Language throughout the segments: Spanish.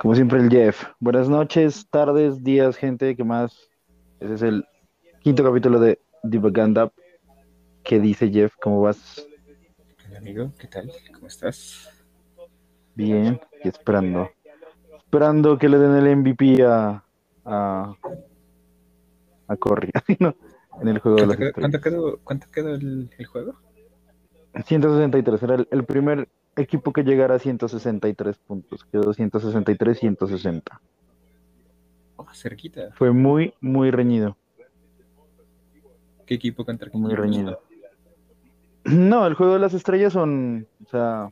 Como siempre el Jeff. Buenas noches, tardes, días, gente, ¿qué más? Ese es el quinto capítulo de Divaganda. ¿Qué dice Jeff? ¿Cómo vas? Hola amigo, ¿qué tal? ¿Cómo estás? Bien, y esperando. Esperando que le den el MVP a a, a Corri, ¿no? en el juego de las ¿Cuánto, quedó, cuánto quedó, cuánto quedó el, el juego? 163 era el, el primer equipo que llegara a 163 puntos. Quedó 163, 160. Oh, cerquita. Fue muy, muy reñido. ¿Qué equipo contra qué Muy reñido. No, el juego de las estrellas son, o sea,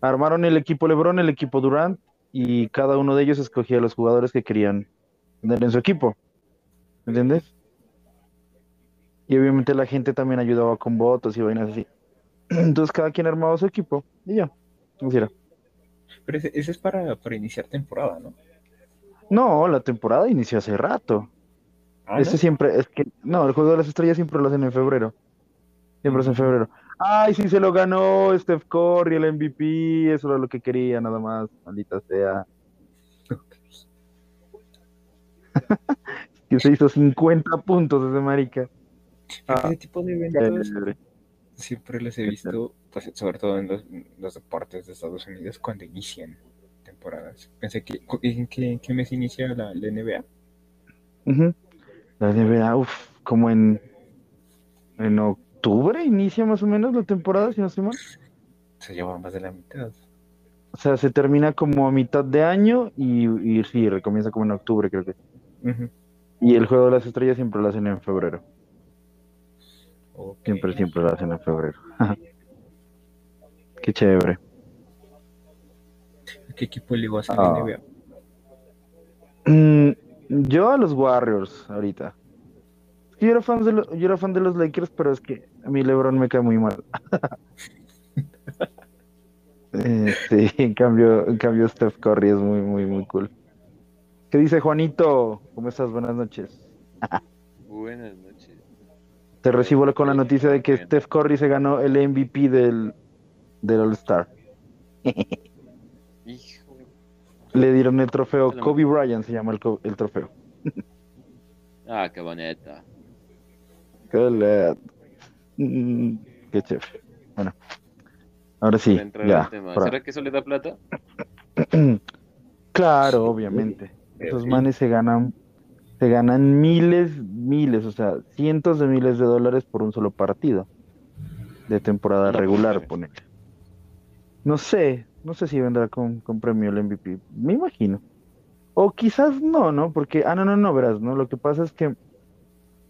armaron el equipo LeBron, el equipo Durant, y cada uno de ellos escogía a los jugadores que querían tener en su equipo. ¿Me entiendes? Y obviamente la gente también ayudaba con votos y vainas así. Entonces cada quien armaba su equipo y ya. Así era. Pero ese, ese es para, para iniciar temporada, ¿no? No, la temporada inició hace rato. Ah, Este ¿no? siempre, es que, no, el juego de las estrellas siempre lo hacen en febrero. Siempre es en febrero. Ay, sí se lo ganó Steph Curry, el MVP, eso era lo que quería, nada más, maldita sea. Que se hizo 50 puntos ese marica. Ah, Ese tipo de eventos chévere. Siempre los he visto, pues, sobre todo en los, los deportes de Estados Unidos, cuando inician temporadas. Pensé que, ¿en qué, en qué mes inicia la, la NBA? Ujú. La NBA, uff, como en, en octubre inicia más o menos la temporada, si no estoy mal. Se lleva más de la mitad. O sea, se termina como a mitad de año y, y sí, recomienza como en octubre, creo que. Y el juego de las estrellas siempre lo hacen en febrero. Siempre, siempre lo hacen en febrero. Qué chévere. ¿A ¿Qué equipo le vas a Ah. NBA? Mm, yo a los Warriors ahorita. Es que Yo era, fan de lo- yo era fan de los Lakers, pero es que a mí LeBron me cae muy mal. Eh, sí, en cambio, en cambio Steph Curry es muy, muy, muy cool. ¿Qué dice Juanito? ¿Cómo estás? Buenas noches. Buenas noches. Te recibo con la noticia de que. Steph Curry se ganó el MVP del, del All-Star. Le dieron el trofeo. Kobe Bryant se llama el, el trofeo. Ah, qué bonita. Qué. Mm, Qué chévere. Bueno, ahora sí, ya. para- ¿Será que eso le da plata? Claro, obviamente. Esos manes se ganan, se ganan miles, miles, o sea, cientos de miles de dólares por un solo partido de temporada No, regular, pues, ponele. No sé, no sé si vendrá con, con premio el MVP, me imagino. O quizás no, ¿no? Porque, ah, no, no, no, verás, ¿no? Lo que pasa es que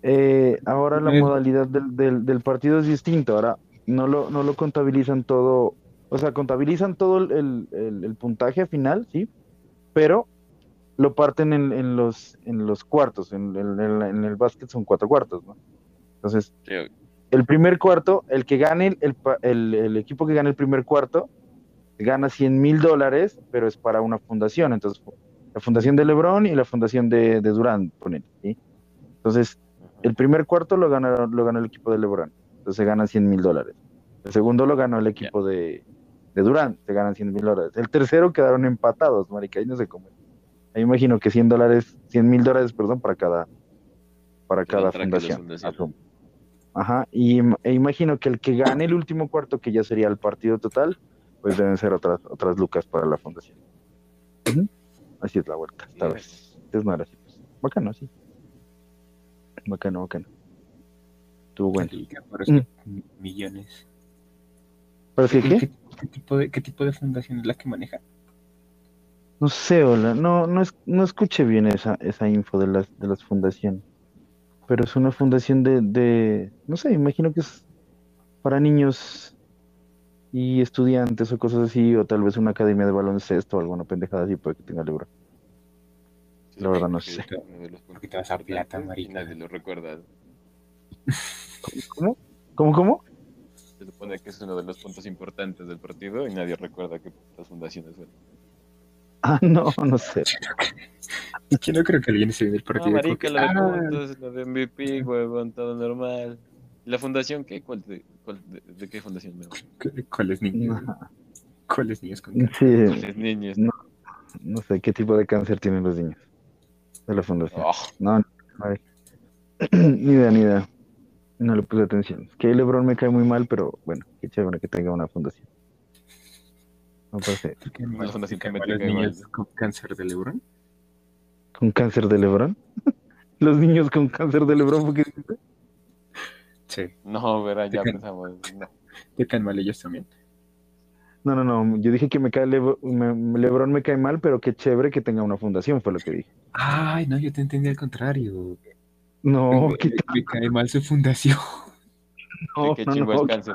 eh, ahora la modalidad del, del, del partido es distinta, ahora no lo, no lo contabilizan todo, o sea, contabilizan todo el, el- el- el puntaje final, ¿sí? Pero lo parten en, en los, en los cuartos, en, en- en el básquet son cuatro cuartos, ¿no? Entonces, Sí, el primer cuarto, el que gane, el, el el- equipo que gane el primer cuarto, gana 100 mil dólares, pero es para una fundación. Entonces, la fundación de LeBron y la fundación de, de Durant, ponele, ¿sí? Entonces, el primer cuarto lo gana, lo gana el equipo de LeBron, entonces se ganan 100 mil dólares. El segundo lo ganó el equipo de, de Durant, se ganan 100 mil dólares. El tercero quedaron empatados, marica, ahí no sé cómo. Ahí imagino que 100 dólares, 100 mil dólares, perdón, para cada, para cada fundación. Ajá, y e imagino que el que gane el último cuarto, que ya sería el partido total, pues deben ser otras, otras lucas para la fundación. Así es la vuelta, esta vez. Antes no era así, pues. Bacano, sí. Bacano, bacano. Estuvo bueno. Liga, pero es que mi- millones. ¿Pero sí ¿Y qué? ¿Qué, qué tipo de, ¿Qué tipo de fundación es la que maneja? No sé, hola, no, no, es- no escuché bien esa, esa info de las, de las fundaciones. Pero es una fundación de, de, no sé, imagino que es para niños y estudiantes o cosas así, o tal vez una academia de baloncesto o alguna pendejada así puede que tenga libro. La verdad no sé. Porque te vas a plata, marica. nadie lo recuerda. ¿Cómo? ¿Cómo, cómo? Se supone que es uno de los puntos importantes del partido y nadie recuerda que las fundaciones son. Ah, no, no sé. Yo no creo que alguien se vea el No, partido. marica, como la de ah, puntos, la de MVP, huevón, todo normal. ¿La fundación qué? ¿Cuál de, cuál de, de qué fundación? No? ¿cu- ¿Cuáles niños? ¿Cuáles niños con Sí, ¿Cuáles niños? No. No sé qué tipo de cáncer tienen los niños de la fundación. Oh, No, no, a ver. ni idea, ni idea. No le puse atención. Es que LeBron me cae muy mal, pero bueno, qué chévere que tenga una fundación. No pase. ¿Qué los tenga igual. niños con cáncer de Lebron? ¿Con cáncer de LeBron? Los niños con cáncer de LeBron, ¿por qué dijiste? Sí. no, verá, ya Te- pensamos. No. ¿Te caen mal ellos también? No, no, no. Yo dije que me cae Lebo- me- LeBron me cae mal, pero qué chévere que tenga una fundación, fue lo que dije. Ay, no, yo te entendí al contrario. No, me, qué me- me cae mal su fundación. no, qué no, no, es cáncer.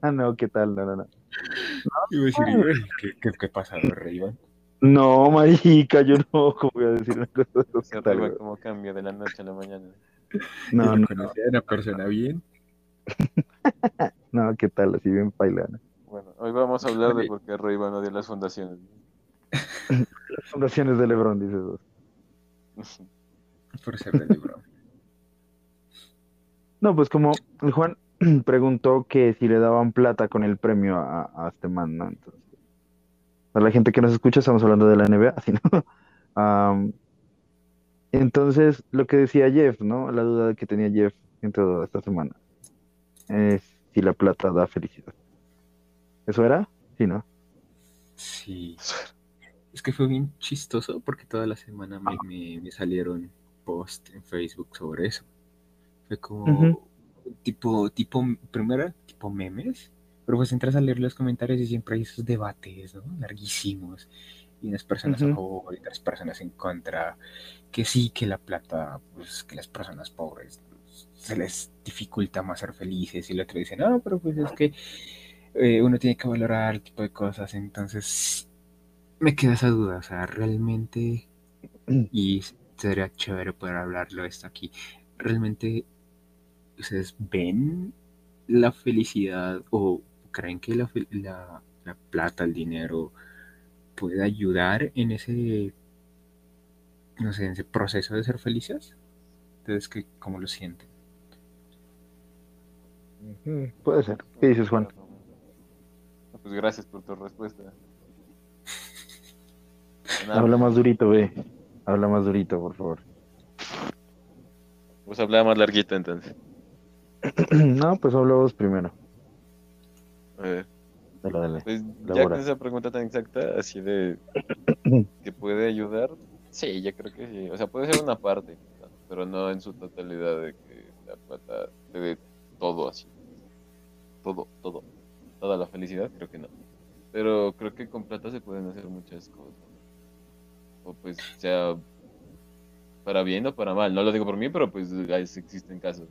ah, no, qué tal, no, no, no. Iba a decir, "Ey, ¿qué, qué, qué pasa, Rey Iván? No, marica, yo no, ¿cómo voy a decir una cosa cómo cambia de la noche a la mañana. No, no, conocí a una persona bien. no, qué tal, así bien pailana. Bueno, hoy vamos a hablar de por qué Rey Iván odia las fundaciones. Las fundaciones de LeBron, dices vos. Por ser de Lebron. No, pues como el Juan preguntó que si le daban plata con el premio a, a este man, ¿no? Entonces, para la gente que nos escucha, estamos hablando de la NBA, no. Am, entonces, lo que decía Jeff, ¿no? La duda que tenía Jeff en toda esta semana es si la plata da felicidad. ¿Eso era? Sí, ¿no? Sí. Es que fue bien chistoso porque toda la semana me, me- me salieron posts en Facebook sobre eso. Fue como. Tipo, tipo, primero tipo memes, pero pues entras a leer los comentarios y siempre hay esos debates, ¿no? Larguísimos. Y unas personas a favor y otras personas en contra. Que sí, que la plata, pues que las personas pobres pues, se les dificulta más ser felices. Y el otro dice, no, pero pues es que eh, uno tiene que valorar el tipo de cosas. Entonces, me queda esa duda, o sea, realmente, y sería chévere poder hablarlo esto aquí, realmente ustedes ven la felicidad o creen que la, la- la plata, el dinero puede ayudar en ese, no sé, en ese proceso de ser felices? Entonces, ¿qué, ¿cómo lo sienten? Puede ser. ¿Qué dices, Juan? Pues gracias por tu respuesta. Nada, Habla más durito, ve. Habla más durito, por favor. Pues hablaba más larguito entonces. No, pues habla vos primero. A ver, Dale, dale. pues ya con esa pregunta tan exacta, así de que puede ayudar, sí, yo creo que sí. O sea, puede ser una parte, pero no en su totalidad de que la plata te dé todo así. Todo, todo. Toda la felicidad, creo que no. Pero creo que con plata se pueden hacer muchas cosas. O pues sea para bien o para mal. No lo digo por mí, pero pues existen casos.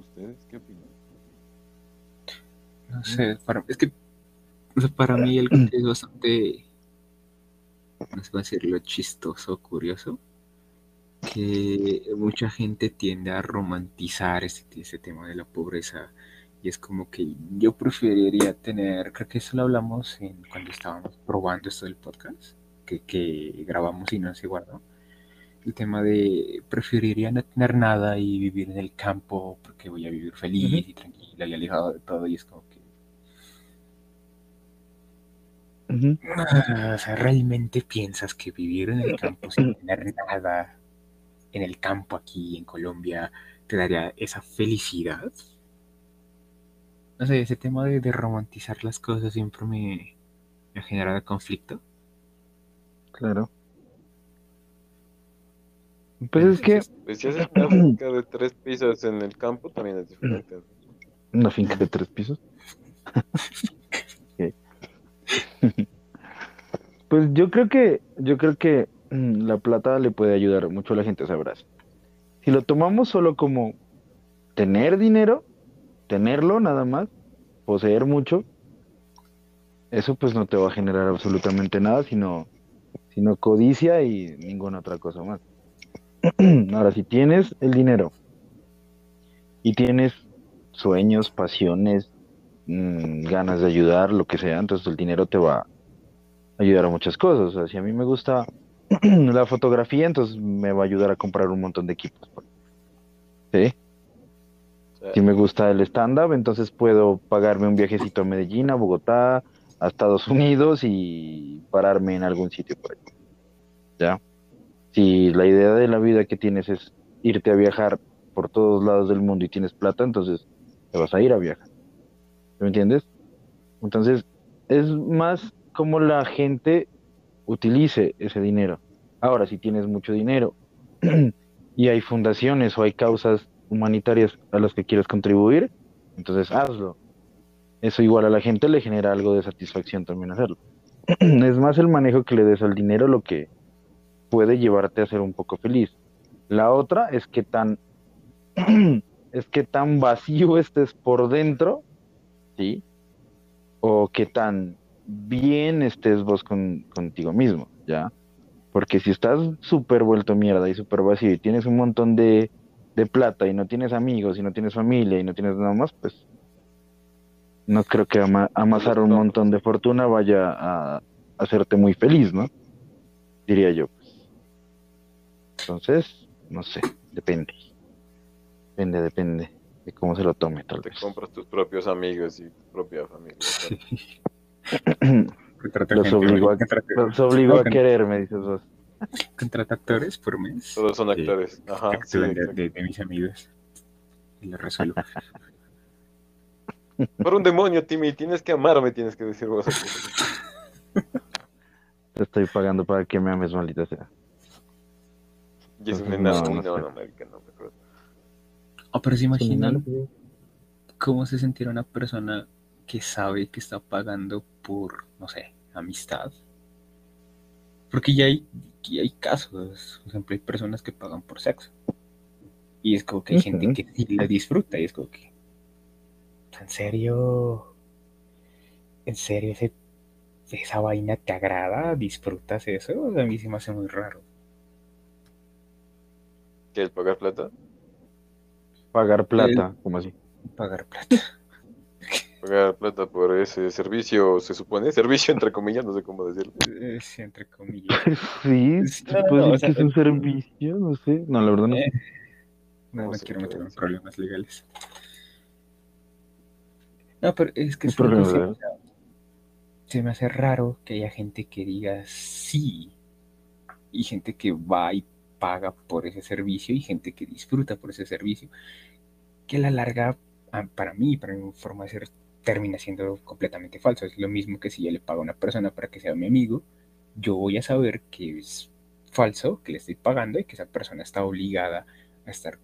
¿Ustedes qué opinan? No sé, para, es que para mí el es bastante, no sé cómo decirlo, chistoso, curioso, que mucha gente tiende a romantizar este, este tema de la pobreza y es como que yo preferiría tener, creo que eso lo hablamos en, cuando estábamos probando esto del podcast, que, que grabamos y no se guardó. El tema de preferiría no tener nada y vivir en el campo porque voy a vivir feliz y tranquilo y alejado de todo y es como que. Ah, O sea, ¿realmente piensas que vivir en el campo sin tener nada en el campo aquí en Colombia te daría esa felicidad? No sé, ese tema de, de romantizar las cosas siempre me, me ha generado conflicto. Claro. Pues es que Pues si haces una finca de tres pisos en el campo, también es diferente. una finca de tres pisos. Pues yo creo que, yo creo que mm, la plata le puede ayudar mucho a la gente, sabrás. Si lo tomamos solo como tener dinero, tenerlo nada más, poseer mucho, eso pues no te va a generar absolutamente nada, sino, sino codicia y ninguna otra cosa más. Ahora, si tienes el dinero y tienes sueños, pasiones, mm, ganas de ayudar, lo que sea, entonces el dinero te va a ayudar a muchas cosas. O sea, si a mí me gusta la fotografía, entonces me va a ayudar a comprar un montón de equipos. ¿Sí? Si me gusta el stand-up, entonces puedo pagarme un viajecito a Medellín, a Bogotá, a Estados Unidos y pararme en algún sitio por ahí. ¿Ya? Si la idea de la vida que tienes es irte a viajar por todos lados del mundo y tienes plata, entonces te vas a ir a viajar. ¿Me entiendes? Entonces, es más como la gente utilice ese dinero. Ahora, si tienes mucho dinero y hay fundaciones o hay causas humanitarias a las que quieres contribuir, entonces hazlo. Eso igual a la gente le genera algo de satisfacción también hacerlo. es más el manejo que le des al dinero lo que puede llevarte a ser un poco feliz. La otra es que tan es que tan vacío estés por dentro, ¿sí? O que tan bien estés vos con, contigo mismo, ¿ya? Porque si estás súper vuelto mierda y súper vacío y tienes un montón de, de plata y no tienes amigos y no tienes familia y no tienes nada más, pues no creo que amasar un montón de fortuna vaya a hacerte muy feliz, ¿no? Diría yo. Entonces, no sé, depende. Depende, depende de cómo se lo tome, tal Te vez. compras tus propios amigos y tu propia familia. Los obligo a, los obligo a no, querer, me dices vos. contrata actores por mes. Todos son Sí. actores. Ajá, sí, de mis amigos. Y lo resuelvo. Por un demonio, Timmy, tienes que amarme, tienes que decir vos. Te estoy pagando para que me ames, maldita sea. No, enano. no Uy, no, sé. no, marica, no, mejor. Oh, pero se imaginan cómo se sentirá una persona que sabe que está pagando por, no sé, amistad. Porque ya hay, ya hay casos, por ejemplo, hay personas que pagan por sexo. Y es como que hay gente que sí la disfruta y es como que, ¿en serio? ¿En serio ese- esa vaina te agrada? ¿Disfrutas eso? A mí se me hace muy raro. ¿Quieres pagar plata? Pagar plata, como así? Pagar plata. Pagar plata por ese servicio, se supone. Servicio entre comillas, no sé cómo decirlo. Eh, sí, entre comillas. Sí, Sí, se no, puede no, o decir que sea, es un servicio, no sé. No, la verdad no. Eh, No, ¿Cómo no quiero meterme en problemas legales. No, pero es que es se me hace raro que haya gente que diga sí y gente que va y paga por ese servicio y gente que disfruta por ese servicio. Que a la larga, para mí, para mi forma de ser, termina siendo completamente falso. Es lo mismo que si yo le pago a una persona para que sea mi amigo, yo voy a saber que es falso, que le estoy pagando y que esa persona está obligada a estar,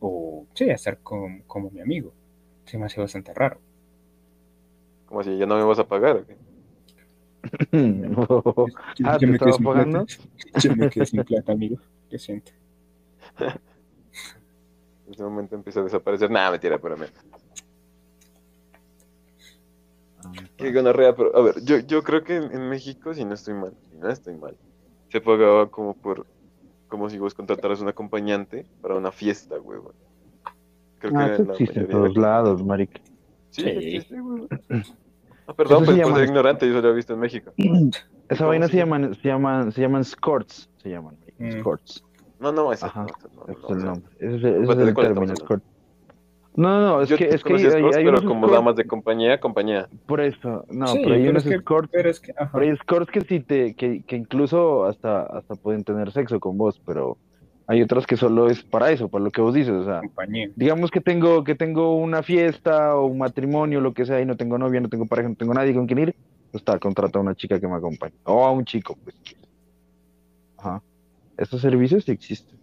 o sí, a estar con- como mi amigo. Se me hace bastante raro. Como si ya no me vas a pagar. ¿o qué? Yo- Ah, yo ¿te me quedé estaba sin pagando? plata. Yo me quedé sin plata, amigo. Lo siento. En ese momento empieza a desaparecer. Nada, mentira, espérame. Qué gonorrea, pero a ver, yo, yo creo que en, en México, si no estoy mal, si no estoy mal, se pagaba como por, como si vos contrataras un acompañante para una fiesta, huevón. Creo Ah, que eso la existe en mayoría de todos lados, marica. Sí, Sí. existe, huevón. Ah, perdón, pues, por llama- ser ignorante, yo solo lo he visto en México. Esa ¿Cómo vaina se se llama? llaman, se llaman, se llaman escorts, se llaman. Escorts. No, no, ese Ajá, no, es el nombre. Ese es, ese es Espérate, ¿de el término, escort. No, no, no, es yo que, es que hay, escorts, hay pero unos como damas de compañía, compañía. por eso, no, Sí, pero hay pero unos es que- escorts, Pero es que, ajá. pero hay escorts que sí te, que, que incluso hasta, hasta pueden tener sexo con vos, pero hay otras que solo es para eso, para lo que vos dices, o sea, compañía. digamos que tengo, que tengo una fiesta o un matrimonio, lo que sea, y no tengo novia, no tengo pareja, no tengo nadie con quien ir, pues está, contrata a una chica que me acompañe. O a un chico, pues. Ajá. Estos servicios sí existen.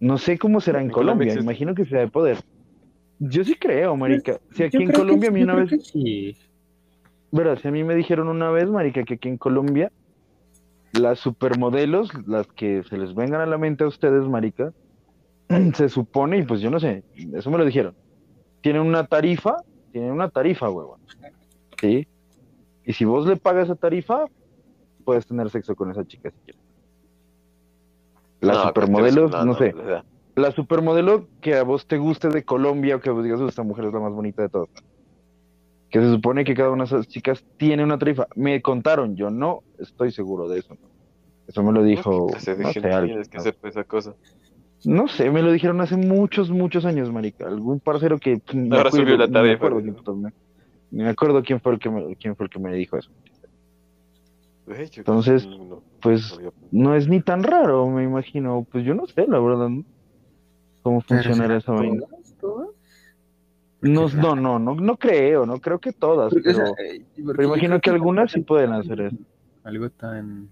No sé cómo será en En Colombia imagino que sea de poder. Yo sí creo, marica. Si aquí Yo en Colombia a mí una vez, sí. verdad, si a mí me dijeron una vez, marica, que aquí en Colombia las supermodelos, las que se les vengan a la mente a ustedes, marica, se supone, y pues yo no sé, eso me lo dijeron. Tienen una tarifa, tienen una tarifa, huevón. ¿Sí? Y si vos le pagas esa tarifa, puedes tener sexo con esa chica si quieres. No, supermodelos, cualquier- no, sé. La supermodelo que a vos te guste de Colombia o que vos digas, "Uh, esta mujer es la más bonita de todas. Que se supone que cada una de esas chicas tiene una tarifa. Me contaron, yo no estoy seguro de eso. Eso me lo dijo, ¿qué clase de no sé, alguien. tienes que sepa esa cosa? No sé, me lo dijeron hace muchos, muchos años, marica. Algún parcero que pues, me Ahora subió la ni me tarifa. acuerdo quién fue, me- ni me acuerdo quién fue el que me, quién fue el que me dijo eso. Entonces, no- no Pues no es ni tan raro, me imagino. Pues yo no sé, la verdad, cómo funcionará esa vaina. ¿Todas? ¿Todas? No, no, no, no, no creo, no creo que todas, Porque, o sea, pero, eh, imagino que algunas sí pueden hacer eso. algo tan,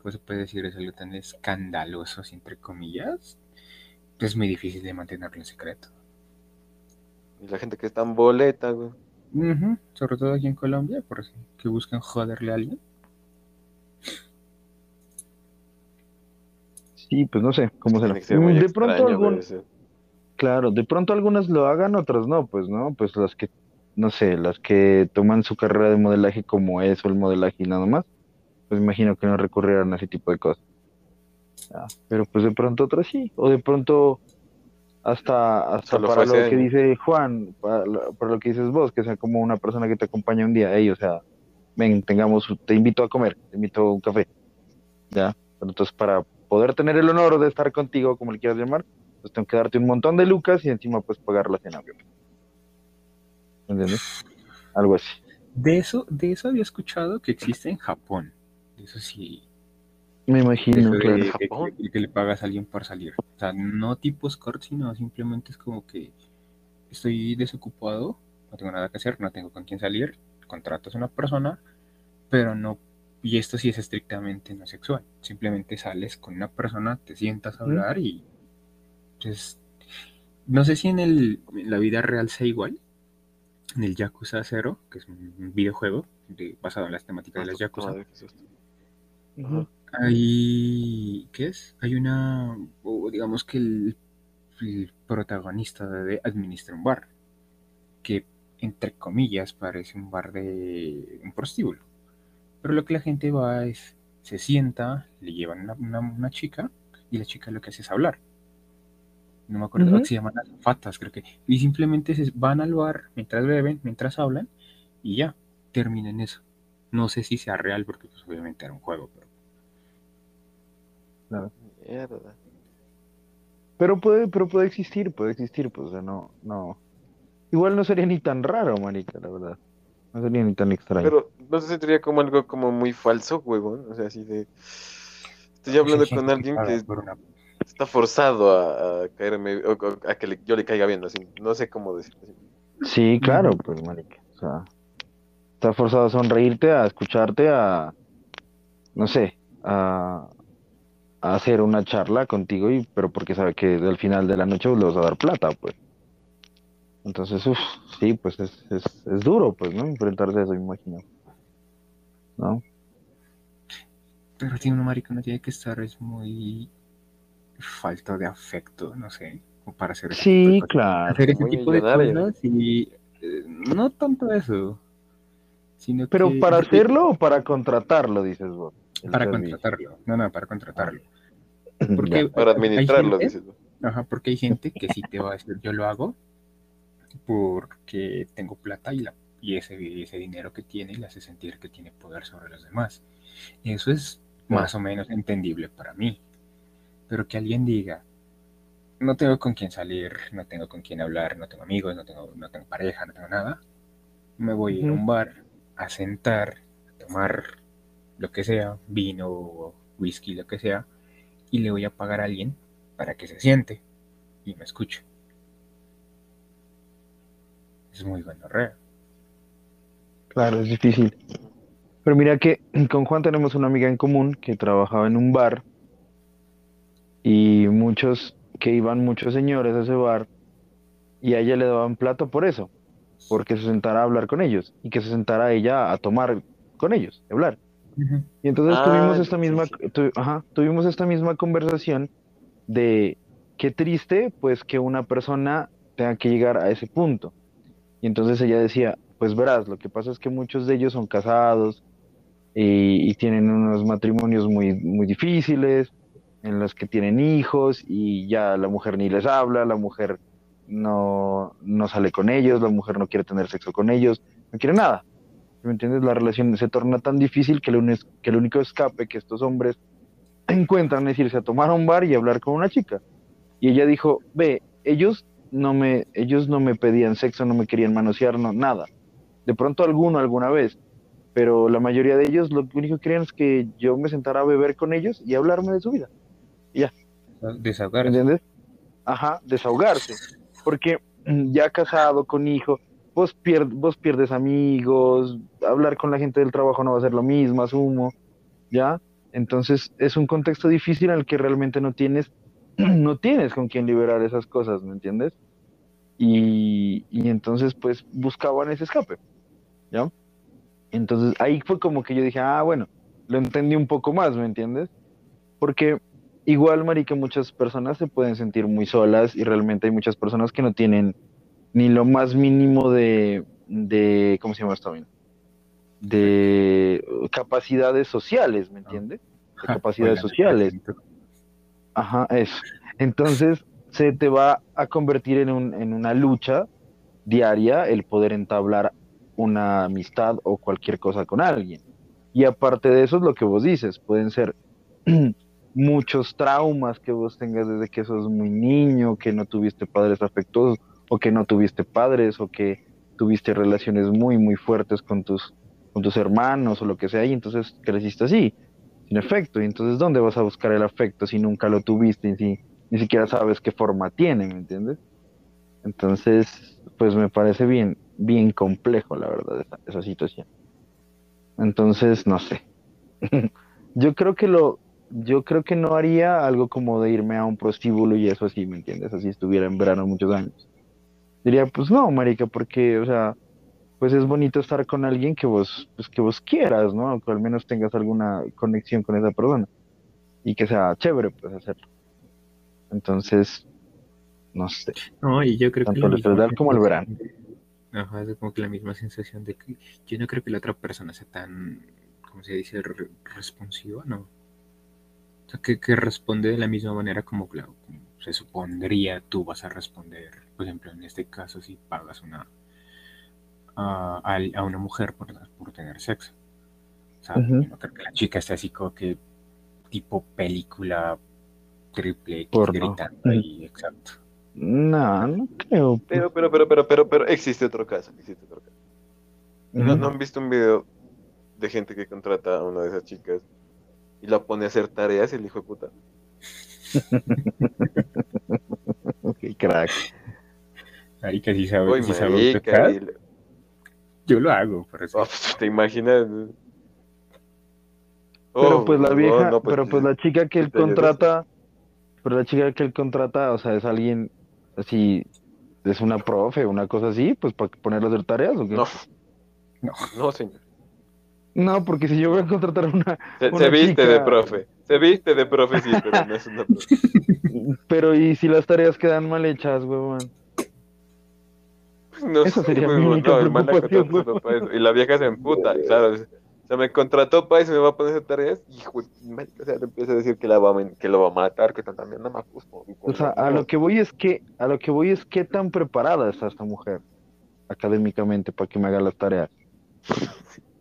¿cómo se puede decir? Es algo tan escandaloso, entre comillas, es muy difícil de mantenerlo en secreto. Y la gente que está en boleta, güey. Sobre todo aquí en Colombia, por que buscan joderle a alguien. Sí, pues no sé cómo que ser muy De pronto algún, claro, de pronto algunas lo hagan, otras no, pues no, pues las que, no sé, las que toman su carrera de modelaje como eso, el modelaje y nada más, pues imagino que no recurrieran a ese tipo de cosas. Ah, pero pues de pronto otras sí, o de pronto hasta, hasta para lo que dice Juan, para, lo- para lo que dices vos, que sea como una persona que te acompaña un día, ey, o sea, ven, tengamos, te invito a comer, te invito a un café, ya, pero entonces para poder tener el honor de estar contigo, como le quieras llamar, pues tengo que darte un montón de lucas y encima pues pagar la cena, obviamente. ¿Entiendes? Algo así. De eso, de eso había escuchado que existe en Japón. De eso sí. Me imagino, de claro. ¿En que, Japón? que- que le pagas a alguien por salir. O sea, no tipo escort, sino simplemente es como que estoy desocupado, no tengo nada que hacer, no tengo con quién salir, contratas a una persona, pero no, y esto sí es estrictamente no sexual. Simplemente sales con una persona, te sientas a hablar y pues no sé si en, el, en la vida real sea igual. En el Yakuza 0, que es un videojuego de- basado en las temáticas de las Yakuza. Ujú. hay. ¿Qué es? Hay una. o digamos que el, el protagonista de administra un bar. Que, entre comillas, parece un bar de un prostíbulo. Pero lo que la gente va es. Se sienta, le llevan una, una- una chica y la chica lo que hace es hablar. No me acuerdo, Ujú. se llaman fatas, creo que. Y simplemente se van al bar mientras beben, mientras hablan y ya, terminan eso. No sé si sea real porque pues obviamente era un juego, pero Mierda. Pero puede, pero puede existir, puede existir, pues, o sea, no, no. Igual no sería ni tan raro, marica, la verdad. No sería ni tan extraño. Pero no se sentiría como algo como muy falso, huevón. O sea, así de. Estoy hablando Sí, hay con alguien que está forzado a, a caerme, o, o a que le- yo le caiga bien, así. No sé cómo decirlo. así. Sí, claro, pues, marica. O sea, está forzado a sonreírte, a escucharte, a, no sé, a, a hacer una charla contigo, y, pero porque sabe que al final de la noche le vas a dar plata, pues. Entonces, uff, sí, pues es, es, es duro, pues, ¿no? Enfrentarse a eso, me imagino. ¿No? Pero tiene una marica, no tiene que estar, es muy falta de afecto, no sé, para hacer ese tipo de Sí, claro. Hacer ese tipo de cosas y eh, no tanto eso, sino Pero que para hacerlo o para contratarlo, dices vos. para servicio. contratarlo, no, no, para contratarlo. Ya. Para administrarlo, gente- dices. ¿no? Ajá, porque hay gente que sí te va a decir, yo lo hago porque tengo plata y, la, y ese, ese dinero que tiene le hace sentir que tiene poder sobre los demás. Eso es más o menos entendible para mí. Pero que alguien diga, no tengo con quién salir, no tengo con quién hablar, no tengo amigos, no tengo, no tengo pareja, no tengo nada, me voy a ir a un bar a sentar, a tomar lo que sea, vino, whisky, lo que sea, y le voy a pagar a alguien para que se siente y me escuche. Es muy bueno, re. Claro, es difícil. Pero mira que con Juan tenemos una amiga en común que trabajaba en un bar y muchos, que iban muchos señores a ese bar y a ella le daban plata por eso, porque se sentara a hablar con ellos y que se sentara ella a tomar con ellos, a hablar. Y entonces Ah, tuvimos esta sí, misma, sí. tu- ajá, tuvimos esta misma conversación de qué triste, pues que una persona tenga que llegar a ese punto. Y entonces ella decía, pues verás, lo que pasa es que muchos de ellos son casados y, y tienen unos matrimonios muy, muy difíciles, en los que tienen hijos y ya la mujer ni les habla, la mujer no, no sale con ellos, la mujer no quiere tener sexo con ellos, no quiere nada. ¿Me entiendes? La relación se torna tan difícil que el, que el único escape que estos hombres encuentran es irse a tomar un bar y hablar con una chica. Y ella dijo, ve, ellos no me, ellos no me pedían sexo, no me querían manosear, no, nada. De pronto alguno alguna vez, pero la mayoría de ellos lo único que querían es que yo me sentara a beber con ellos y hablarme de su vida. Y ya. Desahogarse. ¿Entiendes? Ajá, desahogarse. Porque mm, ya casado, con hijo, vos, pier- vos pierdes amigos, hablar con la gente del trabajo no va a ser lo mismo, asumo, ¿ya? Entonces es un contexto difícil en el que realmente no tienes, no tienes con quién liberar esas cosas, ¿me entiendes? Y, y entonces pues buscaban ese escape, ¿ya? Entonces ahí fue como que yo dije, ah, bueno, lo entendí un poco más, ¿me entiendes? Porque igual, marica, muchas personas se pueden sentir muy solas y realmente hay muchas personas que no tienen ni lo más mínimo de, de ¿cómo se llama esto bien? De capacidades sociales, ¿me entiendes? De capacidades sociales. Ajá, eso. Entonces se te va a convertir en, un, en una lucha diaria el poder entablar una amistad o cualquier cosa con alguien. Y aparte de eso es lo que vos dices, pueden ser muchos traumas que vos tengas desde que sos muy niño, que no tuviste padres afectuosos, o que no tuviste padres, o que tuviste relaciones muy, muy fuertes con tus, con tus hermanos, o lo que sea, y entonces creciste así, sin efecto. Y entonces, ¿dónde vas a buscar el afecto si nunca lo tuviste y si ni siquiera sabes qué forma tiene, ¿me entiendes? Entonces, pues me parece bien, bien complejo, la verdad, esa, esa situación. Entonces, no sé. Yo creo que lo, yo creo que no haría algo como de irme a un prostíbulo y eso así, ¿me entiendes? Así estuviera en verano muchos años. Diría, pues no, marica, porque, o sea, pues es bonito estar con alguien que vos, pues que vos quieras, ¿no? Que al menos tengas alguna conexión con esa persona y que sea chévere, pues hacerlo. Entonces, no sé. No, y yo creo que Tanto el como el verano. Ajá, es como que la misma sensación de que yo no creo que la otra persona sea tan, ¿cómo se dice? Re- responsiva, ¿no? O sea, que, que responde de la misma manera como, claro, como se supondría tú vas a responder. Por ejemplo, en este caso, si pagas una a, a- a una mujer por, por tener sexo. O sea, no creo que la chica esté así como que tipo película triple gritando ahí, exacto. No, no creo. Pero, pero, pero, pero, pero, pero, existe otro caso, existe otro caso. ¿No, no han visto un video de gente que contrata a una de esas chicas y la pone a hacer tareas el hijo de puta? Ok, crack. Ahí que sí sabe, Uy, sí sabe marica, y Yo lo hago. Oh, pues, ¿Te imaginas? Pero Oh, pues la no, vieja, no, pero pues la chica que él contrata, pero la chica que él contrata, o sea, es alguien así, es una profe, una cosa así, pues para ponerle a hacer tareas o qué? No, No. no, señor. No, porque si yo voy a contratar una, Se, Una se viste de profe. Se viste de profe, sí, pero no es una profe. pero y si las tareas quedan mal hechas, huevón. No Esa sé, sería mi única no, preocupación, eso. Y la vieja se emputa, claro. O sea, me contrató para eso, me va a poner a hacer tareas. Hijo, o sea, empieza a decir que, la va a, men- que lo va a matar, que también no me acuso. O sea, a lo que voy es que, a lo que voy es qué tan preparada está esta mujer académicamente para que me haga las tareas.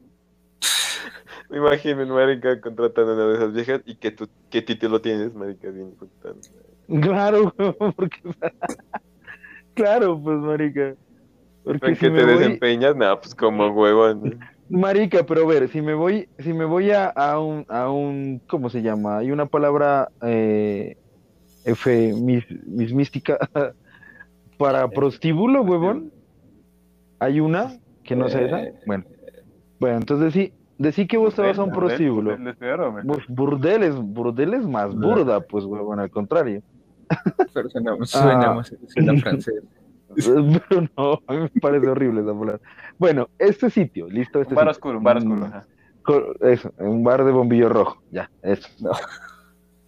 Me imagino, marica, contratando a una de esas viejas y que tú, ¿qué título tienes, marica? Bien, puta. Claro, porque, claro, pues, marica. Porque ¿En si qué te voy, desempeñas? Nah, pues como huevón. Marica, pero a ver, si me voy, si me voy a, a un, a un, ¿cómo se llama? Hay una palabra eh, F, mis, mis mística para prostíbulo, huevón. Hay una que no sé esa. Eh, Bueno, bueno, entonces sí, decí que vos te vas a un prostíbulo. Pues burdel es, burdel es más burda, pues, huevón, al contrario. Pero suena, suena Ah. más suena francés. Pero no, a mí me parece horrible esa palabra. Bueno, este sitio, listo, este Un bar sitio. oscuro, un bar oscuro. Mm, ajá. co- Eso, un bar de bombillo rojo, ya, eso.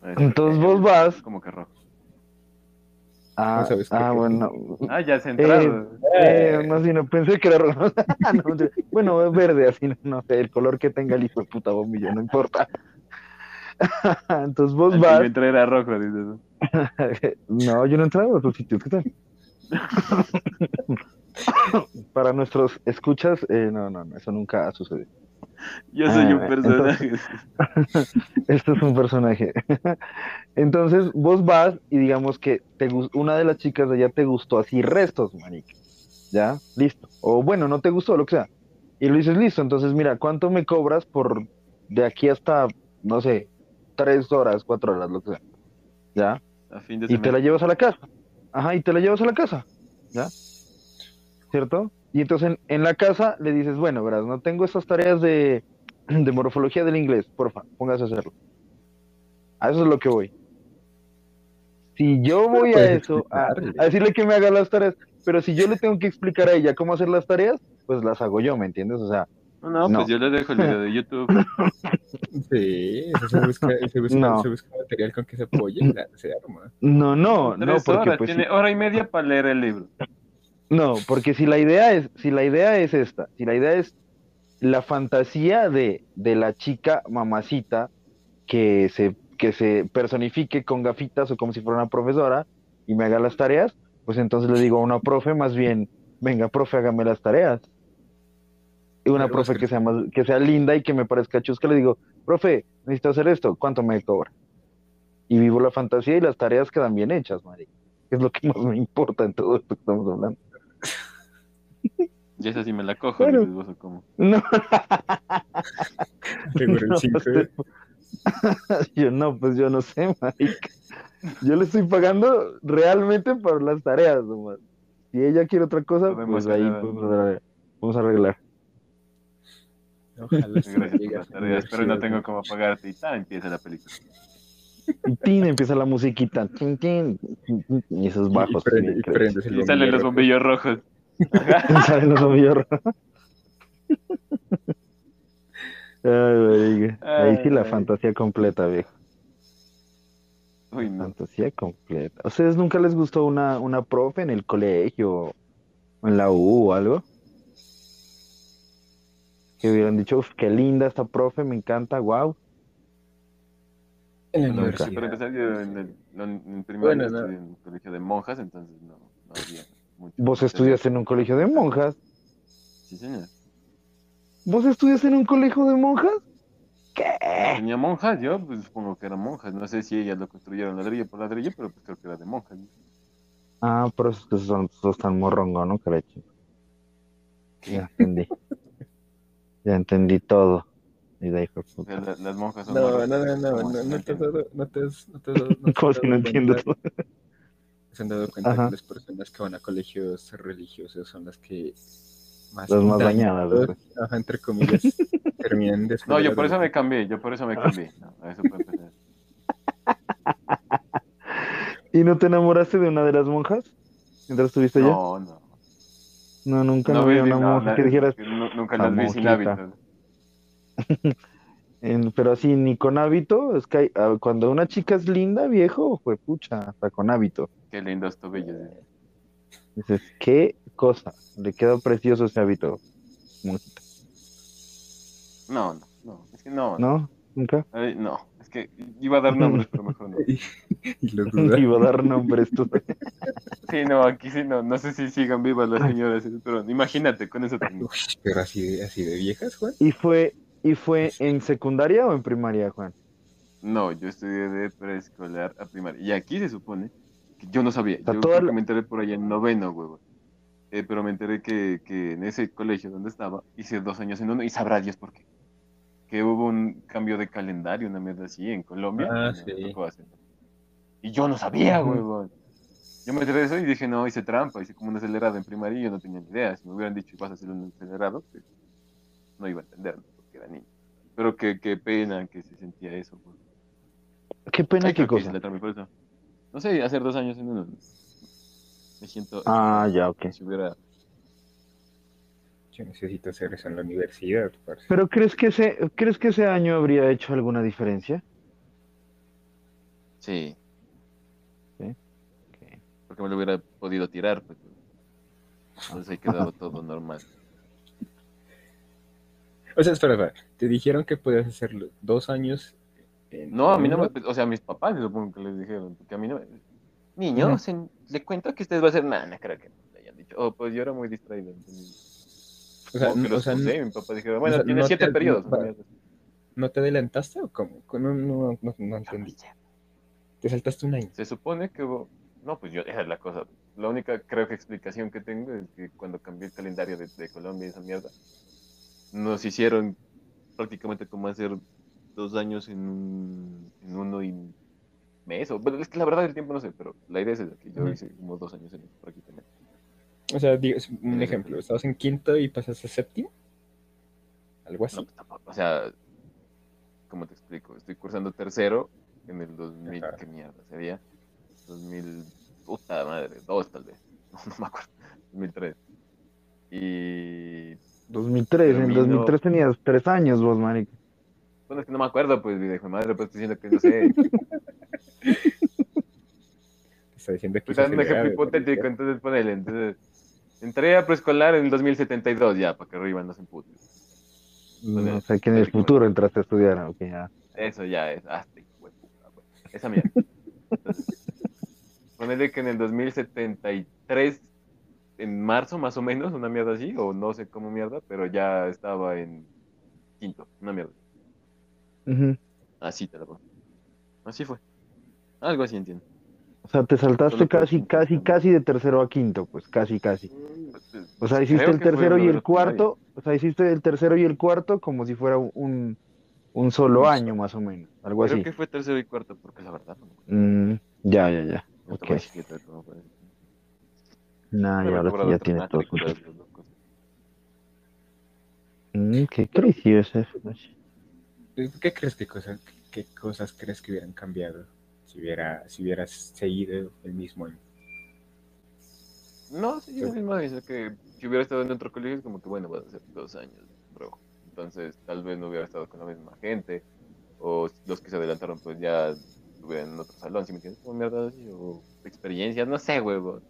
Es- Entonces vos vas. Como que rojo. Ah, No sabes qué ah bueno. Ah, ya se entraron. Eh, no, sí, no, pensé que era rojo. No, bueno, es verde, así, no, no sé, el color que tenga el hijo de puta bombillo, no importa. Entonces vos vas. yo entré era rojo, dices. No, yo no he entrado a otros sitios, ¿qué tal? Para nuestros escuchas, eh, no, no, no, eso nunca ha sucedido. Yo soy Ah, un personaje. Esto es un personaje. Entonces, vos vas y digamos que te una de las chicas de allá te gustó así restos, marica. ¿Ya? Listo. O bueno, no te gustó, lo que sea. Y le dices, listo, entonces mira, ¿cuánto me cobras por de aquí hasta, no sé, tres horas, cuatro horas, lo que sea? ¿Ya? A fin de Y te la llevas a la casa. Ajá, y te la llevas a la casa. ¿Ya? ¿Cierto? Y entonces en, en la casa le dices, bueno, verás, no tengo estas tareas de, de morfología del inglés, porfa, póngase a hacerlo. A eso es lo que voy. Si yo voy a eso, a decirle que me haga las tareas, pero si yo le tengo que explicar a ella cómo hacer las tareas, pues las hago yo, ¿me entiendes? O sea, No, no, pues yo le dejo el video de YouTube. Sí, eso se busca, se busca, No. se busca material con que se apoye se arma. no, no, no, porque horas, pues tiene hora y media para leer el libro. No, porque si la idea es, si la idea es esta, si la idea es la fantasía de, de la chica mamacita que se, que se personifique con gafitas o como si fuera una profesora y me haga las tareas, pues entonces le digo a una profe más bien, venga, profe, hágame las tareas. Y una Pero profe que- sea más, que sea linda y que me parezca chusca, le digo, profe, necesito hacer esto, ¿cuánto me cobra? Y vivo la fantasía y las tareas quedan bien hechas, Mari. Es lo que más me importa en todo esto que estamos hablando. Y esa sí me la cojo. Claro. dices vos, ¿o cómo? No, el No 5 sé. yo no, pues yo no sé, marica. Yo le estoy pagando realmente por las tareas, nomás. Si ella quiere otra cosa, pues ahí. Vamos a arreglar. Ojalá Gracias por la tareas, pero no tengo cómo pagarte. Y tal, empieza la película. Y tin, empieza la musiquita. tin, tin, y esos bajos. Y, prende- salen los bombillo. bombillos rojos. Salen los bombillos rojos. Ay, marica. Ahí sí la Ay. fantasía completa, viejo. Uy, no. Fantasía completa. ¿A ustedes nunca les gustó una, una profe en el colegio o en la U o algo? Que hubieran dicho, uff, qué linda esta profe, me encanta, wow. En la Nunca. universidad. Para empezar, yo en el, no, en primaria Bueno, no. estudié en un colegio de monjas, entonces no, no había mucho. Vos estudiaste en un colegio de monjas. Sí, señor. ¿Vos estudiaste en un colegio de monjas? ¿Qué? Tenía monjas, yo pues supongo que eran monjas. No sé si ellas lo construyeron ladrillo por ladrillo, pero pues creo que era de monjas. ¿no? Ah, pero es que son, sos tan morrongo, ¿no, caracho? Ya entendí. ya entendí todo. Y de de O sea, puta. la- las monjas son No, no, no, no, no, no, te has dado, no te has, no te has dado, no Como si no entiendo todo. se han dado cuenta Ajá. que las personas que van a colegios religiosos son las que más Las más dañadas, dañadas, ajá, entre comillas, terminan después. No, de yo las por eso me cambié, yo por eso me cambié. No, a eso puede empezar. ¿Y no te enamoraste de una de las monjas? Mientras estuviste allá. No, no. No, nunca no, No, vi- una no, monja que dijeras, Nunca "La las vi sin monjita". hábitos. en- pero así ni con hábito, es que hay- ah, cuando una chica es linda, viejo, fue pucha, hasta con hábito. Qué lindos tobillos. eh. Dices, qué cosa, le quedó precioso ese hábito. monjita. No, no, no. Es que no. ¿No? ¿Nunca? No, que iba a dar nombres, pero mejor no. Y, lo. Iba a dar nombres tú. Sí, no, aquí sí no. No sé si sigan vivas las señoras, pero imagínate con eso. Uy, pero así de, así de viejas, Juan. ¿Y fue, ¿Y fue en secundaria o en primaria, Juan? No, yo estudié de preescolar a primaria. Y aquí se supone que yo no sabía. sea, Yo creo la- que me enteré por allá en noveno, huevo. Eh, pero me enteré que, que en ese colegio donde estaba hice dos años en uno y sabrá Dios por qué. Que hubo un cambio de calendario, una mierda así, en Colombia. Ah, sí. Y yo no sabía, huevón. Yo me enteré de eso y dije, no, hice trampa, hice como un acelerado en primaria y yo no tenía ni idea. Si me hubieran dicho, vas a hacer un acelerado, pues, no iba a entender, ¿no? porque era niño. Pero qué, qué pena que se sentía eso. pues. Qué pena, Ay, qué que cosa. la trampa por eso. No sé, hacer dos años en uno. Me siento. Ah, ya, ok. Si hubiera. Yo necesito hacer eso en la universidad, parce. Pero ¿crees que ese, ¿crees que ese año habría hecho alguna diferencia? Sí. Sí. Porque me lo hubiera podido tirar, pues. Entonces ahí quedaba todo normal. O sea, espera, espera. Te dijeron que podías hacerlo dos años. en No, a mí no me. O sea, a mis papás supongo que les dijeron. Porque a mí no me. Niño, Ujú. se- le cuento que usted va a hacer nada, no creo que le hayan dicho. Oh, pues yo era muy distraído. entonces- O sea, que no- o sea, mi papá dijo, bueno, sea, tiene no siete te- periodos. así. ¿No te adelantaste o cómo? No, no, no, no entendí. Te saltaste un año. Se supone que hubo... No, pues yo, esa es la cosa. La única, creo que explicación que tengo es que cuando cambié el calendario de, de Colombia y esa mierda, nos hicieron prácticamente como hacer dos años en, un, en uno y mes. O, bueno, es que la verdad el tiempo no sé, pero la idea es esa, que yo hice como dos años en eso prácticamente. O sea, digo, es un ejemplo, estabas en quinto y pasas a séptimo. Algo así. No, tampoco, o sea, ¿cómo te explico? Estoy cursando tercero en el 2000, Ajá. ¿qué mierda sería? 2000, puta madre, dos tal vez, no, no me acuerdo, 2003. Y 2003, en Termino- 2003 tenías tres años vos, marica. bueno, es que no me acuerdo, pues, mi hijo de madre, pues estoy diciendo que no sé. Está diciendo que Pues dando un ejemplo hipotético, entonces ponele, entonces, entré a preescolar en el 2072 ya, para que arriba no se empute. No sé que en el futuro entraste a estudiar. ok, ya. Eso ya es, hasta. Esa mierda. Entonces, ponele que en el 2073, en marzo más o menos, una mierda así, o no sé cómo mierda, pero ya estaba en quinto, una mierda. Así te la pongo. Así fue. Algo así entiendo. O sea, te saltaste que- casi, casi, casi de tercero a quinto, pues casi, casi. O sea, hiciste Creo el tercero y el cuarto, o sea, hiciste el tercero y el cuarto como si fuera un, un solo Un año más o menos, algo Creo así. que fue tercero y cuarto, porque la verdad no. Mm, ya, ya, ya. No Ok. te voy a decir qué tal, cómo fue. Nah, y Me ahora cobrado sí ya tienes todo. Mm, qué eso. ¿Qué crees que cosas, qué cosas crees que hubieran cambiado si hubiera, si hubieras seguido el mismo año? No, sí, yo mismo dice que si hubiera estado en otro colegio es como que bueno, va a ser dos años, bro. Entonces tal vez no hubiera estado con la misma gente, o los que se adelantaron pues ya estuvieran en otro salón, si me entiendes, como mierda así, o experiencias, no sé, huevo.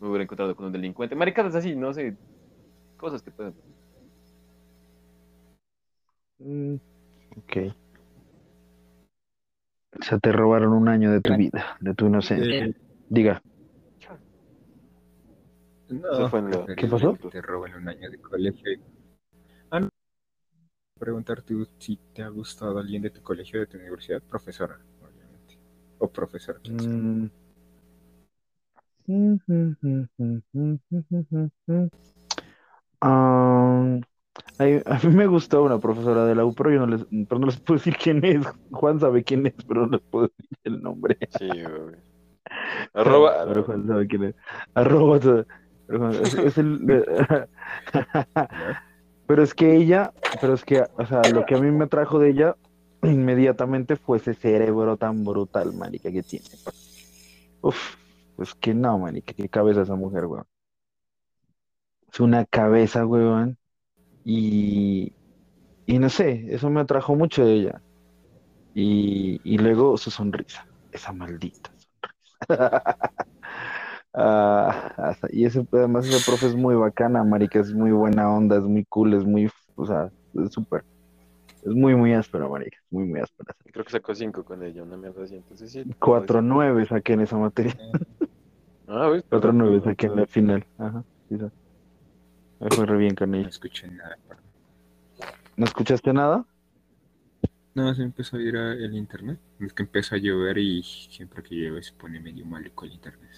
Me hubiera encontrado con un delincuente, maricadas así, no sé, cosas que pueden. Mm, ok. O sea, te robaron un año de tu vida, de tu inocencia. Eh, Diga. no, Eso fue en la- preferible ¿Qué pasó? Te roben un año de colegio. Ah, no. Preguntarte si te ha gustado alguien de tu colegio, de tu universidad, profesora, obviamente. O profesor. Mm. Ah, ay, a mí me gustó una profesora de la U, pero yo no les, pero no les puedo decir quién es. Juan sabe quién es, pero no les puedo decir el nombre. Sí, güey. Arroba. Pero Juan sabe quién es. Arroba. Pero, es el, pero es que ella, pero es que, o sea, lo que a mí me atrajo de ella inmediatamente fue ese cerebro tan brutal, marica, que tiene. Uf, pues que no, marica, qué cabeza esa mujer, weón. Es una cabeza, weón. Y, y no sé, eso me atrajo mucho de ella. Y, y luego su sonrisa, esa maldita sonrisa. Ah, y ese, además ese profe es muy bacana, marica, es muy buena onda, es muy cool, es muy, o sea, es súper, es muy, muy áspero, marica, muy, muy áspera. Creo que sacó cinco con ella, una mierda así, entonces sí. Cuatro nueve saqué en esa materia, Ah, ¿ves? cuatro Perdón, nueve perdón, saqué en la perdón. final, ajá, sí, sí. Me fue re bien con No escuché nada. perdón. ¿No escuchaste nada? No, se empezó a ir a- el internet. Es que empezó a llover y siempre que llueve se pone medio maluco el internet.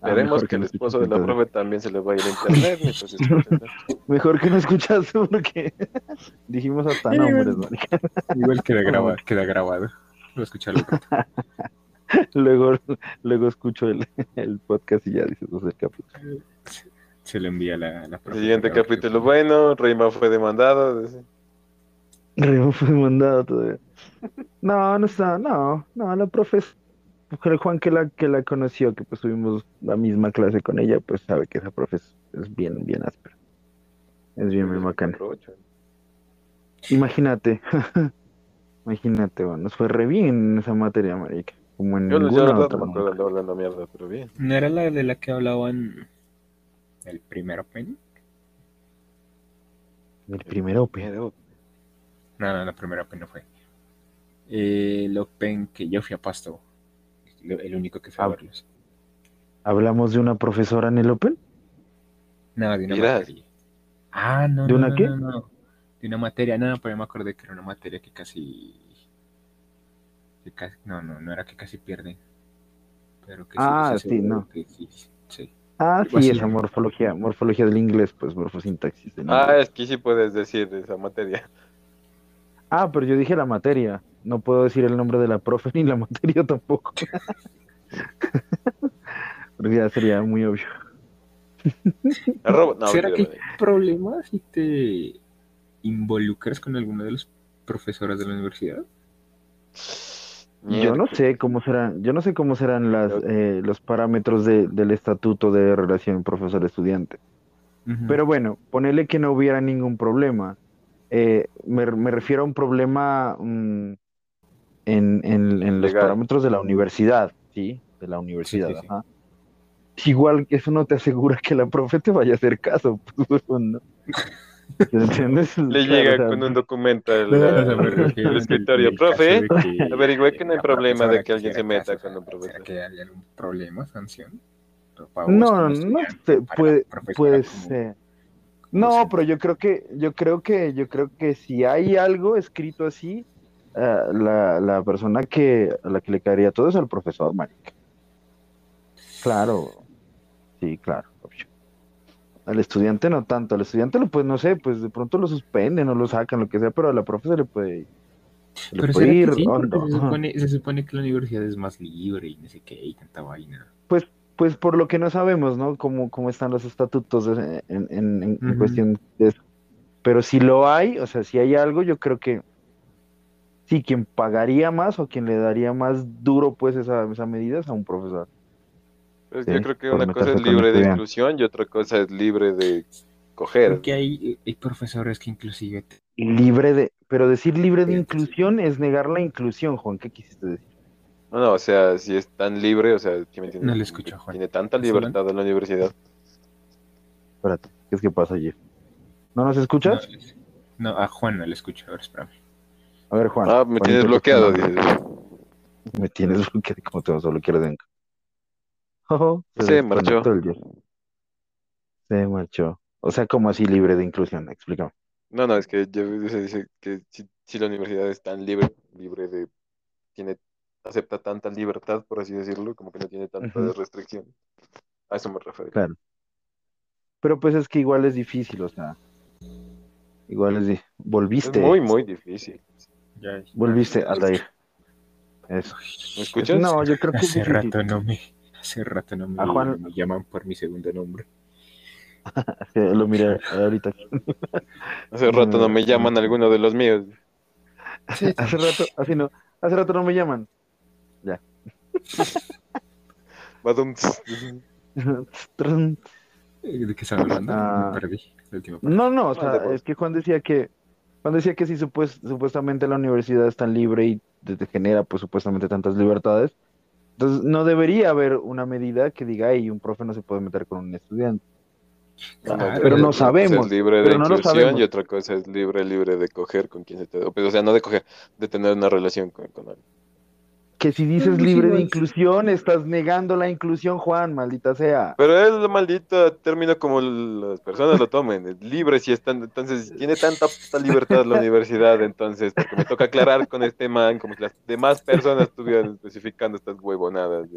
Ah, Esperemos mejor que que el esposo de la profe también se le vaya el internet. Mejor que no escuchaste porque dijimos hasta nombres, marica. Igual queda grabado, queda grabado. Lo escucharlo. Luego, luego escucho el, el podcast y ya dices, no sé, capítulo. Se lo envía la, la siguiente capítulo, bueno, Reyma fue demandado. dice. Remo fue mandado todavía. No, no está, no, no, la profe, es- el Juan que la, que la conoció, que pues tuvimos la misma clase con ella, pues sabe que esa profe es, bien, bien áspera. Es bien, bien bacana. Aprovecho. Imagínate, imagínate, bueno, nos fue re bien en esa materia, marica, como en Yo, no- otra. mierda, pero bien. ¿No era la de la que hablaban el primer Open? El primero, pe- No, no, la primera Open no fue. Eh, el Open que yo fui a Pasto. El único que fue a verlos. hablamos de una profesora en el Open. Nada de una materia. Ah, no, ¿De no, una no, qué? no, no. De una materia, no, pero me acordé que era una materia que casi, que casi- no, no, no era que casi pierden, pero que sí, Ah, sí, no. que sí, sí. Ah, sí, así, esa morfología, morfología del inglés, pues morfosintaxis. del Ah, inglés. es que sí puedes decir esa materia. Ah, pero yo dije la materia. No puedo decir el nombre de la profe ni la materia tampoco. Porque ya sería muy obvio. No, ¿Será que hay problemas si te involucras con alguno de los profesores de la universidad? Yo no sé cómo serán, yo no sé cómo serán las, eh, los parámetros de- del estatuto de relación profesor-estudiante. Pero bueno, ponele que no hubiera ningún problema. Eh, me, me refiero a un problema mm, en, en- en los parámetros de la universidad, ¿sí? De la universidad, sí, sí. ajá. Igual que eso no te asegura que la profe te vaya a hacer caso, pues, ¿no? ¿Entiendes? Le llega con un documento al, el- escritorio. Profe, de que no hay problema de que alguien se meta con un ¿será profesor. que hay algún problema, sanción? No, no la puede, como No, pero yo creo que, yo creo que, yo creo que si hay algo escrito así, eh, la, la persona que a la que le caería todo es al profesor, marica. Claro, sí, claro, obvio. Al estudiante no tanto, al estudiante lo pues no sé, pues de pronto lo suspenden o lo sacan, lo que sea, pero a la profe se le puede, se le Pero puede ir sí, se supone, se supone que la universidad es más libre y no sé qué, y tanta vaina. Pues por lo que no sabemos, ¿no? Cómo, cómo están los estatutos en, cuestión de eso. Pero si lo hay, o sea, si hay algo, yo creo que sí, quien pagaría más o quien le daría más duro, pues, esa, esa medida es a un profesor. Pues Sí, yo creo que por una cosa es libre de inclusión y otra cosa es libre de coger. Porque hay, hay profesores que inclusive te- Libre de, pero decir libre de Sí, inclusión es negar la inclusión, Juan. ¿Qué quisiste decir? No, no, o sea, si es tan libre, o sea, ¿sí me entiendes? No le escucho, Juan. Tiene tanta ¿Está libertad en la universidad. Espérate, ¿qué es que pasa, Jeff? ¿No nos escuchas? No, a Juan no le escucho, a ver, espérame. A ver, Juan. Ah, me tienes ¿qué bloqueado, dices. Me tienes bloqueado, ¿cómo te vas a bloquear de Se desconectó marchó. el. Se marchó. O sea, como así libre de inclusión? Explícame. No, no, es que yo se dice que si, si la universidad es tan libre, libre de, tiene, acepta tanta libertad, por así decirlo, como que no tiene tanta Ujú. restricción. A eso me refiero. Claro. Pero pues es que igual es difícil, o sea. Igual es di- Es Volviste. muy, muy difícil. Ya, Volviste, Aldair. Eso. ¿Me escuchas? No, yo creo que es Hace difícil. rato no me, hace rato no me, A Juan- me llaman por mi segundo nombre. Sí, Lo miré ahorita. Hace rato no me llaman alguno de los míos. Hace rato, así no. Hace rato no me llaman. Badum. Eh, ¿De qué estaba hablando? Ah. Me perdí. La última parte. No, no, o Ah, sea, es que Juan decía que Juan decía que si supues- supuestamente la universidad es tan libre y te, te genera pues supuestamente tantas libertades, entonces no debería haber una medida que diga, ay, un profe no se puede meter con un estudiante. Claro, pero no sabemos, Es libre de pero no inclusión sabemos. y otra cosa es libre, libre de coger con quien se te... O sea, no de coger, de tener una relación con, con alguien. Que si dices libre de inclusión, estás negando la inclusión, Juan, maldita sea. Pero es maldito término como las personas lo tomen, es libre si están, entonces tiene tanta puta libertad la universidad, entonces, porque me toca aclarar con este man, como si las demás personas estuvieran especificando estas huevonadas.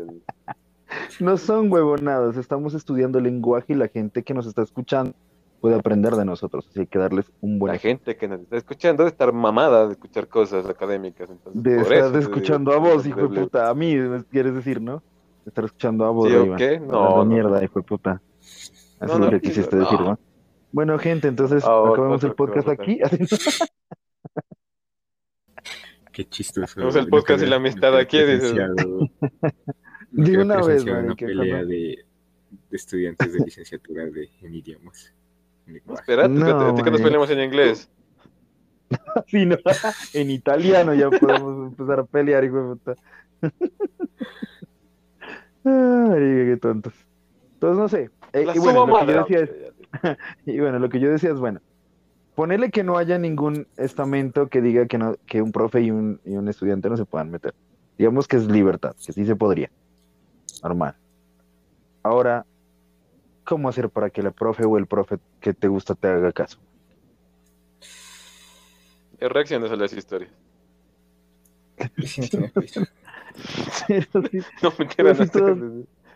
No son huevonadas, estamos estudiando lenguaje y la gente que nos está escuchando puede aprender de nosotros, así que hay que darles un buen La gente que nos está escuchando debe estar mamada de escuchar cosas académicas, entonces, de estar eso escuchando digo, a vos, hijo de puta, a mí, quieres decir, ¿no? Estar escuchando a vos, ¿Sí o Iván. qué? Hablando No, no, mierda, no. hijo de puta. Eso No, es lo no, que quisiste no. decir, ¿no? Bueno, gente, entonces otro- acabemos el podcast aquí. Qué chistoso. Tenemos el podcast y la amistad aquí, dices. De una vez, una pelea de, de estudiantes de licenciatura de, en idiomas. Lenguaje. Espérate, No, espérate, ¿a ti que nos peleamos en inglés? Sí, ¿no? En italiano ya podemos empezar a pelear, hijo de puta. Ah, marica, qué tontos. Entonces, no sé. Eh, y bueno, lo que yo decía es, Y bueno, lo que yo decía es, bueno, ponerle que no haya ningún estamento que diga que, no, que un profe y un, y un estudiante no se puedan meter. Digamos que es libertad, que sí se podría. Normal. Ahora, ¿cómo hacer para que la profe o el profe que te gusta te haga caso? ¿Qué reacciones a las historias? Sí. Pero No me Pero quedan si todas-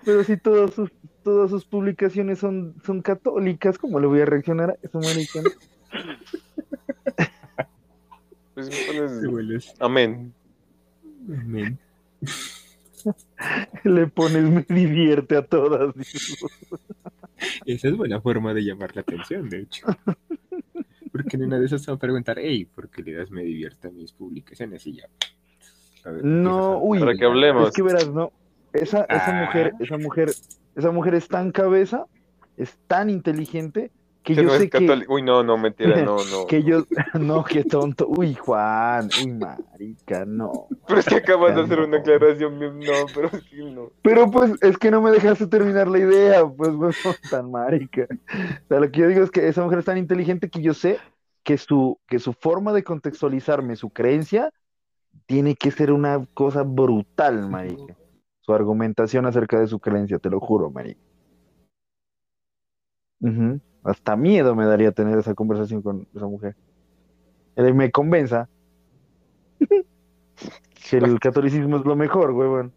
pero si todas sus, todas sus publicaciones son, son católicas, ¿cómo le voy a reaccionar a eso, marica? Pues pones... vuelves- Amén. Le pones me divierte a todas. Esa es buena forma de llamar la atención, de hecho. Porque en una de esas te va a preguntar, hey, ¿por qué le das me divierte a mis publicaciones? Y ya. A ver, No, uy. Para que hablemos. Es que verás, no. Esa, esa Ah. mujer, esa mujer, esa mujer es tan cabeza, es tan inteligente que yo no sé que. Uy, no, no, mentira, no, no. que yo, no, qué tonto. Uy, Juan, uy, marica, no. Pero es que acabas de hacer una aclaración. No, pero que no. Pero pues es que no me dejaste terminar la idea, pues huevón, tan marica. O sea, lo que yo digo es que esa mujer es tan inteligente que yo sé que su, que su forma de contextualizarme, su creencia, tiene que ser una cosa brutal, marica. Su argumentación acerca de su creencia, te lo juro, marica. Ujú. Hasta miedo me daría tener esa conversación con esa mujer. Él me convenza que el catolicismo es lo mejor, huevón.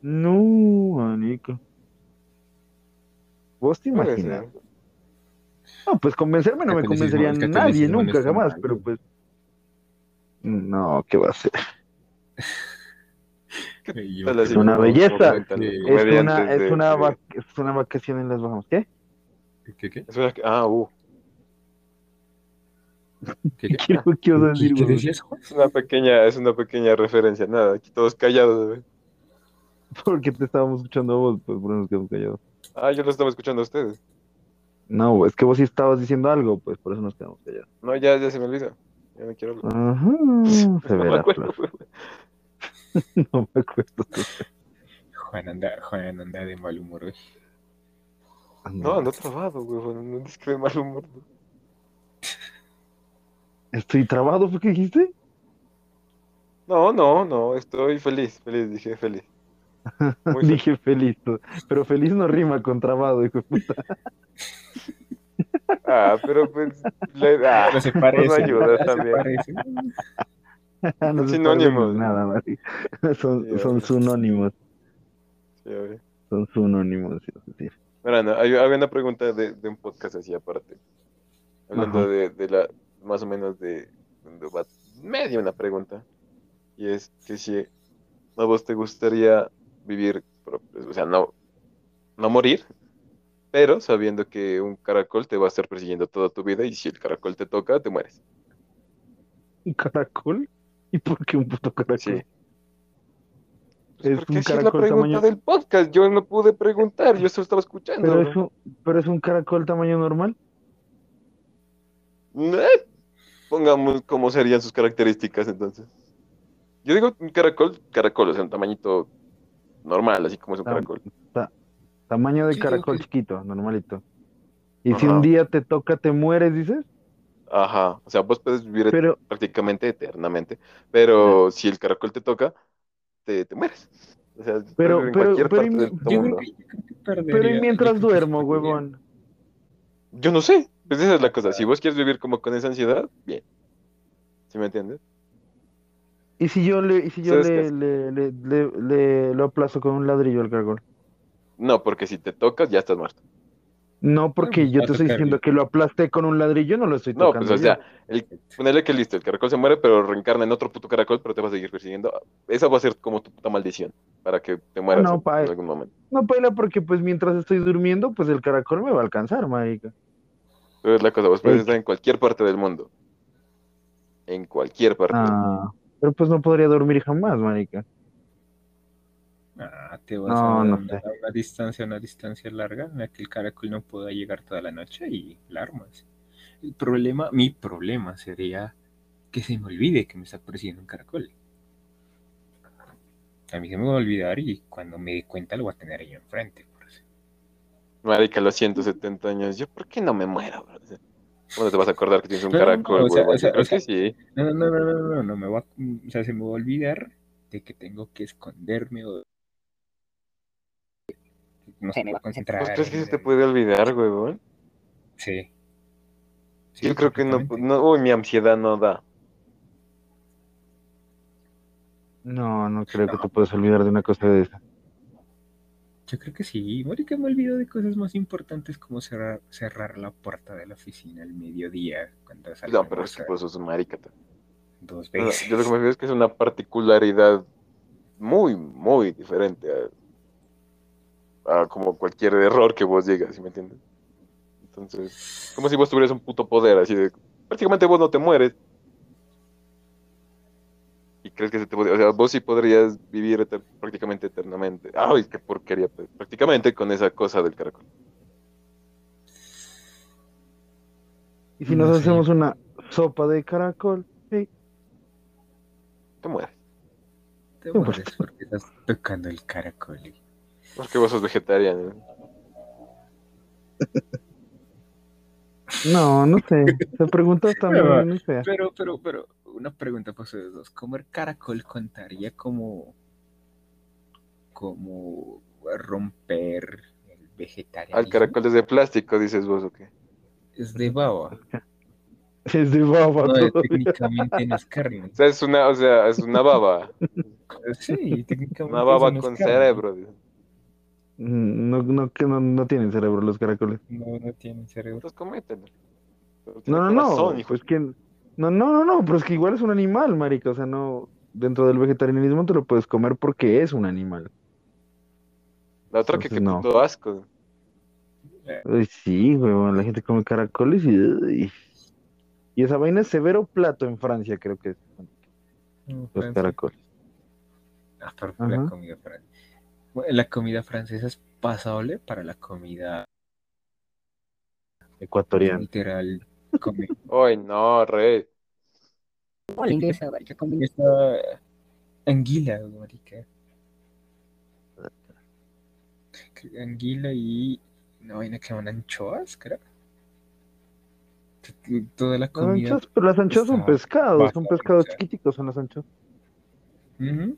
No, marica. ¿Vos te imaginas? No, pues convencerme no me convencería nadie nunca, jamás, mal, pero pues. No, ¿qué va a ser? Una belleza. Es una, es una, es una vacación en las Bahamas. ¿Qué? ¿Qué, qué? Ah, uh. ¿Qué, qué? ¿Qué, qué vas a ¿Qué- decir, qué güey? decías, Juan? Es una pequeña, es una pequeña referencia. Nada, aquí todos callados. güey. Porque te estábamos escuchando a vos, pues por eso nos quedamos callados. Ah, yo lo estaba escuchando a ustedes. No, es que vos sí estabas diciendo algo, pues por eso nos quedamos callados. No, ya, ya se me olvidó. Ya no quiero hablar. Ajá, se No me acuerdo. No me acuerdo. Juan anda, Juan anda de mal humor hoy. No, no trabado, güey. bueno, No es que de mal humor. ¿no? Estoy trabado, ¿fue que dijiste? No, no, no. Estoy feliz, feliz, dije feliz. Muy. Dije feliz, pero feliz no rima con trabado, hijo de puta. Ah, pero pues. le- ah, No se parece. ayuda se también. parece. No se Sinónimos. Nada, Mari. Son, Sí, son sinónimos, sí, son sinónimos. es decir. Mira, no, hay- había una pregunta de, de un podcast así aparte. Hablando de, de la, más o menos de, de va- medio una pregunta. Y es que si a vos te gustaría vivir, o sea, no, no morir, pero sabiendo que un caracol te va a estar persiguiendo toda tu vida y si el caracol te toca, te mueres. ¿Un caracol? ¿Y por qué un puto caracol? Sí. Pues Es porque un así es la caracol pregunta tamaño- del podcast. Yo no pude preguntar, yo solo estaba escuchando. Pero es, un, pero es un caracol tamaño normal. Eh, Pongamos cómo serían sus características entonces. Yo digo un caracol, caracol, o sea, un tamañito normal, así como es un caracol. Tamaño de Sí, caracol chiquito, normalito. Y si un día te toca, te mueres, dices. Ajá, o sea, vos puedes vivir Pero, prácticamente eternamente, pero si el caracol te toca, te, te mueres. O sea, Pero- pero- pero y pero ¿y mientras duermo, huevón? Yo no sé, pues esa es la cosa. Si vos quieres vivir como con esa ansiedad, bien. ¿Sí me entiendes? ¿Y si yo le, y si yo ¿Sabes qué le, le, le, le- le- lo aplazo con un ladrillo al caracol? No, porque si te tocas, ya estás muerto. No, porque yo te estoy diciendo que lo aplasté con un ladrillo, no lo estoy No, tocando pues o sea, el, ponerle que listo, el caracol se muere, pero reencarna en otro puto caracol, pero te va a seguir persiguiendo. Esa va a ser como tu puta maldición, para que te mueras no, en- algún momento. No, paila, porque pues mientras estoy durmiendo, pues el caracol me va a alcanzar, marica. Pero es la cosa, vos puedes estar en cualquier parte del mundo. En cualquier parte. del mundo. Ah, pero pues no podría dormir jamás, marica. Ah, te vas No, a no sé. a una distancia, una distancia larga en la que el caracol no pueda llegar toda la noche y la armas. El problema, mi problema sería que se me olvide que me está persiguiendo un caracol. A mí se me va a olvidar y cuando me dé cuenta lo voy a tener ahí enfrente. por eso. Marica, a los 170 años, ¿yo por qué no me muero? bro? ¿Cómo no te vas a acordar que tienes un No, no, caracol, o sea, huevón? o sea, Yo creo o sea- que sí. No, no, no, no, no, no, no me va, a- o sea, se me va a olvidar de que tengo que esconderme o no sé, me va a concentrar. ¿Vos crees que se te puede olvidar, huevón? Sí. Sí, Yo creo que no, uy, mi ansiedad no da. No, no creo que te puedas olvidar de una cosa de esa. Yo creo que sí. Marica, me olvido de cosas más importantes como cerrar, cerrar la puerta de la oficina al mediodía cuando salgo No, pero es que sos un marica. dos No, veces. yo lo que me refiero es que es una particularidad muy, muy diferente a, a como cualquier error que vos digas, ¿sí me entiendes? Entonces, como si vos tuvieras un puto poder, así de, prácticamente vos no te mueres. Y crees que se te podría, o sea, vos sí podrías vivir eter- prácticamente eternamente. Ay, qué porquería, pues, prácticamente con esa cosa del caracol. Y si No nos sé. hacemos una sopa de caracol, sí. Te mueres. Te mueres porque estás tocando el caracol. Porque vos sos vegetariano. ¿no? No, no sé. Esa pregunta Pero- muy, muy fea. Pero, pero, pero, una pregunta para ustedes dos. ¿Comer caracol contaría como, como romper el vegetarianismo? Al caracol es de plástico, dices vos, ¿o qué? Es de baba. Es de baba No, todavía. técnicamente no es carne. O sea, es una, o sea, es una baba. Sí, técnicamente Una baba no es con carne. cerebro. dice. Mm, No, no, que no, no tienen cerebro los caracoles. No, no tiene cerebro. Entonces comételo. Pero tiene No, no, no. Pues que. No, no, no, no. Pero es que igual es un animal, marica. O sea, no. Dentro del vegetarianismo te lo puedes comer porque es un animal. La otra que Entonces, no. puto asco. Ay, sí, huevón. La gente come caracoles y. uy. Y esa vaina es severo plato en Francia, creo que es. Los caracoles. Pero la comida francesa. La comida francesa es pasable para la comida Ecuatoriano. literal. Come. Ay, no, re. la inglesa, marica, come esta anguila, marica. Anguila y una vaina que llaman anchoas, creo. Toda la Las comida. anchoas, pero las anchoas son pescados, son pescados ser. chiquiticos, son las anchoas. Ujú.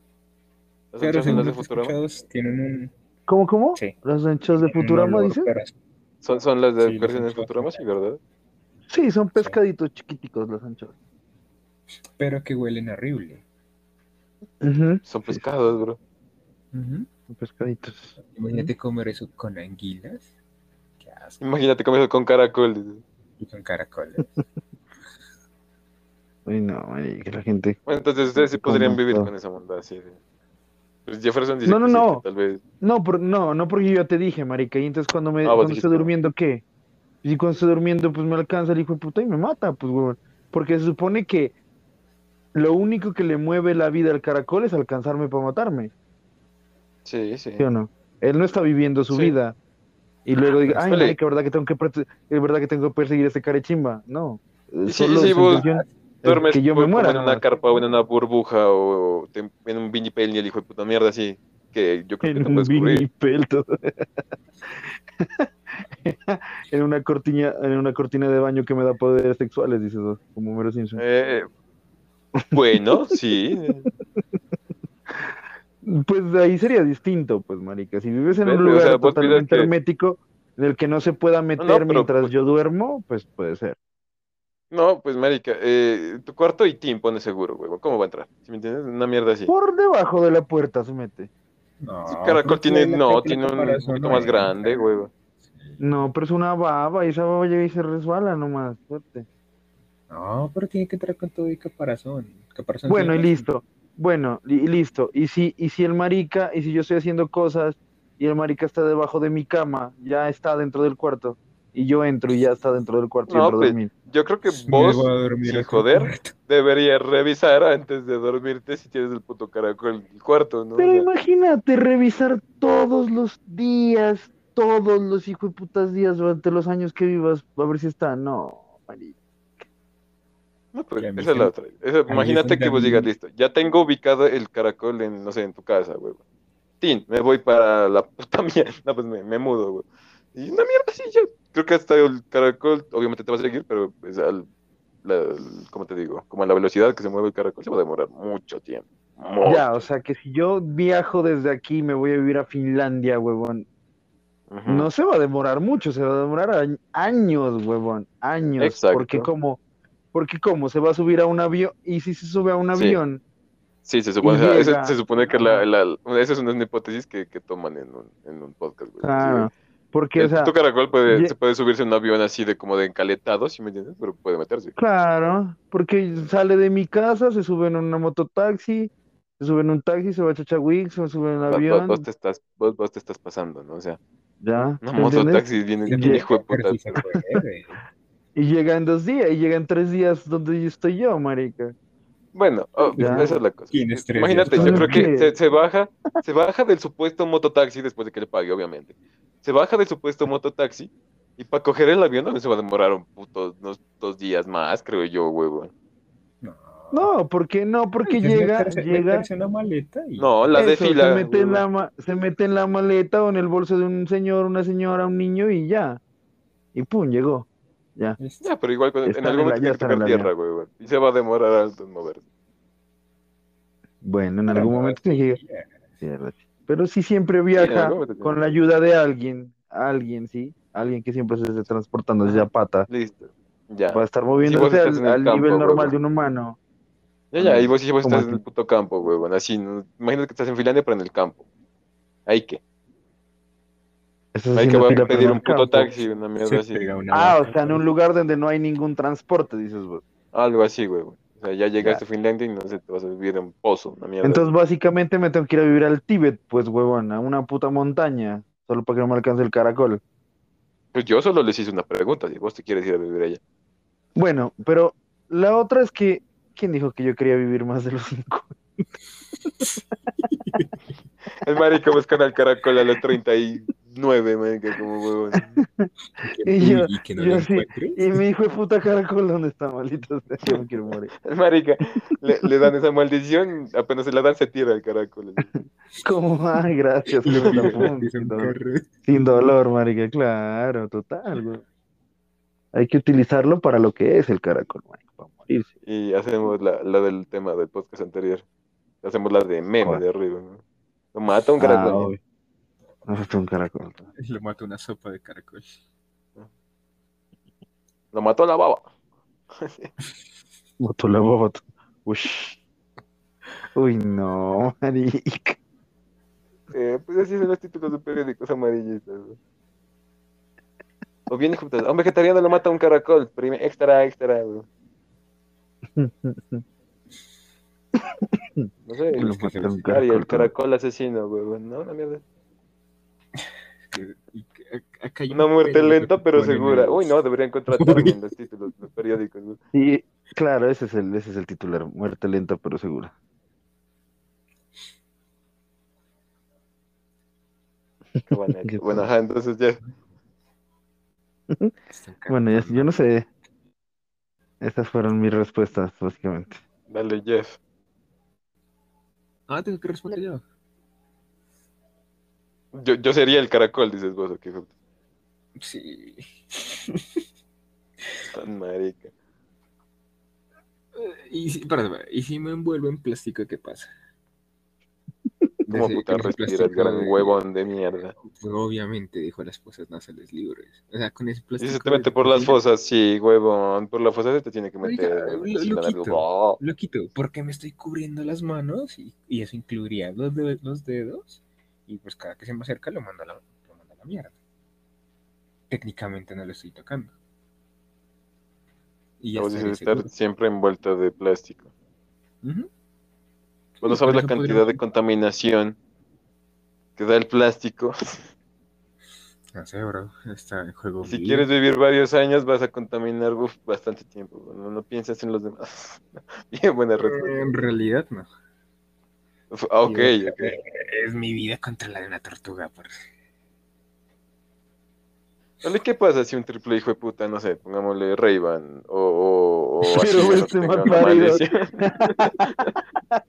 Son las según de los Futurama. tienen un. ¿Cómo, cómo? Sí. ¿Las anchoas de Futurama, peras- Son, son las de Sí, las versiones Futurama, sí, ¿verdad? Sí, son pescaditos chiquiticos las anchoas. Pero que huelen horrible. Son pescados, bro. Son pescaditos. Imagínate comer eso con anguilas. Qué asco. Imagínate comer eso con caracol. dice. Y con caracoles. Ay, no, marica, la gente. Bueno, entonces ustedes sí podrían vivir todo. con esa bondad, sí. de- Pues Jefferson dice No, no, que sí, no. que tal vez. No, por- no, no porque yo ya te dije, marica. Y entonces cuando me Ah, cuando estoy durmiendo, ¿qué? Y cuando estoy durmiendo, pues me alcanza el hijo de puta y me mata, pues, huevón. Porque se supone que lo único que le mueve la vida al caracol es alcanzarme para matarme, Sí, sí. ¿sí o no? Él no está viviendo su Sí. vida. Y luego diga, ay, marica, ¿verdad que tengo que, verdad que tengo que perseguir a este carechimba? No. Solo y si su vos Duermes que yo me muera. en una carpa o en una burbuja o te- en un vinipel y el hijo de puta mierda así. Que yo creo que En un puedes vinipel todo. en una cortina, en una cortina de baño que me da poderes sexuales, dices como Homero Simpson. Eh, bueno, sí. Pues ahí sería distinto, pues, marica. Si vives en un o lugar sea, totalmente que- hermético en el que no se pueda meter mientras pues- yo duermo, pues puede ser. No, pues marica, eh, tu cuarto y Tim pone seguro, huevo. ¿Cómo va a entrar? ¿Sí me entiendes? Una mierda así. Por debajo de la puerta se mete. No, Ese caracol tiene, no, tiene un poquito no más es. grande, huevo. No, pero es una baba y esa baba llega y se resbala nomás. fuerte. No, pero tiene que entrar con todo y caparazón. Caparazón Bueno, y listo. Bueno, y listo. Y si, y si el marica, y si yo estoy haciendo cosas y el marica está debajo de mi cama, ya está dentro del cuarto, y yo entro y ya está dentro del cuarto y No, entro a pues, dormir. Yo creo que vos, voy a dormir sin joder, deberías revisar antes de dormirte si tienes el puto caracol en el cuarto, ¿no? O Pero sea, imagínate revisar todos los días, todos los hijos de putas días durante los años que vivas, a ver si está. No, marica. no, pero esa es la otra. Esa- imagínate que vos digas, listo, ya tengo ubicado el caracol en, no sé, en tu casa, huevo. Tin, me voy para la puta mierda. No, pues me, me mudo, güey. Y una mierda así, yo creo que hasta el caracol, obviamente te va a seguir, pero pues al, la, el- ¿cómo te digo? Como a la velocidad que se mueve el caracol, se va a demorar mucho tiempo. Mucho. Ya, o sea que si yo viajo desde aquí, me voy a vivir a Finlandia, huevón. No se va a demorar mucho, se va a demorar añ- años, huevón, años. Exacto. Porque como, porque como se va a subir a un avión, y si se sube a un avión, Sí, se supone, Y o sea, ese- llega- se supone que la, la- esa es una hipótesis que, que toman en un, en un podcast, güey. claro, Sí, porque, el o sea, puto caracol puede, ye- se puede subirse a un avión así de como de encaletado, ¿sí me entiendes? Pero puede meterse. claro, porque sale de mi casa, se sube en una mototaxi, se sube en un taxi, se va a Chachagüí, se sube en el Vos, vos- avión, vos te estás, vos, vos te estás pasando, ¿no? O sea, ya, una mototaxi viene Y un hijo de puta. Y llega en dos días, y llega en tres días donde yo estoy yo, marica. Bueno, oh, esa es la cosa. Imagínate, yo creo que se, se baja, se baja del supuesto mototaxi después de que le pague, obviamente. Se baja del supuesto mototaxi y para coger el avión también se va a demorar un puto, unos dos días más, creo yo, huevón. No. Porque no, porque llega, meterse, llega, meterse en una maleta y No, la eso, fila. se mete en la, ma- se mete en la maleta o en el bolso de un señor, una señora, un niño y ya. Y pum, llegó. Ya. Ya, pero igual cuando- en algún momento tiene que tocar tierra, huevón. Y se va a demorar alto en moverse. Bueno, en algún momento tiene que. Pero sí siempre viaja con que- la ayuda de alguien, alguien, sí, alguien que siempre se esté transportando desde a pata. Listo. Ya. Va a estar moviéndose estás al, al campo, nivel normal de un humano. Ya, ya, y vos, y vos ¿Cómo estás en el puto campo, huevón. Así, ¿no? imagínate que estás en Finlandia, pero en el campo. Ahí que. Estás Hay que a pedir un puto campo. taxi, una mierda así. una Ah, o sea, en un lugar donde no hay ningún transporte, dices vos. Algo así, huevón. O sea, ya llegaste Ya. a Finlandia y no sé, te vas a vivir en un pozo, una mierda. Entonces, básicamente me tengo que ir a vivir al Tíbet, pues, huevón, a una puta montaña, solo para que no me alcance el caracol. Pues yo solo les hice una pregunta, si vos te quieres ir a vivir allá. Bueno, pero la otra es que, ¿quién dijo que yo quería vivir más de los cinco? El marica buscan al caracol a los 39, marica, como huevón. Y yo- y que no yo sí. Y mi hijo de puta caracol, ¿dónde está, maldito? Yo me quiero morir. El marica, le, le dan esa maldición, apenas se la dan, se tira el caracol. ¿Cómo? Ay, gracias. Lo puta, pum, sin, dolor, sin dolor, marica, claro, total, güey. Hay que utilizarlo para lo que es el caracol, marica, para morirse. Y hacemos la, la del tema del podcast anterior. Hacemos la de meme ¿Cuál? de arriba, ¿no? Lo mata un Ah, caracol. un. Lo mata una sopa de caracol. Lo mató la baba. Boto la boto. Ush. Uy, no, marica. Eh, pues así son los títulos de periódicos amarillistas. ¿no? O bien, a un vegetariano lo mata un caracol. Prime- extra, extra. güey. No sé, Lo el, un Ari, el caracol. caracol asesino, güey. No, una mierda. Que- acá hay Una un muerte lenta que pero segura. los- Uy, no, deberían contratarme en los títulos los periódicos. güey. Sí, claro, ese es el, ese es el titular. Muerte lenta pero segura. Bueno, ajá, entonces ya. Bueno, ya- caracol, yo no sé. Estas fueron mis respuestas, básicamente. Dale, Jeff. Ah, tengo que responder yo. Yo, yo sería el caracol, dices vos, ¿o qué hijo de- Sí. Tan marica. Y si, perdón, y si me envuelvo en plástico, ¿qué pasa? Como puta respiras, plástico gran de- huevón de mierda. Obviamente dijo las fosas nasales libres. O sea, con ese Y plástico. se te mete de por las fosas, sí, huevón. Por la fosa se te tiene que Oiga, meter. lo- quito. ¡oh! Lo quito porque me estoy cubriendo las manos y, y eso incluiría los, de- los dedos. Y pues cada que se me acerca lo mando a la, lo mando a la mierda. Técnicamente no lo estoy tocando. Y ya Vos estar seguro. siempre envuelto de plástico. Vos no Sí, sabes la cantidad podría- de contaminación que da el plástico. No sé, bro. Está en juego. Si quieres vivir varios años, vas a contaminar uf, bastante tiempo. No, no piensas en los demás. Bien buena respuesta. En realidad, no. Ah, ok, ok. Es mi vida contra la de una tortuga. Por... Dale, ¿qué pasa si un triple hijo de puta, no sé, pongámosle Ray-Ban o, o, o Pero así, ¿no? este maldición?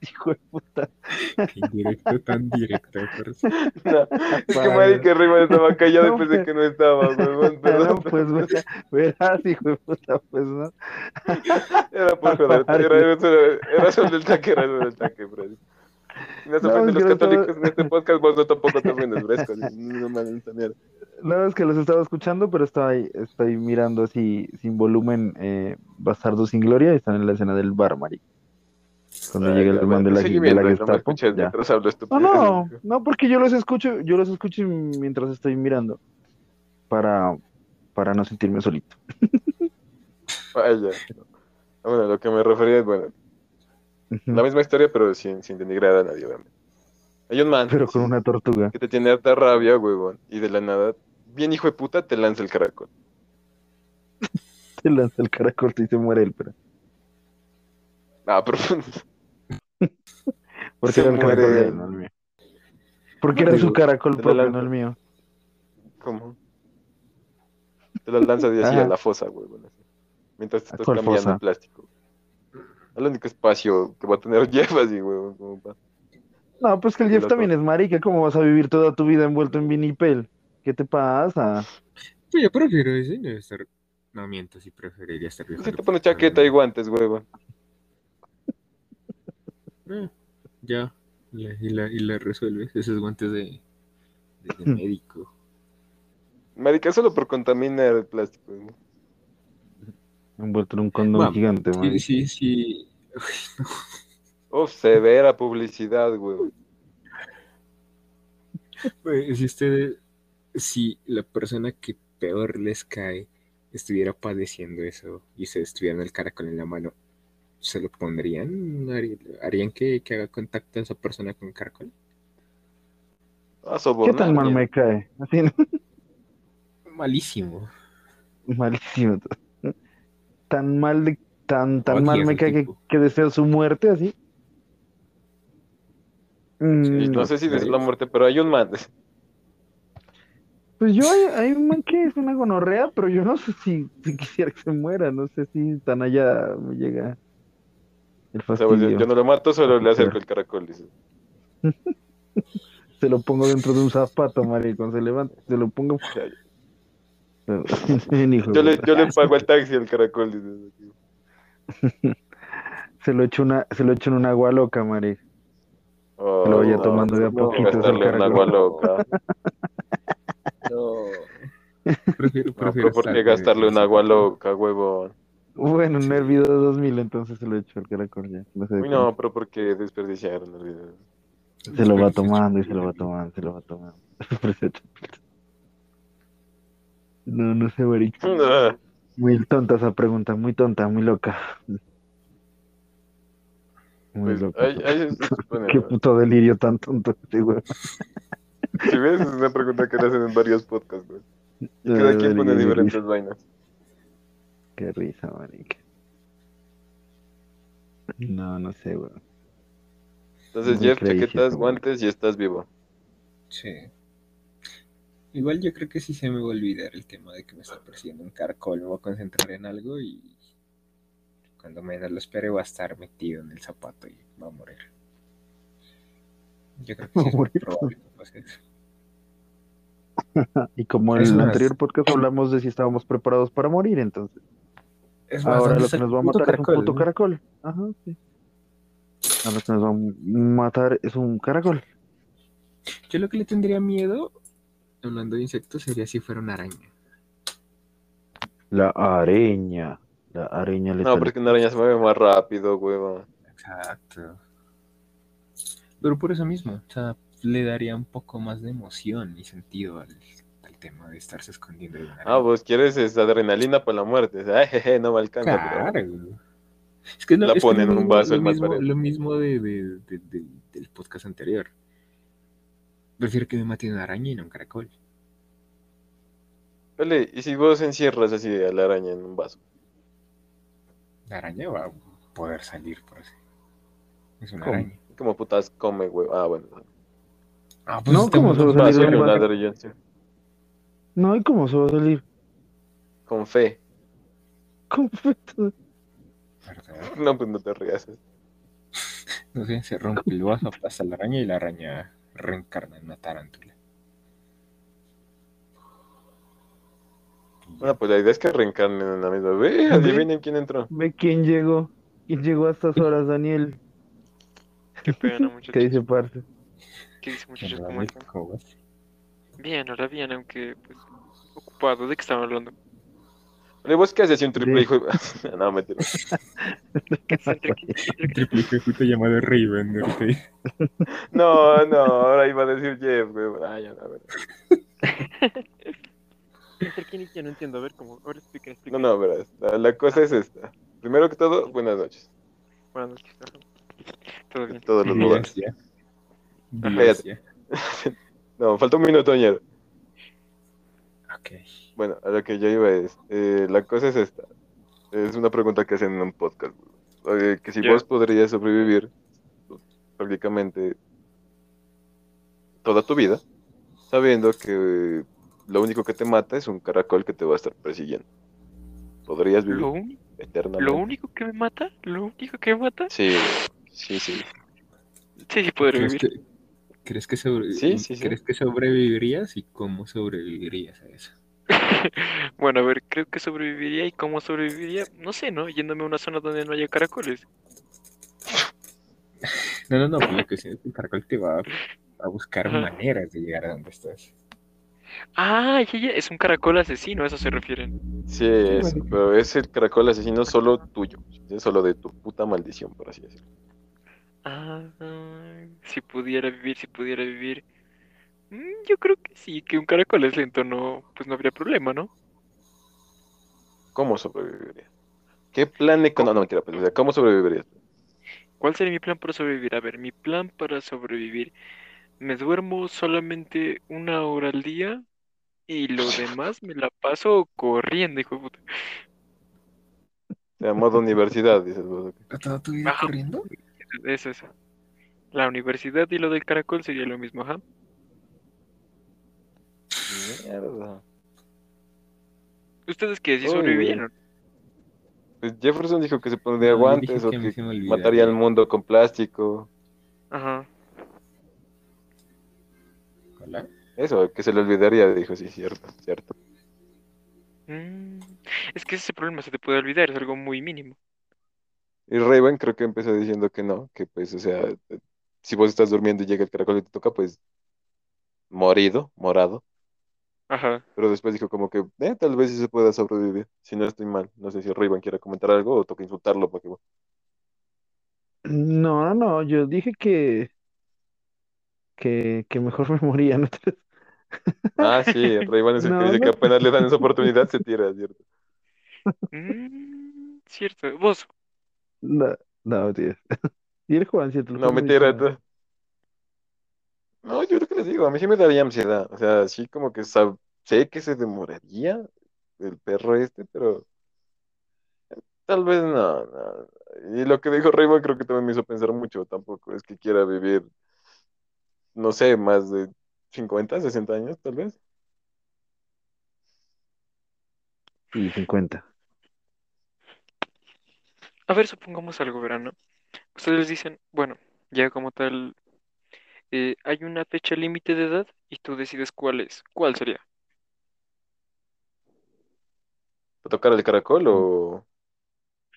Hijo de puta. Qué indirecto, tan directo. por- No, es que marica Ray-Ban estaba callado No, después de pues. que no estaba, huevón, No, perdón. pues verás, hijo de puta, pues no. Era por joder, era, era, solo- era solo el taque, era solo el taque, bro. No se No, ofenden los no estaba- católicos en este podcast, vos no tampoco te ofendes, fresco. No me. No, es que los estaba escuchando, pero estoy, estoy mirando así sin volumen eh, Bastardo sin Gloria y están en la escena del bar, marica. Cuando Ah, llega el man de la, de la no Gestapo. No, estúpido. no, no, porque yo los escucho, yo los escucho mientras estoy mirando para, para no sentirme solito. Vaya. Bueno, lo que me refería es, bueno, La misma historia, pero sin, sin denigrar a nadie, obviamente. Hay un man Pero con una tortuga. que te tiene harta rabia, huevón, y de la nada, bien hijo de puta, te lanza el caracol. Se lanza el caracol y se muere él, pero. Ah, pero Porque Se era el caracol de él. no el mío. Porque No, era digo, su caracol te propio, no el mío. ¿cómo? Te lo lanza de así a la fosa, huevón. así. Mientras te ¿A estás cambiando fosa? el plástico. El único espacio que va a tener Jeff así, pa- No, pues que el Jeff también es marica. ¿Cómo vas a vivir toda tu vida envuelto en vinipel? ¿Qué te pasa? Pues yo prefiero ese, no estar. No miento, sí preferiría estar Si viajando te pones por chaqueta y guantes, huevón. Eh, ya. Y la, y, la, y la resuelves. Esos guantes de, de, de médico. Marica, solo por contaminar el plástico. ¿no? Envuelto en un condón gigante, Sí, marica. sí, sí. Oh, severa publicidad. Pues, si ustedes, si la persona que peor les cae estuviera padeciendo eso y se estuvieran el caracol en la mano, ¿se lo pondrían? ¿Harían, que, que haga contacto a esa persona con caracol? ¿Qué tan mal ya. me cae? Así, ¿no? Malísimo. Malísimo. Tan mal, de- tan, tan mal me cae que, que deseo su muerte, así. Sí, Mm, no sé si sé. deseo la muerte, pero hay un man. Pues yo hay, hay un man que es una gonorrea, pero yo no sé si, si quisiera que se muera, no sé si tan allá me llega el O sea, pues, yo, fastidio. yo no lo mato, solo le acerco el caracol. dice. Se lo pongo dentro de un zapato, marico, cuando se levanta, se lo pongo. Yo le, puta. yo le pago al taxi al caracol. dice. Se lo echo una, se lo echo en un agua loca, marico. Oh, Lo vaya no, tomando de a no, poquitos el gastarle en caracol. agua loca. No. Prefiero, No, prefiero pero ¿por estar qué con gastarle en agua loca, huevón? Bueno, en el video de 2000, entonces se lo echo al caracol ya. No sé Uy, no, pero ¿por qué desperdiciaron el video? Se lo va tomando y se lo va tomando, se lo va tomando. No, no sé, marico. Ah, Muy tonta esa pregunta, muy tonta, muy loca. Muy Pues, loca. se supone, Qué ¿no? puto delirio tan tonto este güey. Si ves, es una pregunta que le hacen en varios podcasts, güey. Y cada quien pone diferentes vainas. Qué risa, marica. No, no sé, güey. Entonces, Muy Jeff, crazy chaquetas, esto, guantes y estás vivo. Sí. Igual yo creo que sí se me va a olvidar el tema de que me está persiguiendo un caracol. Me voy a concentrar en algo y cuando menos lo espere va a estar metido en el zapato y va a morir. Yo creo que sí es muy probable que pase eso. Y como en Es el más- anterior podcast hablamos de si estábamos preparados para morir, entonces. Es más, Ahora ¿dónde lo que nos va a matar es un puto caracol. Ajá, sí. Ahora lo que nos va a matar es un caracol. Yo lo que le tendría miedo, hablando de insectos, sería si fuera una araña. La araña. La araña le No, porque una araña se mueve más rápido, huevón. Exacto. Pero por eso mismo, o sea, le daría un poco más de emoción y sentido al, al tema de estarse escondiendo de una Ah, vos quieres esa adrenalina para la muerte. Ay, jeje, no me alcanza. Claro. pero- Es que, no, La es que pone lo en un mismo- vaso lo el mismo, lo mismo de, de- de- de- del podcast anterior. Prefiero que me mate una araña y no un caracol. Vale, ¿y si vos encierras así a la araña en un vaso? La araña va a poder salir por así. Es una ¿Cómo? araña. ¿Cómo putas come, huevón? Ah, bueno. Ah, No, ¿cómo estamos- se va a Un salir y un sí. No, ¿y cómo se va a salir? Con fe. Confecto. ¿verdad? No, pues no te rías. No sé, se rompe el vaso, pasa la araña y la araña reencarna en una tarántula. Bueno, pues la idea es que reencarnen en la misma. Ve, adivinen quién entró. Ve quién llegó. ¿Quién llegó a estas horas, Daniel? Qué pena, ¿Qué muchachos. dice parce? ¿Qué dice, muchachos? ¿Cómo están? Bien, ahora bien, aunque pues, ocupado. ¿De qué estaban hablando? ¿Vos qué haces un triple hijo? no, mentira. ¿Qué es entre qué- entre qué- Triple hijo de puta llamado Raven. No, no, ahora iba a decir Jeff, güey. Ah, ya, a ver. No entiendo. A ver, ¿cómo? Ahora explica, explica. No, no, verás. La, la cosa es esta. Primero que todo, buenas noches. Buenas noches. Todo bien. En todos los Días lugares. No, falta un minuto, ñero. Ok. Bueno, a lo que yo iba es, eh, la cosa es esta. Es una pregunta que hacen en un podcast. Eh, que si vos podrías sobrevivir pues, prácticamente toda tu vida, sabiendo que eh, lo único que te mata es un caracol que te va a estar persiguiendo. ¿Podrías vivir ¿Lo, uni- eternamente? ¿Lo único que me mata? ¿Lo único que me mata? Sí, sí, sí. Sí, sí, ¿Crees vivir. que, ¿crees, que sobre- Sí, sí, sí. ¿Crees que sobrevivirías y cómo sobrevivirías a eso? Bueno, a ver, creo que sobreviviría y cómo sobreviviría, no sé, ¿no? Yéndome a una zona donde no haya caracoles. No, no, no, pues lo que que el caracol te va a, a buscar Ajá. maneras de llegar a donde estás. Ah, ya, ya, es un caracol asesino, a eso se refieren. Sí, es, pero es el caracol asesino solo tuyo, es solo de tu puta maldición, por así decirlo. Ah, si pudiera vivir, si pudiera vivir. Mm, yo creo que sí, que un caracol es lento, no, pues no habría problema, ¿no? ¿Cómo sobreviviría? ¿Qué plan económico? No, no, mentira, pues, ¿cómo sobrevivirías? ¿Cuál sería mi plan para sobrevivir? A ver, mi plan para sobrevivir. Me duermo solamente una hora al día y lo demás me la paso corriendo, hijo de puta. Sea, modo universidad, dices vos. ok. ¿Toda tu vida corriendo? Eso es. La universidad y lo del caracol sería lo mismo, ajá. Mierda. ¿Ustedes qué? ¿Sí sobrevivieron? Pues Jefferson dijo que se pondría No, guantes o que que mataría al mundo con plástico. Ajá. Hola. Eso, que se le olvidaría, dijo, sí, cierto, cierto. Mm, es que ese es el problema, se te puede olvidar, es algo muy mínimo. Y Raven creo que empezó diciendo que no, que pues, o sea, si vos estás durmiendo y llega el caracol y te toca, pues, morido, morado. Ajá. Pero después dijo como que, eh, tal vez sí se pueda sobrevivir, si no estoy mal. No sé si Raven quiere comentar algo o toca insultarlo para que... No, no, no, yo dije que, que, que mejor me moría, ¿no? Ah, sí, Raven es el que No, dice no. que apenas le dan esa oportunidad se tira, ¿cierto? Mm, cierto. Vos, No, no, mentira. Y el Juan, cierto. No, mentira. tú- No, yo creo que les digo, a mí sí me daría ansiedad. O sea, sí como que sab- sé que se demoraría el perro este, pero tal vez no, no. Y lo que dijo Raymond creo que también me hizo pensar mucho. Tampoco es que quiera vivir, no sé, más de 50, 60 años, tal vez. Y 50. a ver, supongamos algo, verano. Ustedes dicen, bueno, ya como tal, eh, hay una fecha límite de edad y tú decides cuál es. ¿Cuál sería? ¿Para tocar el caracol o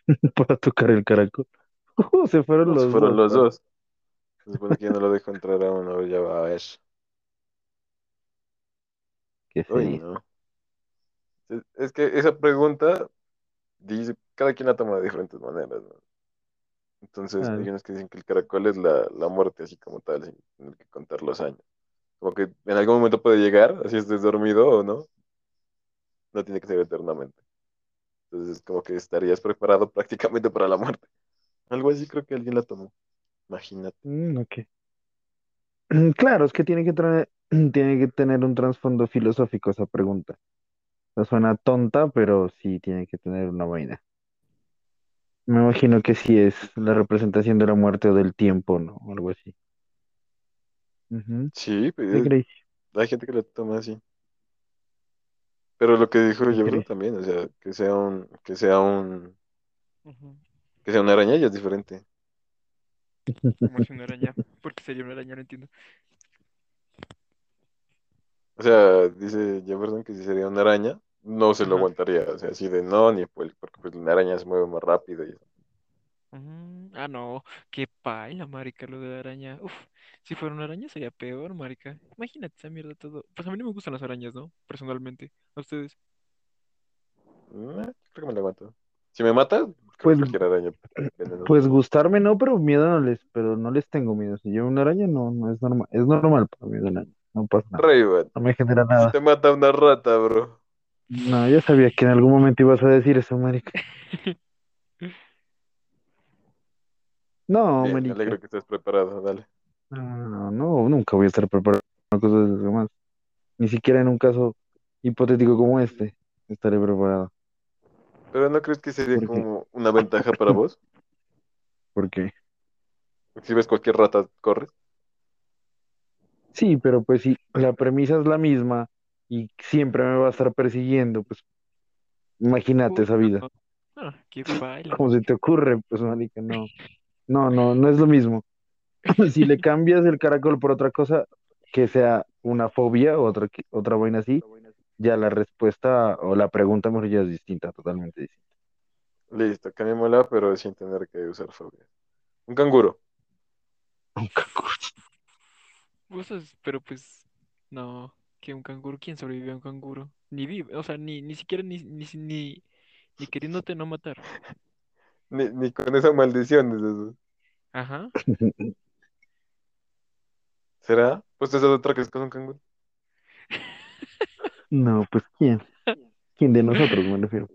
Para tocar el caracol. Uh, se fueron no, los se fueron dos, los dos? Se supone que no lo dejo entrar a uno, ya va a ver. ¿Qué Uy, no. Es, es que esa pregunta dice, cada quien la toma de diferentes maneras, ¿no? Entonces, Claro. hay unos que dicen que el caracol es la, la muerte, así como tal, sin tener que contar los años. Como que en algún momento puede llegar, así estés dormido o no. No tiene que ser eternamente. Entonces, como que estarías preparado prácticamente para la muerte. Algo así creo que alguien la tomó. Imagínate. Mm, ok. Claro, es que tiene que traer, tiene que tener un trasfondo filosófico esa pregunta. No suena tonta, pero sí tiene que tener una vaina. Me imagino que sí es la representación de la muerte o del tiempo, ¿no? Algo así. Ujú. Sí, Sí, pues, hay gente que la toma así. Pero lo que dijo Ok. Jefferson también, o sea, que sea un, que sea un, que sea una araña ya es diferente. Como si una araña. ¿Por qué sería una araña? No entiendo. O sea, dice Jefferson que si sería una araña, no se lo aguantaría. O sea, así de no, ni pues, porque pues la araña se mueve más rápido y eso. Mm, ah, no, qué paila, marica, lo de la araña. Uf, si fuera una araña sería peor, marica. Imagínate esa mierda todo. Pues a mí no me gustan las arañas, ¿no? Personalmente. ¿A ustedes? Eh, creo que me la aguanto. Si me mata, creo Pues- que cualquier araña. Pues gustarme no, pero miedo no les, pero no les tengo miedo. Si yo una araña no, no es normal, es normal para mí una araña, no pasa nada, Rey, no me genera Si nada. te mata una rata, bro. No, yo sabía que en algún momento ibas a decir eso, marica. No, Bien, me marica. alegro que estés preparado, dale. No, no, nunca voy a estar preparado para cosas de esas jamás. Ni siquiera en un caso hipotético como este estaré preparado. Pero ¿no crees que sería ¿Por qué? como una ventaja para vos? Porque Si ves cualquier rata, corres. sí, pero pues si la premisa es la misma y siempre me va a estar persiguiendo, pues imagínate esa vida. Ah, qué. ¿Cómo se te ocurre? Pues, marica, no. No, no, no es lo mismo. Si le cambias el caracol por otra cosa, que sea una fobia o otra, otra vaina así, ya la respuesta o la pregunta mejor ya es distinta, totalmente distinta. Listo, cambiémosla, pero sin tener que usar fobia. Un canguro. Un canguro. Pero pues, no, que un canguro, ¿quién sobrevive a un canguro? Ni vive, o sea, ni, ni siquiera ni, ni, ni, ni queriéndote no matar. Ni, ni con esa maldición. es eso. Ajá. ¿Será? Pues esa es otra que es con un canguro. No, pues ¿quién? ¿Quién de nosotros me refiero?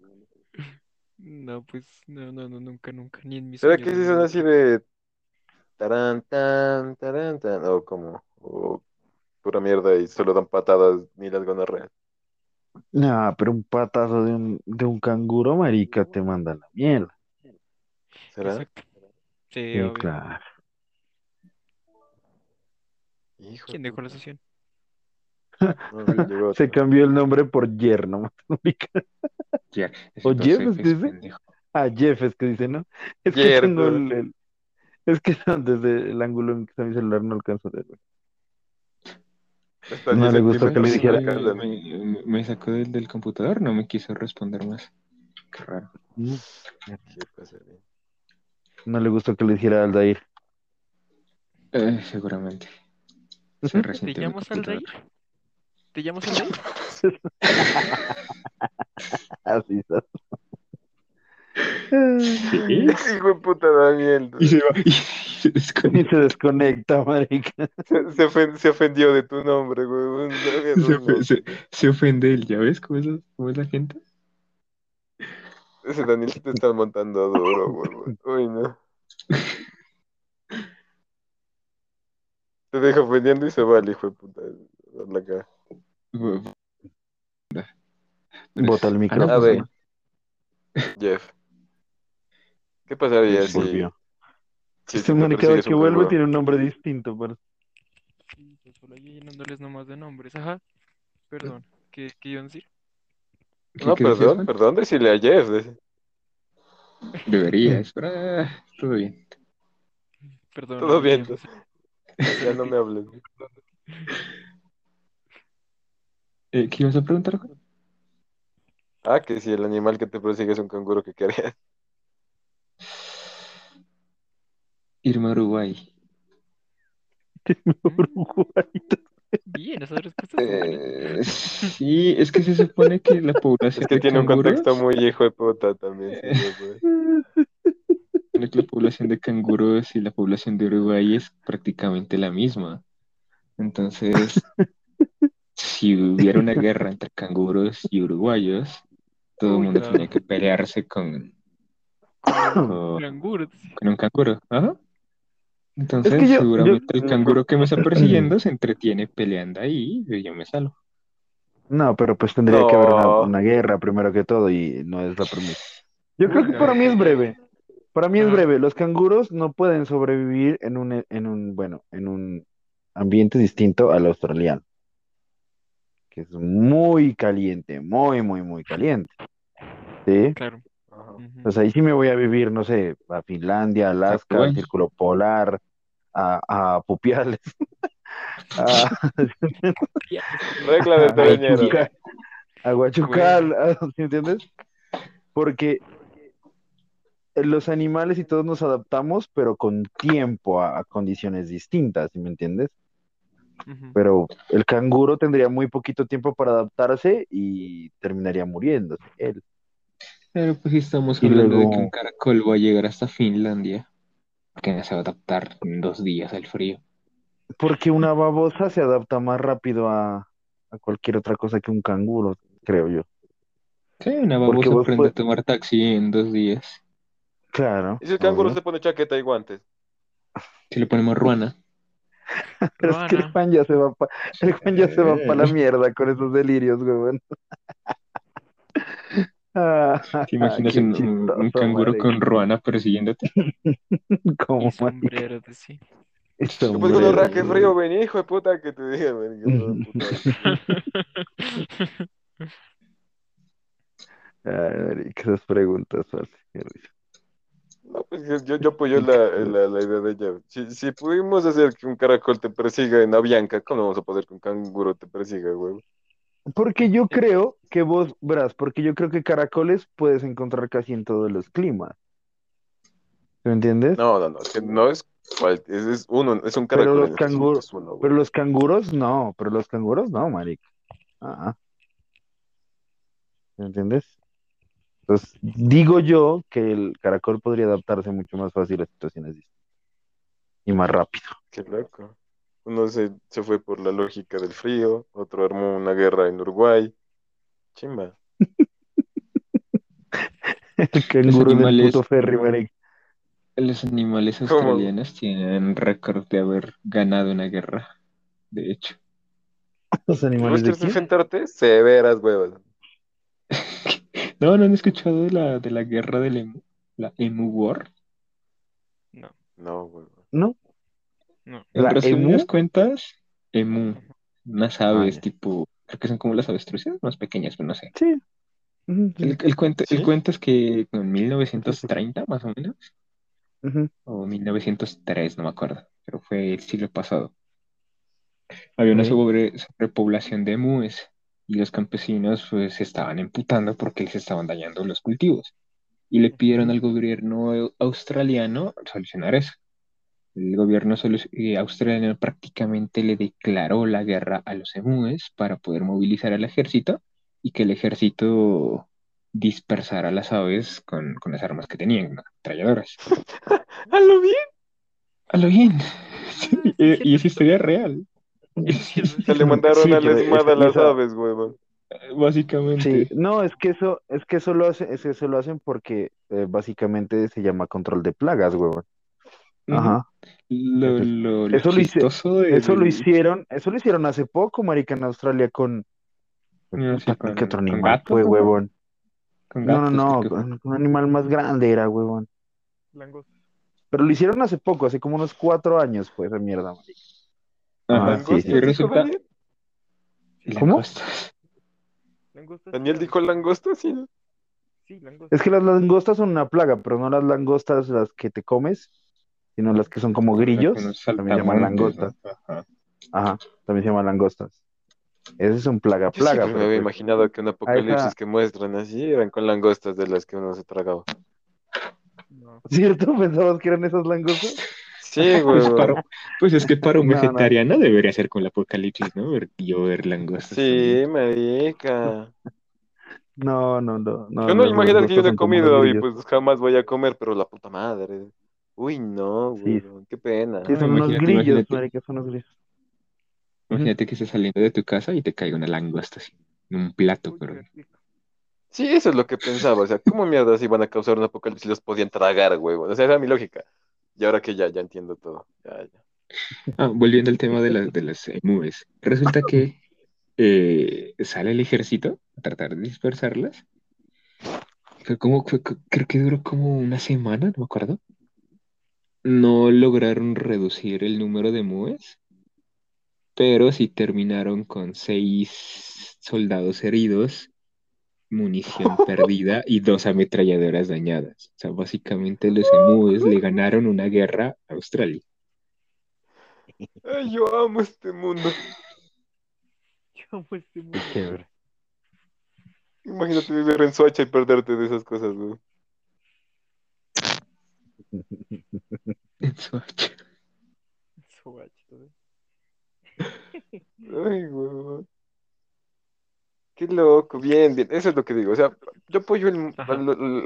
No, pues, no, no, no, nunca, nunca, ni en mis ¿Será que sí son así de tarán, tan, tarán, tan? O como, o pura mierda y solo dan patadas ni las gonorreas. No, pero un patazo de un, de un canguro, marica, te manda a la mierda. ¿Será? Exacto. Sí, Sí, obvio. claro. Hijo ¿Quién de dejó la sesión? No, Se cambió el nombre por Yerno, marica. Ya, O Jeff, es que dice. Ah, Jeff es que dice, ¿no? Es que Yerno. tengo el, el- Es que desde el ángulo en que está mi celular no alcanzo a ver. Está No 10 le gustó que le dijera-. Me, me- me sacó del, del computador, no me quiso responder más. Qué raro. ¿Qué pasaría? No le gustó que le dijera Aldair. Eh, seguramente. Se ¿Te llamas computador. Aldair? ¿Te llamas Aldair? Así está. ¿Sí? Hijo de puta Daniel. Y se va y se Y desconecta. se desconecta, marica. Se, se ofen- se ofendió de tu nombre, güey. Se, ofe- se- se ofende él, ¿ya ves cómo es, cómo es la gente? Ese Daniel sí te está montando duro, güey. Uy, no. Te deja ofendiendo y se va el hijo de puta. La cara. Bota el no, micrófono. A ver. Jeff. ¿Qué pasaría si, si, Este cada persigues que vuelve tiene un nombre distinto. pero- Sí, pues solo yo llenándoles nomás de nombres. Ajá. Perdón. ¿Qué, qué iban a decir? ¿Qué- No, perdón, Juan? perdón, decirle a Jeff. de- Deberías, pero ah, todo bien. Perdón. Todo bien. ya no sé. Ya no me hables. Eh, ¿qué ibas a preguntar? Ah, que si el animal que te persigue es un canguro, ¿qué querías? Irme a Uruguay. Uruguay. Bien, esas respuestas. Eh, sí, es que se supone que la población Es que de tiene un contexto muy hijo de puta también. sí, güey. supone que la población de canguros y la población de Uruguay es prácticamente la misma. Entonces, si hubiera una guerra entre canguros y uruguayos, todo el mundo claro. tenía que pelearse con, con un canguro. Ajá. Entonces, Es que yo- seguramente yo- el canguro que me está persiguiendo se entretiene peleando ahí y yo me salvo. No, pero pues tendría que haber una, No. una guerra primero que todo y no es la premisa. Yo creo que para mí es breve. Para mí es breve. Los canguros no pueden sobrevivir en un, en un, bueno, en un ambiente distinto al australiano, que es muy caliente, muy, muy, muy caliente. ¿Sí? Claro. Pues ahí sí me voy a vivir, no sé, a Finlandia, Alaska, al Círculo Polar, a, a Pupiales, a, Regla de. Huachuca- a ¿sí entiendes? Porque los animales y todos nos adaptamos, pero con tiempo a, a condiciones distintas, ¿sí me entiendes? Pero el canguro tendría muy poquito tiempo para adaptarse y terminaría muriéndose él. Pero pues estamos Y hablando de que un caracol va a llegar hasta Finlandia, que no se va a adaptar en dos días al frío. Porque una babosa se adapta más rápido a, a cualquier otra cosa que un canguro, creo yo. Sí, una babosa vos aprende a tomar taxi en dos días. Claro. Y si el canguro obvio. se pone chaqueta y guantes. Si le ponemos ruana. Pero es que el. Juan ya se va pa, el Juan ya se va para la mierda con esos delirios, güey. ¿Te imaginas un, un- chistoso, un canguro marica. con ruana persiguiéndote? Marica, sombrero de sí. y ¿Qué pues con sombrero, el raque güey. frío, vení, hijo de puta, que te diga, ven, yo no, puta. Ay, marica, esas preguntas, qué risa. No, pues yo, yo, yo apoyo la, la, la idea de ella. Si, si pudimos hacer que un caracol te persiga en Avianca, ¿cómo vamos a poder que un canguro te persiga, güey? Porque yo creo que vos, verás, porque yo creo que caracoles puedes encontrar casi en todos los climas. ¿Me entiendes? No, no, no, es que no es cual, es, es uno, es un Pero caracol los en específico, canguros- es uno, güey. Pero los canguros no, pero los canguros no, marica. ¿Me entiendes? Entonces, digo yo que el caracol podría adaptarse mucho más fácil a situaciones distintas y más rápido. Qué loco. Uno se, se fue por la lógica del frío, otro armó una guerra en Uruguay. Chimba. El canguro del animales- puto ferry. Los animales ¿Cómo? australianos tienen récord de haber ganado una guerra. De hecho. Los ¿Vos animales de enfrentarte? Severas, huevas. No, no han escuchado de la, de la guerra del emu. La Emu War. No, huevón. ¿No? No. En ¿La emu? cuentas, emu. Unas aves Ah, ya. tipo, creo que son como las avestruces, más pequeñas, pero no sé. Sí. El, el cuento, el cuento es que en 1930, más o menos, o 1903, no me acuerdo, pero fue el siglo pasado. Había una sobre, sobrepoblación de emúes y los campesinos pues se estaban emputando porque se estaban dañando los cultivos y le pidieron al gobierno australiano solucionar eso. El gobierno eh, australiano prácticamente le declaró la guerra a los emúes para poder movilizar al ejército y que el ejército dispersara a las aves con, con las armas que tenían, ¿no? ametralladoras. ¡A lo bien! A lo bien. Sí, eh, y es historia real. Se le mandaron Sí, a la esmada a las aves, huevón. Básicamente. Sí, no, es que eso, es que eso lo hace, es que eso lo hacen porque eh, básicamente se llama control de plagas, huevón. Ajá. Lo, lo, lo Eso lo de- Eso lo hicieron, eso lo hicieron hace poco, marica, en Australia con, No, sí, con- ¿qué otro con animal gatos, fue, ¿no? huevón? con No, no, no, con un animal más grande era, huevón. Pero lo hicieron hace poco, hace como unos cuatro años fue esa mierda, marica. Ajá, Ah, sí, sí. y resulta. Daniel? ¿Cómo? Daniel dijo langosta, sí. Sí, langosta. Es que las langostas son una plaga, pero no las langostas las que te comes, sino las que son como grillos, también se llaman langostas. Ajá. Ajá, también se llaman langostas. Ese es un plaga, Yo plaga. me había pues- imaginado que un apocalipsis que muestran así eran con langostas de las que uno se tragaba. No. ¿Cierto? ¿Pensabas que eran esas langostas? Sí, Pues, huevón. para- pues es que para un No, no. vegetariano debería ser con el apocalipsis, ¿no? Ver, llover langostas. Sí, marica. No, no, no. no Yo no imagino que yo no he comido y pues jamás voy a comer, pero la puta madre. Uy, no, Sí. huevón, qué pena. Sí, son unos grillos, imagínate. marica, son unos grillos. Imagínate que estés saliendo de tu casa y te caiga una langosta así, en un plato, pero Sí, eso es lo que pensaba. O sea, ¿cómo mierdas iban a causar un apocalipsis si los podían tragar, huevón? O sea, esa era mi lógica. Y ahora que ya, ya entiendo todo. Ya, ya. Ah, volviendo al tema de, las de las emúes. Resulta que eh, sale el ejército a tratar de dispersarlas. Como, creo que duró como una semana, no me acuerdo. No lograron reducir el número de emúes, pero sí terminaron con seis soldados heridos, munición perdida y dos ametralladoras dañadas. O sea, básicamente los emúes le ganaron una guerra a Australia. Ay, yo amo este mundo. Yo amo este mundo. Imagínate vivir en Soacha y perderte de esas cosas, güey. En su hacha. Su guachito, ¿eh? Ay, huevón. Qué loco, bien, bien. Eso es lo que digo. O sea, yo apoyo el-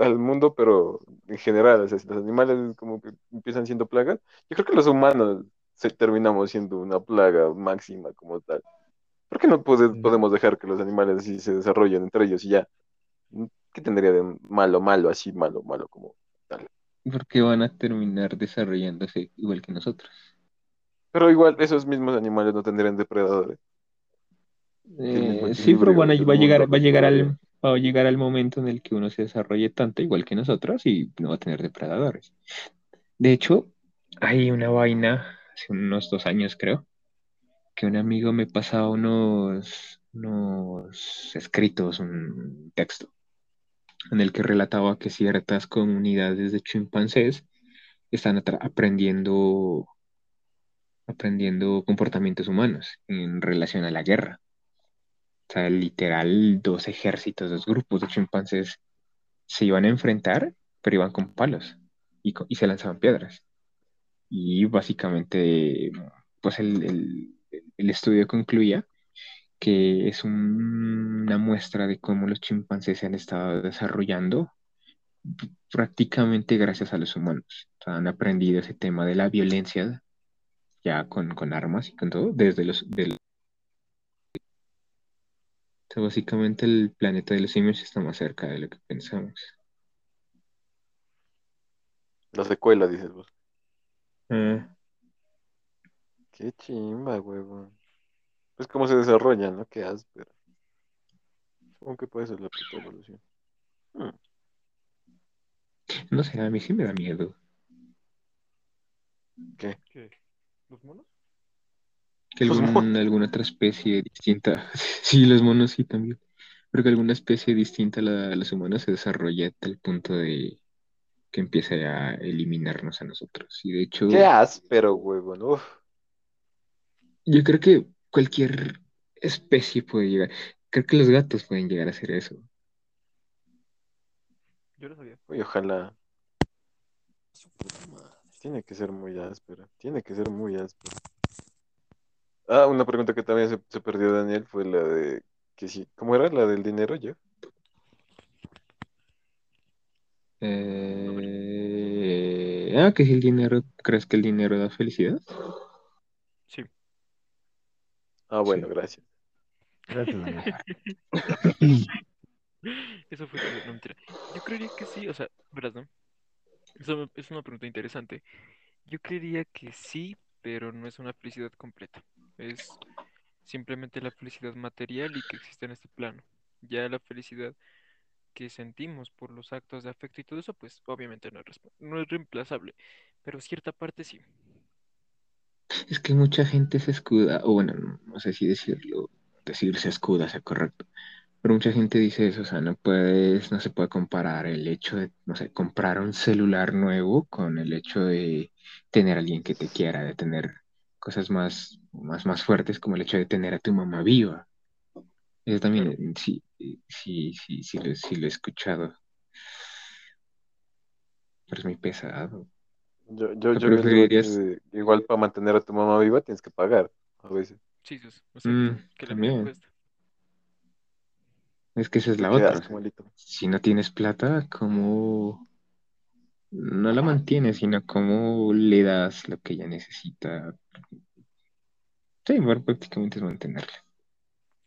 al, mundo, pero en general, o sea, si los animales como que empiezan siendo plagas, yo creo que los humanos se terminamos siendo una plaga máxima como tal. ¿Por qué no pode- No. podemos dejar que los animales así se desarrollen entre ellos y ya? ¿Qué tendría de malo, malo, así, malo, malo como? Porque van a terminar desarrollándose igual que nosotros. Pero igual, esos mismos animales no tendrían depredadores. Eh, sí, pero bueno, del va a llegar, va a llegar al, va a llegar al momento en el que uno se desarrolle tanto igual que nosotros y no va a tener depredadores. De hecho, hay una vaina, hace unos dos años creo, que un amigo me pasaba unos, unos escritos, un texto, en el que relataba que ciertas comunidades de chimpancés están aprendiendo, aprendiendo comportamientos humanos en relación a la guerra. O sea, literal, dos ejércitos, dos grupos de chimpancés se iban a enfrentar, pero iban con palos y, y se lanzaban piedras. Y básicamente, pues el, el- el estudio concluía que es un- una muestra de cómo los chimpancés se han estado desarrollando prácticamente gracias a los humanos. O sea, han aprendido ese tema de la violencia ya con, con armas y con todo, desde los, del, o sea, básicamente el planeta de los simios está más cerca de lo que pensamos. La secuela, dices vos. Ah, Qué chimba, huevón. Pues cómo se desarrollan, ¿no? Qué áspero. Supongo que puede ser la puta evolución. Hmm. no sé, a mí sí me da miedo. ¿Qué? ¿Qué? ¿Los monos? Que algún- monos. alguna otra especie distinta, sí, los monos sí también, pero que alguna especie distinta a, la- a los humanos se desarrolle a tal punto de que empiece a eliminarnos a nosotros. Y de hecho, Qué áspero, huevón. Yo creo que cualquier especie puede llegar. Creo que los gatos pueden llegar a hacer eso. Yo lo sabía. Uy, ojalá. Tiene que ser muy áspero. Tiene que ser muy áspero. Ah, una pregunta que también se, se perdió Daniel fue la de que sí, ¿cómo era la del dinero ya? Eh, ah, que si el dinero, ¿crees que el dinero da felicidad? Ah, bueno, Sí. gracias. Gracias. Eso fue no mentira. Yo creería que sí, o sea, verás, ¿no? Eso me- es una pregunta interesante. Yo creería que sí, pero no es una felicidad completa. Es simplemente la felicidad material y que existe en este plano. Ya la felicidad que sentimos por los actos de afecto y todo eso, pues obviamente no es, resp- no es reemplazable, pero cierta parte sí. Es que mucha gente se escuda, o bueno, no, no sé si decirlo, decir se escuda sea correcto, pero mucha gente dice eso, o sea, no puedes, no se puede comparar el hecho de, no sé, comprar un celular nuevo con el hecho de tener a alguien que te quiera, de tener cosas más, más, más fuertes como el hecho de tener a tu mamá viva. Eso también, sí, sí, sí, sí lo, sí lo he escuchado, pero es muy pesado. Yo, yo, ¿Qué yo preferirías? que igual para mantener a tu mamá viva tienes que pagar a veces. Sí, o sea, Mm, que también. cuesta. Es que esa es la otra. o sea, si no tienes plata, ¿cómo no la mantienes, sino cómo le das lo que ella necesita? Sí, bueno, prácticamente es mantenerla.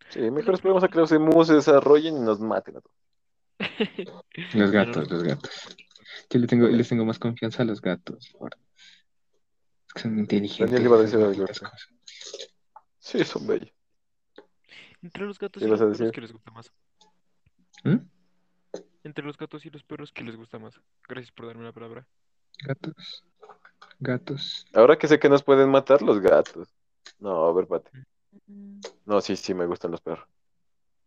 Sí, mejor esperemos a que los emus se desarrollen y nos maten a todos. Los gatos, los gatos. Yo le tengo, les tengo más confianza a los gatos. Es que son inteligentes. Daniel iba a decir algo. Sí, son bellos. Entre los gatos ¿Qué y los perros? ¿qué les gusta más? ¿Mm? Entre los gatos y los perros, ¿qué les gusta más? Gracias por darme la palabra. Gatos. Gatos. Ahora que sé que nos pueden matar los gatos. No, a ver, pate. Mm, No, sí, sí, me gustan los perros.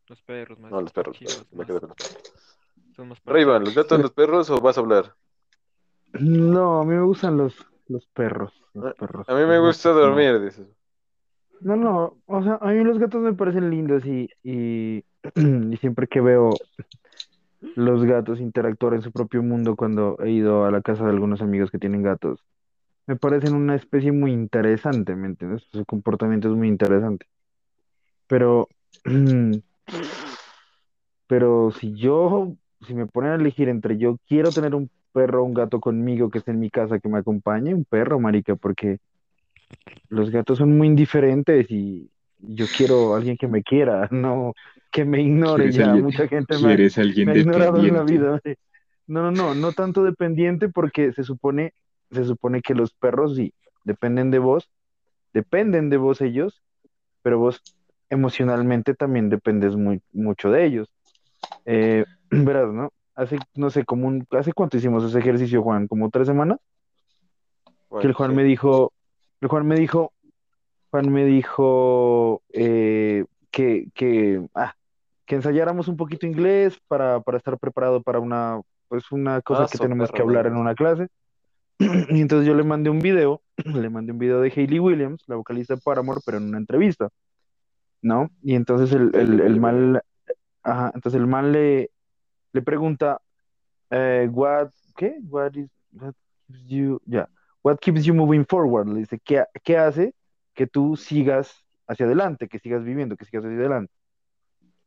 Los perros más No, los perros. Me más- quedo con los perros. Son más Rayban, ¿los gatos, los perros o vas a hablar? No, a mí me gustan los, los perros. Los Ah, perros. A mí me gusta dormir, dices. No, no, o sea, a mí los gatos me parecen lindos y, y, y siempre que veo los gatos interactuar en su propio mundo cuando he ido a la casa de algunos amigos que tienen gatos. Me parecen una especie muy interesante, ¿me entiendes? Su comportamiento es muy interesante. Pero, pero si yo, si me ponen a elegir entre yo quiero tener un perro o un gato conmigo que esté en mi casa que me acompañe, un perro, marica, porque los gatos son muy indiferentes y yo quiero alguien que me quiera, no que me ignore ¿Quieres ya. alguien, Mucha gente me me ha ignorado en la vida. No, no, no, no tanto dependiente porque se supone, se supone que los perros sí dependen de vos, dependen de vos ellos, pero vos emocionalmente también dependes muy, mucho de ellos. Eh, verás, ¿no? Hace, no sé, como un, ¿hace cuánto hicimos ese ejercicio, Juan? ¿Como tres semanas? Que el Bueno, Juan sí. me dijo, el Juan me dijo, Juan me dijo eh, que, que, ah, que ensayáramos un poquito inglés para, para estar preparado para una, pues una cosa Ah, que tenemos que hablar en una clase. Y entonces yo le mandé un video, le mandé un video de Hayley Williams, la vocalista de Paramore, pero en una entrevista, ¿no? Y entonces el, el, man, ajá, entonces el man le, le pregunta, eh, what, ¿qué? What is, what keeps you, ya, what keeps you moving forward? Le dice, ¿qué, qué hace que tú sigas hacia adelante, que sigas viviendo, que sigas hacia adelante?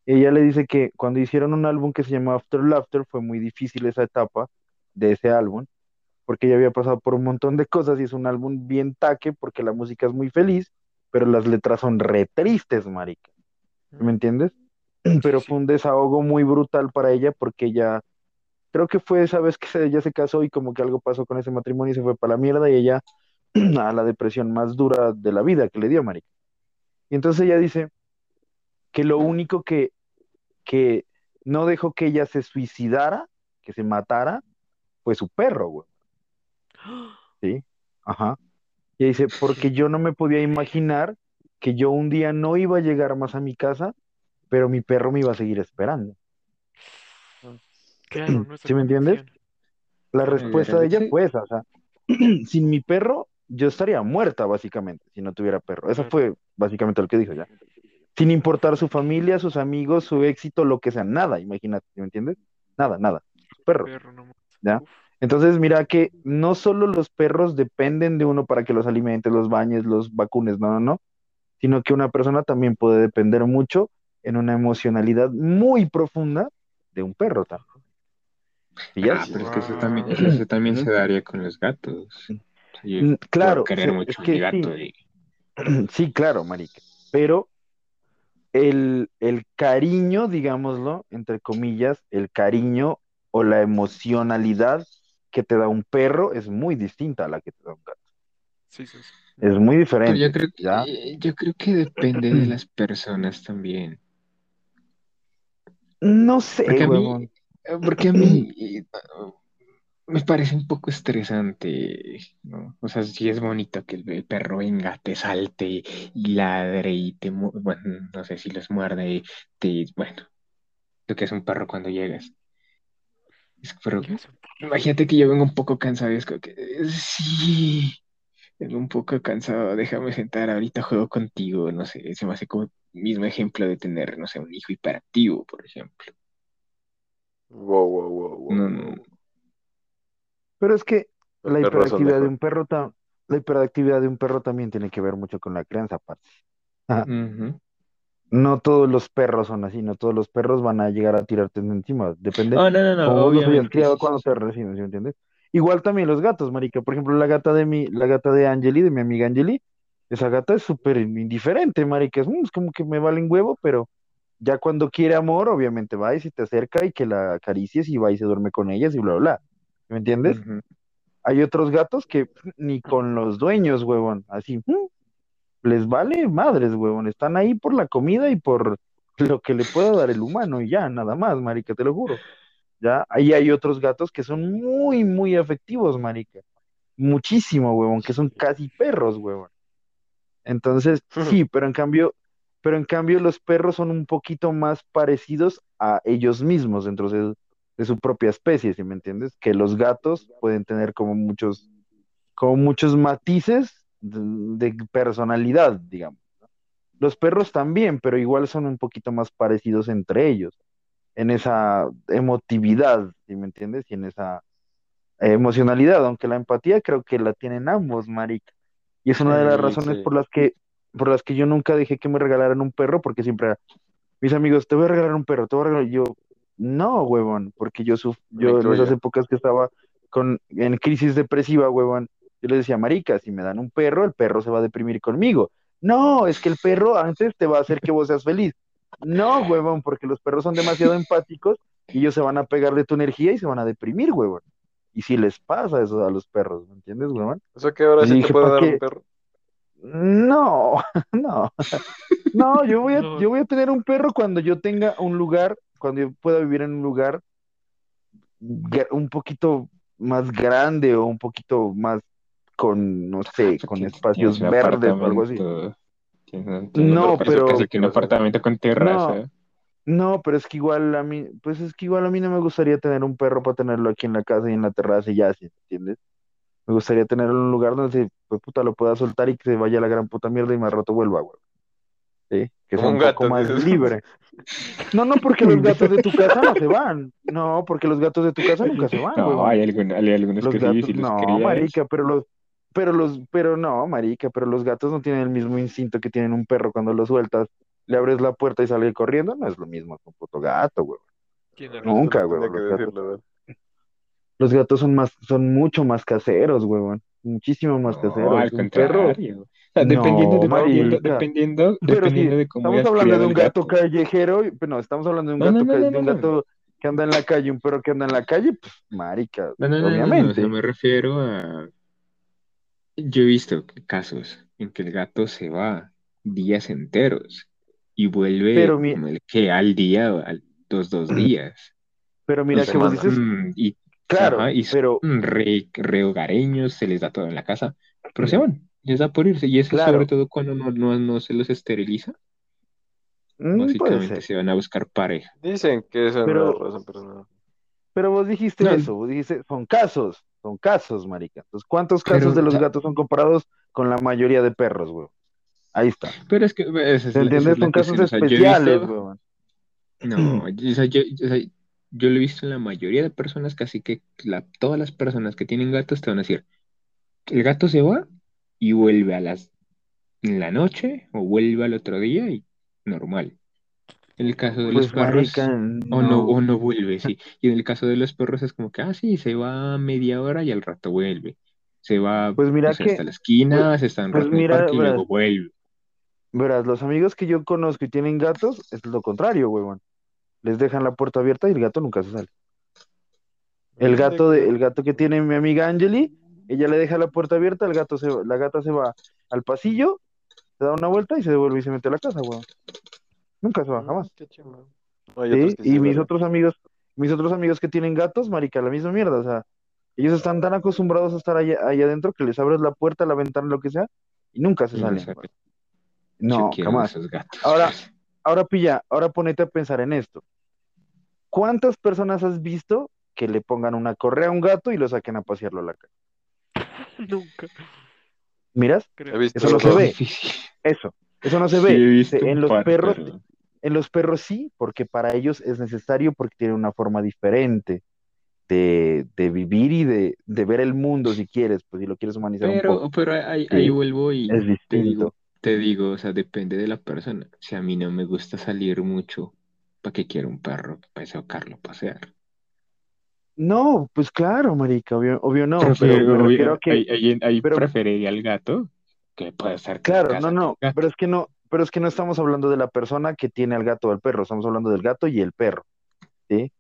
Ella le dice que cuando hicieron un álbum que se llama After Laughter fue muy difícil esa etapa de ese álbum, porque ella había pasado por un montón de cosas y es un álbum bien taque porque la música es muy feliz, pero las letras son re tristes, marica. ¿Me entiendes? Pero fue un desahogo muy brutal para ella porque ella, creo que fue esa vez que se- ella se casó y como que algo pasó con ese matrimonio y se fue para la mierda y ella a la depresión más dura de la vida que le dio, marica. Y entonces ella dice que lo único que, que no dejó que ella se suicidara, que se matara, fue su perro, güey. ¿Sí? Ajá. Y dice, porque yo no me podía imaginar que yo un día no iba a llegar más a mi casa, pero mi perro me iba a seguir esperando. Claro, no ¿Sí me entiendes? La Claro. respuesta de ella fue esa, o sea, sin mi perro, yo estaría muerta, básicamente, si no tuviera perro. Eso fue básicamente lo que dijo ya. Sin importar su familia, sus amigos, su éxito, lo que sea, nada, imagínate, ¿sí ¿me entiendes? Nada, nada. Su perro. ¿Ya? Entonces, mira que no solo los perros dependen de uno para que los alimentes, los bañes, los vacunes, no, no, no, sino que una persona también puede depender mucho en una emocionalidad muy profunda de un perro también. ¿Y ya? Ah, pero es que eso también, eso, también se daría con los gatos. Yo Mm, Claro, querer mucho es a que gato sí. y Sí, claro, marica. Pero el, el cariño, digámoslo, entre comillas, el cariño o la emocionalidad que te da un perro es muy distinta a la que te da un gato. Sí, sí, sí. Es muy Pero diferente, yo creo que, ¿ya? eh, yo creo que depende de las personas también. No sé, Porque a mí, huevón. eh, porque a mí me parece un poco estresante, ¿no? O sea, sí es bonito que el, perro venga, te salte y ladre y te, bueno, no sé si los muerde, te, bueno, lo que es un perro cuando llegas. Es pero ¿Qué es un imagínate que yo vengo un poco cansado y es como que, sí, vengo un poco cansado, déjame sentar, ahorita juego contigo, no sé, se me hace como mismo ejemplo de tener, no sé, un hijo hiperactivo, por ejemplo. Wow, wow, wow, wow, No, no. Pero es que la hiperactividad de un perro, ta- la hiperactividad de un perro también tiene que ver mucho con la crianza. Ujú. No todos los perros son así, no todos los perros van a llegar a tirarte encima. Depende Oh, no, no, no, como vos los obviamente. criado cuando te reciben, ¿sí me entiendes? Igual también los gatos, marica. Por ejemplo, la gata de mi, la gata de Angeli, de mi amiga Angeli, esa gata es súper indiferente, marica. Es, mm, es como que me vale un huevo, pero ya cuando quiere amor, obviamente va y se te acerca y que la acaricies y va y se duerme con ellas y bla, bla, bla. ¿Me entiendes? Hay otros gatos que ni con los dueños, huevón, así, mm, les vale madres, huevón. Están ahí por la comida y por lo que le pueda dar el humano y ya, nada más, marica, te lo juro. Ya, ahí hay otros gatos que son muy, muy afectivos, marica. Muchísimo, huevón, que son casi perros, huevón. Entonces, sí, pero en cambio, pero en cambio los perros son un poquito más parecidos a ellos mismos dentro de, de su propia especie, ¿sí me entiendes? Que los gatos pueden tener como muchos, como muchos matices de, de personalidad, digamos. Los perros también, pero igual son un poquito más parecidos entre ellos. en esa emotividad, ¿sí me entiendes? Y en esa emocionalidad, aunque la empatía creo que la tienen ambos, marica. Y es una de las Sí, razones sí. por las que, por las que yo nunca dejé que me regalaran un perro, porque siempre era, mis amigos, te voy a regalar un perro, te voy a regalar, y yo, no, huevón, porque yo, suf- yo en esas épocas que estaba con, en crisis depresiva, huevón, yo les decía, marica, si me dan un perro, el perro se va a deprimir conmigo. No, es que el perro antes te va a hacer que vos seas feliz. No, huevón, porque los perros son demasiado empáticos y ellos se van a pegar de tu energía y se van a deprimir, huevón. Y si les pasa eso a los perros, ¿me entiendes, huevón? O sea que ahora Y sí te dije, ¿pa' dar qué? un perro. No, no, no, yo voy a, No. yo voy a tener un perro cuando yo tenga un lugar, cuando yo pueda vivir en un lugar un poquito más grande o un poquito más con, no sé, con espacios verdes o algo así. No, pero- que un apartamento con terraza. No, pero es que igual a mí, pues es que igual a mí no me gustaría tener un perro para tenerlo aquí en la casa y en la terraza y ya, ¿sí entiendes? Me gustaría tenerlo en un lugar donde se, pues puta, lo pueda soltar y que se vaya a la gran puta mierda y más rato vuelva, güey. ¿Sí? Que sea Como un poco más dices. libre. No, no, porque los gatos de tu casa no se van. No, porque los gatos de tu casa nunca se van, No, hay, algún- hay algunos Los que sí, gatos, si los no, crías. marica, pero los, pero los, pero no, marica, pero los gatos no tienen el mismo instinto que tienen un perro cuando lo sueltas, le abres la puerta y sale corriendo, no es lo mismo que un puto gato, güey. Nunca, güey. Los gatos, son más, son mucho más caseros, huevón. Muchísimo más No, caseros. al Un perro, contrario. O sea, No, dependiendo, dependiendo, dependiendo, dependiendo de cómo estamos hablando de un gato callejero, y- no, estamos hablando de un No, gato, no, no, ca- no, de un no, no. gato que anda en la calle, un perro que anda en la calle, pues, marica, No, no, no, no, no, obviamente. sea, me refiero a... Yo he visto casos en que el gato se va días enteros y vuelve Pero mi- como el que al día, al dos, dos días. Pero mira que vos dices, mm, y, claro, ajá, y son pero re, re hogareños, se les da todo en la casa, pero se van, les da por irse. Y eso Claro. sobre todo cuando no, no, no se los esteriliza, mm, básicamente se van a buscar pareja. Dicen que esa Pero- no es razón, pero no. Pero vos dijiste No. eso, vos dijiste, son casos, son casos, marica. Entonces, ¿cuántos Pero, casos de los gatos son comparados con la mayoría de perros, güey? Ahí está. Pero es que esa es, ¿Te la- esa entiendes? es Son casos cuestión. O sea, visto, no, yo, o sea, yo, o sea, yo lo he visto en la mayoría de personas, casi que la, todas las personas que tienen gatos te van a decir, el gato se va y vuelve a las en la noche o vuelve al otro día y normal. En el caso de los Pues, perros, o no, o no vuelve, sí. Y en el caso de los perros es como que, ah, sí, se va media hora y al rato vuelve. Se va, Pues mira que- hasta la esquina, se está pues en mira, parque y luego vuelve. Verás, los amigos que yo conozco y tienen gatos, es lo contrario, huevón. Les dejan la puerta abierta y el gato nunca se sale. El gato, de, el gato que tiene mi amiga Angeli, ella le deja la puerta abierta, el gato se, va- la gata se va al pasillo, se da una vuelta y se devuelve y se mete a la casa, huevón. Nunca se va, jamás. Qué chingón. Hay ¿sí? Y mis otros amigos, mis otros amigos que tienen gatos, marica, la misma mierda, o sea, ellos están tan acostumbrados a estar allá, allá adentro que les abres la puerta, la ventana, lo que sea, y nunca se salen. No, jamás. Ahora, ahora pilla, ahora ponete a pensar en esto. ¿Cuántas personas has visto que le pongan una correa a un gato y lo saquen a pasearlo a la calle? Nunca, ¿Miras? creo. He visto Eso no se ve. Difícil. Eso, eso no se Sí, ve. en los perros, pero- en los perros sí, porque para ellos es necesario porque tienen una forma diferente de, de vivir y de, de ver el mundo si quieres, pues si lo quieres humanizar un poco. Pero, pero ahí, Sí, ahí vuelvo y es te digo, distinto. Te digo, o sea, depende de la persona. Si a mí no me gusta salir mucho, ¿para qué quiero un perro? Para sacarlo a pasear. No, pues claro, marica, obvio, obvio no, pero Prefiero- me obvio, refiero a que, ahí, ahí- ahí pero- preferiría al gato que puede estar en claro, no, no, pero es que no, pero es que no estamos hablando de la persona que tiene al gato o al perro, estamos hablando del gato y el perro, ¿sí?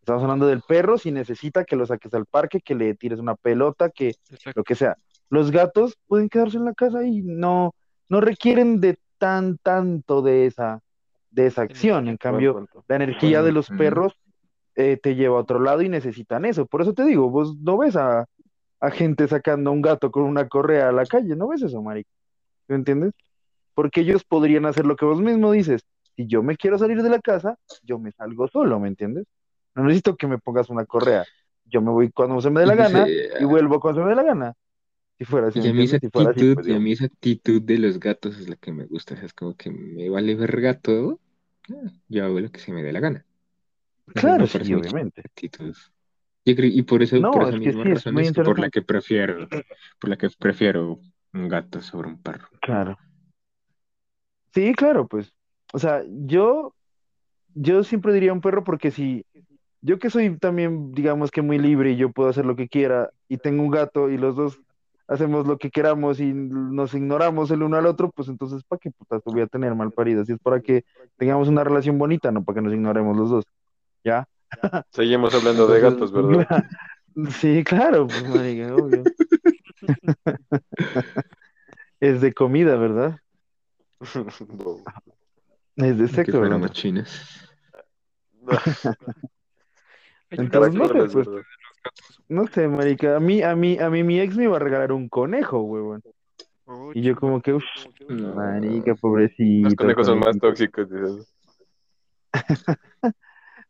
Estamos hablando del perro si necesita que lo saques al parque, que le tires una pelota, que Exacto. lo que sea. Los gatos pueden quedarse en la casa y no, no requieren de tan tanto de esa, de esa acción. En cambio, la energía de los perros eh, te lleva a otro lado y necesitan eso. Por eso te digo, vos no ves a, a gente sacando a un gato con una correa a la calle, no ves eso, marica. ¿Me entiendes? Porque ellos podrían hacer lo que vos mismo dices. Si yo me quiero salir de la casa, yo me salgo solo, ¿me entiendes? No necesito que me pongas una correa. Yo me voy cuando se me dé la Y gana eh, y vuelvo cuando se me dé la gana. Si fuera así, Y ¿me a mí esa? Si así, actitud, pues y a mí esa actitud de los gatos es la que me gusta. O sea, es como que me vale verga todo. ah, Yo hago lo que se me dé la gana. Claro, sí, obviamente. Yo creo- y por eso, No, por es esa que misma sí, es razón es por la que prefiero, por la que prefiero un gato sobre un perro. Claro. Sí, claro, pues. O sea, yo, yo siempre diría un perro porque si yo que soy también, digamos que muy libre y yo puedo hacer lo que quiera y tengo un gato y los dos hacemos lo que queramos y nos ignoramos el uno al otro, pues entonces, ¿para qué putas voy a tener mal parido? Si es para que tengamos una relación bonita, no para que nos ignoremos los dos. ¿Ya? Seguimos hablando de gatos, ¿verdad? Sí, claro, pues, marica, obvio. Es de comida, ¿verdad? Wow. Es de Que sexo, ¿verdad? chinos. Hay una Entonces, no pues. No sé, marica. A mí, a mí, a mí mi ex me iba a regalar un conejo, huevón. Oh, Y yo como que, uff, No. marica, pobrecito. Los conejos son más tóxicos. dices.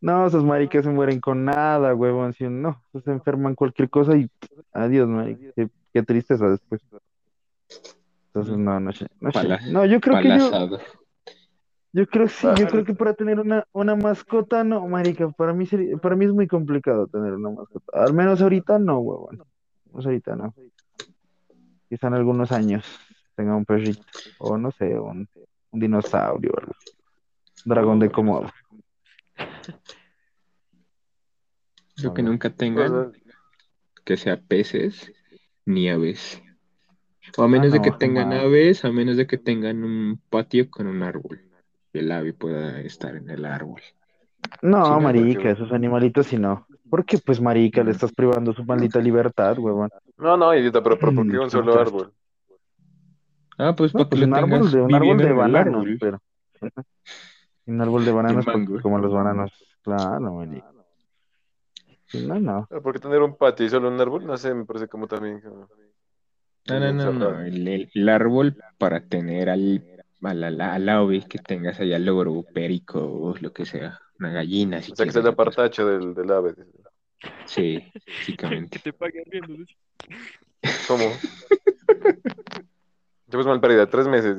No, esos maricas se mueren con nada, huevón. Si no, se enferman cualquier cosa y adiós, marica. Qué, qué tristeza después. Entonces, no, no sé, no sé. Pala- No, yo creo que yo. Yo creo sí, yo creo que para tener una, una mascota, no, marica, para mí sería- para mí es muy complicado tener una mascota. Al menos ahorita no, huevón. Pues ahorita no. Quizá en algunos años tenga un perrito. O no sé, un, un dinosaurio o algo dragón de Komodo. Lo que nunca tengan, que sea peces ni aves. O a menos de no, que tengan aves, a menos de que tengan un patio con un árbol. El ave pueda estar en el árbol. No, marica, esos animalitos sí no. Porque pues marica, le Mm. estás privando su maldita libertad, huevón. No, no, idiota, pero, pero ¿por qué Mm, un solo árbol? Ah, pues No, para pues un árbol de un árbol de bananos, árbol. pero un árbol de bananos porque como los bananos, claro, marica. No, no. Ah, Porque tener un patio y solo un árbol, no sé, me parece como también. como- No, no, no, no. el- el árbol para tener al, al, al, al ave que tengas allá loro, perico, o lo que sea. Una gallina, si O sea, que es el la apartacho del, del ave. Sí, Que básicamente. te paguen riendo. ¿sí? ¿Cómo? Yo pues mal perdida, tres meses.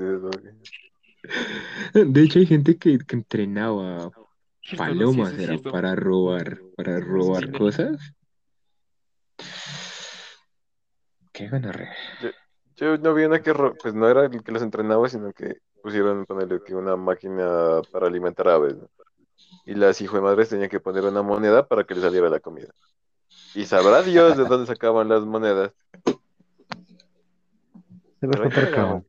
De hecho, hay gente que, que entrenaba Esto no, sí, palomas, sí, era para robar, para robar cosas. Qué gonorrea. Yo no vi una que, ro- pues no era el que los entrenaba, sino que pusieron, ponerle que una máquina para alimentar aves. ¿no? Y las hijo de madres tenían que poner una moneda para que les saliera la comida. Y sabrá Dios de dónde sacaban las monedas. Se atracaban.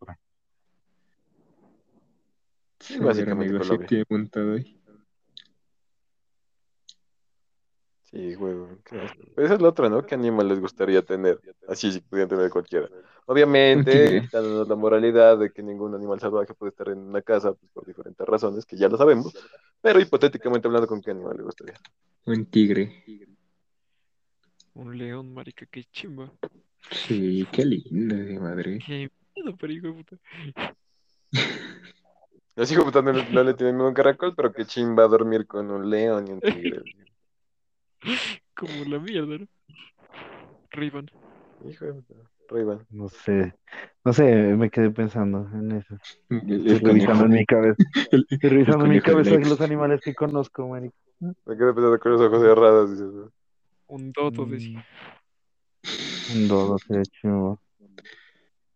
Sí, básicamente Colombia. que he montado ahí. Sí, asco. Pero esa es la otra, ¿no? ¿Qué animal les gustaría tener? Así, si pudieran tener cualquiera. Obviamente, dándonos la moralidad de que ningún animal salvaje puede estar en una casa pues, por diferentes razones, que ya lo sabemos. Pero hipotéticamente hablando, ¿con qué animal le gustaría? Un tigre. Un león, marica, qué chimba. Sí, qué lindo, de madre. Qué miedo, pero hijo de puta. Los hijos de puta no, le- no le tienen miedo a un caracol, pero qué chimba dormir con un león y un tigre. Como la mierda, ¿no? Rivan. Hijo de. No sé, no sé, me quedé pensando en eso. El, Estoy el revisando en mi cabeza, El, revisando en mi cabeza los animales que conozco, marica. Me quedé pensando con los ojos cerrados. dices, ¿no? Un dodo de sí. Mm, Un dodo sería chido.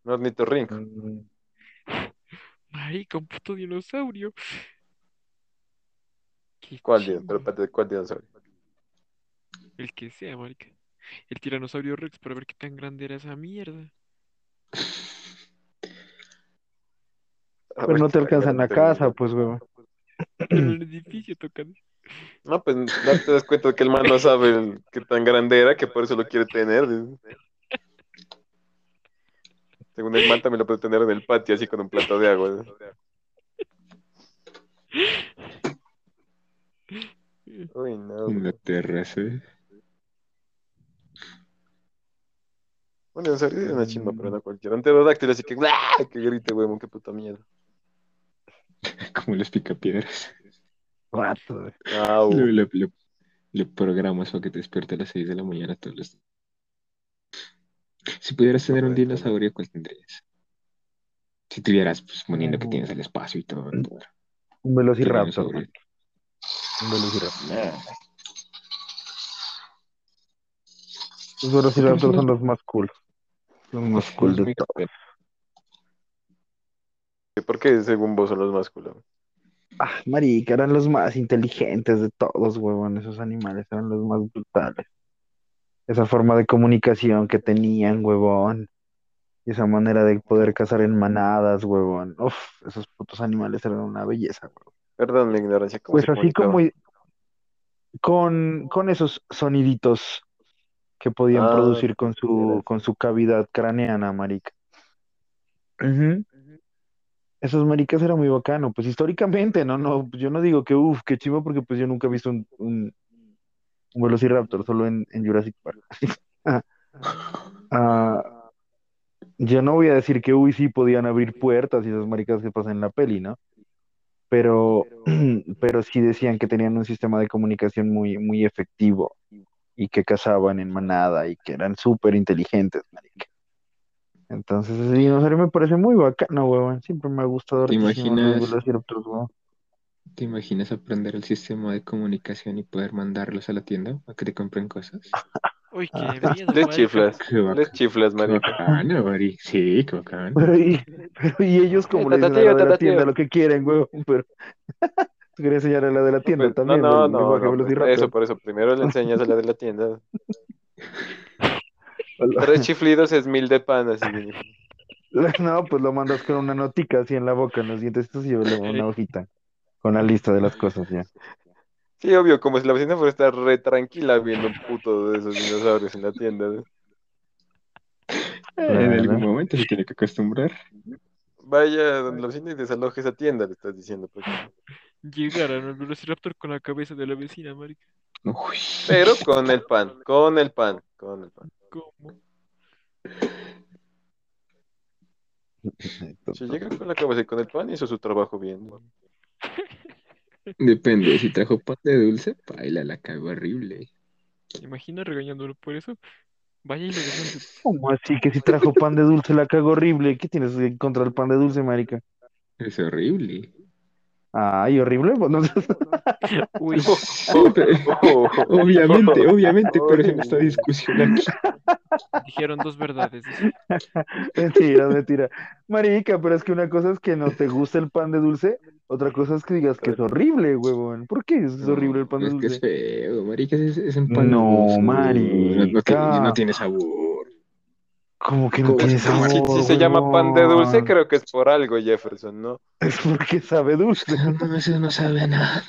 Un ornitorrinco. Mm, Marica, un puto dinosaurio. Qué ¿Cuál, di- chimba. pero espérate, ¿cuál dinosaurio? El que sea, marica. El tiranosaurio Rex para ver qué tan grande era esa mierda. A Pero ver no te alcanzan a grande casa, pues, huevón. En el edificio tocan. No, pues no te das cuenta que el man no sabe el- qué tan grande era, que por eso lo quiere tener. Según el man también lo puede tener en el patio, así con un plato de agua. ¿no? Uy, no. En la güey. Dinosaurio es una chimba, pero no cualquiera. Un pterodáctilo, así que ¡ah! que grite, huevón, qué puta mierda. Como los picapiedras. Guato. Le, le, le- le programas para que te despierte a las 6 de la mañana todos los días. Si pudieras tener un dinosaurio, ¿cuál tendrías? Si tuvieras, pues, poniendo que tienes el espacio y todo. todo. Un velociraptor. Un velociraptor. Los velociraptors son los más cool. Los más cool de todo. ¿Por qué según vos son los más culos? Ah, marica, eran los más inteligentes de todos, huevón. Esos animales eran los más brutales. Esa forma de comunicación que tenían, huevón. Y esa manera de poder cazar en manadas, huevón. Uf, esos putos animales eran una belleza, huevón. Perdón mi ignorancia. ¿cómo Pues así como con, con esos soniditos que podían Ah, producir con su, con su cavidad craneana, marica. Ujú. Esos maricas era muy bacano, pues históricamente, no, no, yo no digo que uff, qué chivo, porque pues yo nunca he visto un, un, un Velociraptor, solo en, en Jurassic Park. Ah, yo no voy a decir que uy, sí podían abrir puertas y esas maricas que pasan en la peli, ¿no? Pero, pero sí decían que tenían un sistema de comunicación muy, muy efectivo y que cazaban en manada y que eran súper inteligentes, marica. Entonces, ese dinosaurio me parece muy bacano, huevón. Siempre me ha gustado ¿Te imaginas? ¿Te imaginas aprender el sistema de comunicación y poder mandarlos a la tienda a que te compren cosas? Uy, qué Ah. miedo, Les chiflas. Les chiflas, Qué marica. bacano, Mari. Sí, qué bacán. Pero y, pero y ellos como Eh, le dicen a la tienda tío. lo que quieren, huevón. Pero tú querías enseñar a la de la tienda Pues, también, no, no, no, pues, eso, por eso. Primero le enseñas a la de la tienda. Tres chiflidos es mil de pan, así. No, pues lo mandas con una notica así en la boca, en los dientes, y luego una hojita con la lista de las cosas ya. Sí, obvio, como si la vecina fuera a estar re tranquila viendo un puto de esos dinosaurios en la tienda. ¿no? En algún momento se tiene que acostumbrar. Vaya donde la vecina y desaloje esa tienda, le estás diciendo. pues. Llegaron al Velociraptor con la cabeza de la vecina, marica. Uy. Pero con el pan, con el pan, con el pan. ¿Cómo? Si llega con la cabeza y con el pan, hizo su trabajo bien. ¿no? Depende, si trajo pan de dulce, baila, la cago horrible. ¿Se imagina regañándolo por eso? Vaya y de- ¿Cómo así que si trajo pan de dulce la cago horrible? ¿Qué tienes en contra del pan de dulce, marica? Es horrible. Ay, horrible. pues, no- Uy, Oh, Obviamente, obviamente, pero en esta discusión aquí. dijeron dos verdades. Mentira, mentira. Marica, pero es que una cosa es que no te gusta el pan de dulce, otra cosa es que digas que es horrible, huevón. ¿Por qué es horrible el pan de Es que es dulce? feo, marica, es, es empalagoso. No, No, no tiene, marica. no tiene sabor. Como que no ¿Cómo tiene Si, sabor, si se llama pan de dulce, creo que es por algo, Jefferson, ¿no? Es porque sabe dulce. No, eso no sabe a nada.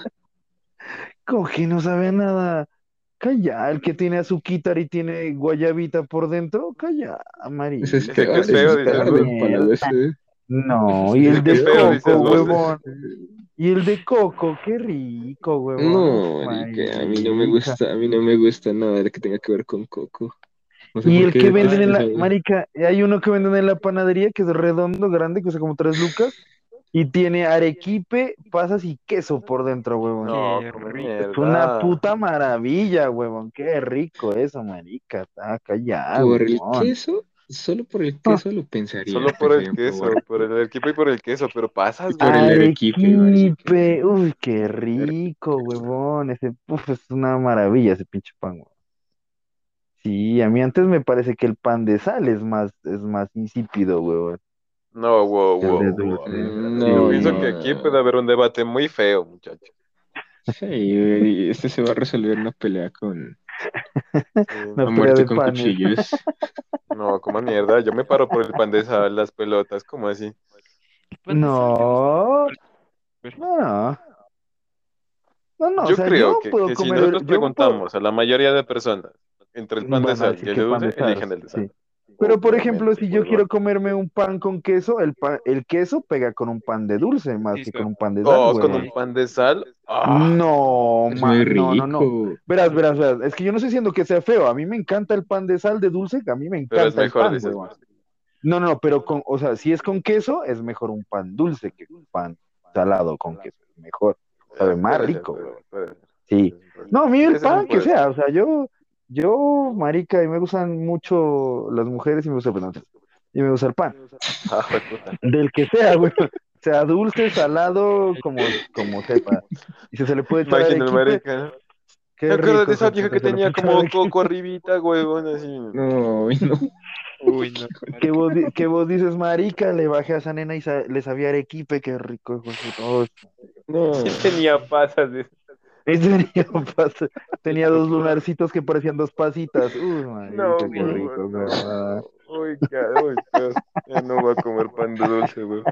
Como que no sabe a nada. Calla, el que tiene azuquitar y tiene guayabita por dentro, calla. Eso es que es feo, ¿no? de empalagoso. No, y el de feo, coco, huevón. Y el de coco, qué rico, huevón. No, marica, a mí no me gusta, a mí no me gusta nada de que tenga que ver con coco. No sé Y por el qué que venden en la, marica, hay uno que venden en la panadería que es redondo, grande, que cuesta como tres lucas, y tiene arequipe, pasas y queso por dentro, huevón. No. Es una puta maravilla, huevón. Qué rico eso, marica. Está callado, Por el queso, solo por el queso lo pensaría. Solo por el queso, por el equipo y por el queso, pero pasas, por güey. el arequipe. Arequipe, uy, qué rico, huevón. Ese, uf, es una maravilla ese pinche pan, huevón. Sí, a mí antes me parece que el pan de sal es más, es más insípido, huevón. No, wow, wow, wow. dulce. No, Yo pienso no. que aquí puede haber un debate muy feo, muchacho. Sí, este se va a resolver una pelea con. Una muerte de con panes. cuchillos. No, como mierda. Yo me paro por el pan de sal, las pelotas, ¿cómo así? No, Pero- no, no. No, no, yo o sea, creo yo que, puedo que si comer, nosotros yo puedo- preguntamos a la mayoría de personas entre el pan de sal y el que de dulce, eligen el de sal. sí. Pero por ejemplo, si yo quiero comerme un pan con queso, el pan, el queso pega con un pan de dulce más Sí, que sí. con un pan de sal, Oh, con huevón. un pan de sal. Ah, No, Es ma- muy no, no, no. Verás, verás, verás. Es que yo no estoy diciendo que sea feo. A mí me encanta el pan de sal de dulce, a mí me pero es encanta el pan, dices. No, no, pero con, o sea, si es con queso, es mejor un pan dulce que un pan salado con queso. Es mejor. Sabe más rico. Sí. No, a mí el pan que sea, o sea, yo, yo, marica, y me gustan mucho las mujeres y me gusta, perdón, y me gusta el pan, Ah, puta. del que sea, güey. sea dulce, salado, como, como sepa. Y si se le puede el arequipe, marica, ¿no? qué ¿Te acuerdas rico, de esa vieja que tenía puede como coco arribita, huevón, así? No, uy, no. Uy, no. Que vos, que vos dices, marica, le bajé a esa nena y sa- le sabía arequipe, qué rico, hijo de puta. Oh, No. Sí tenía pasas de... en serio, pasa. Tenía dos lunarcitos que parecían dos pasitas. Uy, marica, No, qué rico, no. Uy, ca- uy, ya no voy a comer pan de dulce, güey.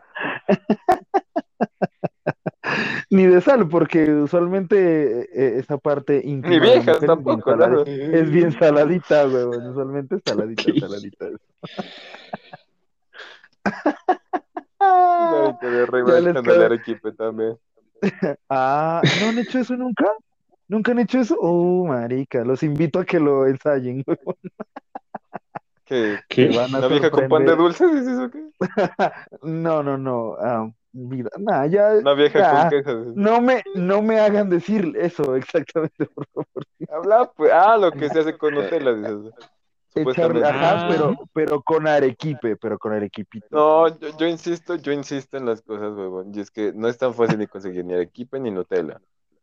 Ni de sal, porque usualmente eh, esa parte íntima Ni viejas es bien tampoco, nada. Es bien saladita, huevón. Usualmente es saladita, ¿Qué? saladita. Marica, de arriba el arequipe también. Ah, ¿no han hecho eso nunca? ¿Nunca han hecho eso? Oh, marica, los invito a que lo ensayen, huevón. ¿Qué? ¿Qué? Van a ¿Una vieja con pan de sorprender. dulce? ¿Dices eso qué? No, no, no. ah, vida. Nah, ya. Una vieja ya. con queso. No me, no me hagan decir eso exactamente, por favor. Habla, pues. Ah, lo que se hace con Nutella, dices. Supuestamente. ajá, Ah. pero, pero con arequipe, pero con arequipito. No, yo, yo insisto, yo insisto en las cosas, huevón. Y es que no es tan fácil ni conseguir ni arequipe ni Nutella.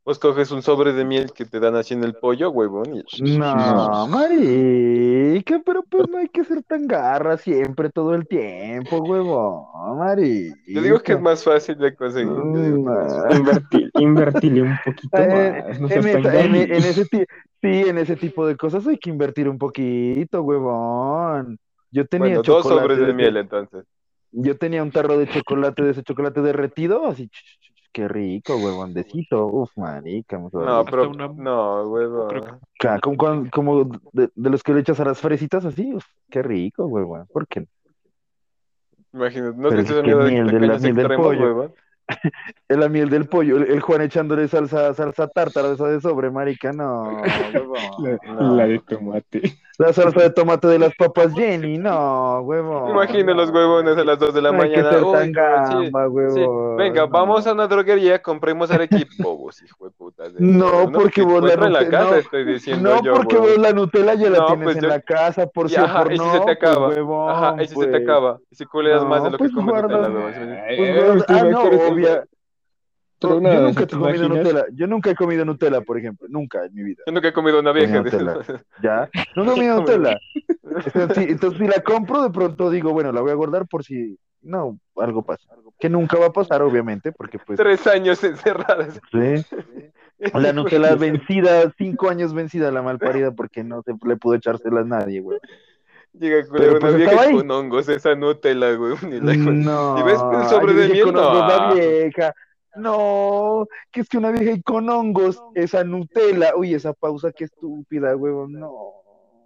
Vos coges un sobre de miel que te dan así en el pollo, huevón, y No, No. marica, pero pues no hay que ser tan garra siempre, todo el tiempo, huevón, marica. yo digo que es más fácil de conseguir. Fácil. Invertir, invertirle un poquito Eh, más. No en, seas tan esa- en- gay. en ese ti- sí, en ese tipo de cosas hay que invertir un poquito, huevón. Yo tenía Bueno, dos chocolate sobres de miel entonces. Yo tenía un tarro de chocolate, de ese chocolate derretido, así, qué rico, huevondecito. Uf, marica, me No, pero una- no, huevón. creo que- Ca- Como, como de, de los que le echas a las fresitas así, uf, qué rico, huevón. ¿Por qué? no? Imagínate, no Pero te es que miedo de miel de la- miel del extremos, pollo. huevón. Es la miel del pollo, el, el Juan echándole salsa, salsa tártara, esa de sobre, marica, no, huevón. La, No. la de tomate. La salsa de tomate de las papas Jenny, no, huevón. Imagina los huevones a las 2 de la No hay que mañana. ser Uy, tan sí, gamba, sí. huevón. Venga, no. vamos a una droguería, compremos arequipo, vos, hijo de puta. No, porque vos la en casa, no, estoy diciendo No, yo, porque huevón. vos la Nutella ya la No, tienes pues en yo- la casa, por si ajá, por y si no, se te pues, acaba. huevón, Ajá, y si se pues. te acaba. Y si culeas más de No, lo pues que comes. Pues, Eh, usted ah, no, Pero Yo nunca he ¿te comido imaginas? Nutella. Yo nunca he comido Nutella, por ejemplo. Nunca en mi vida. Yo nunca he comido una vieja. Nutella. ¿Ya? Nunca he comido Nutella. Entonces, sí, entonces, si la compro, de pronto digo, bueno, la voy a guardar por si. No, algo pasa. Que nunca va a pasar, obviamente, porque pues. Tres años encerradas. Sí. La Nutella vencida, cinco años vencida, la malparida, porque no se le pudo echárselas a nadie, güey. Llega con Pero, una pues, vieja con hongos, esa Nutella, güey. No. ¿Y ves el sobre de miel? con hongos, la No. vieja. No, que es que una vieja y con hongos, esa Nutella. Uy, esa pausa, qué estúpida, huevón. No.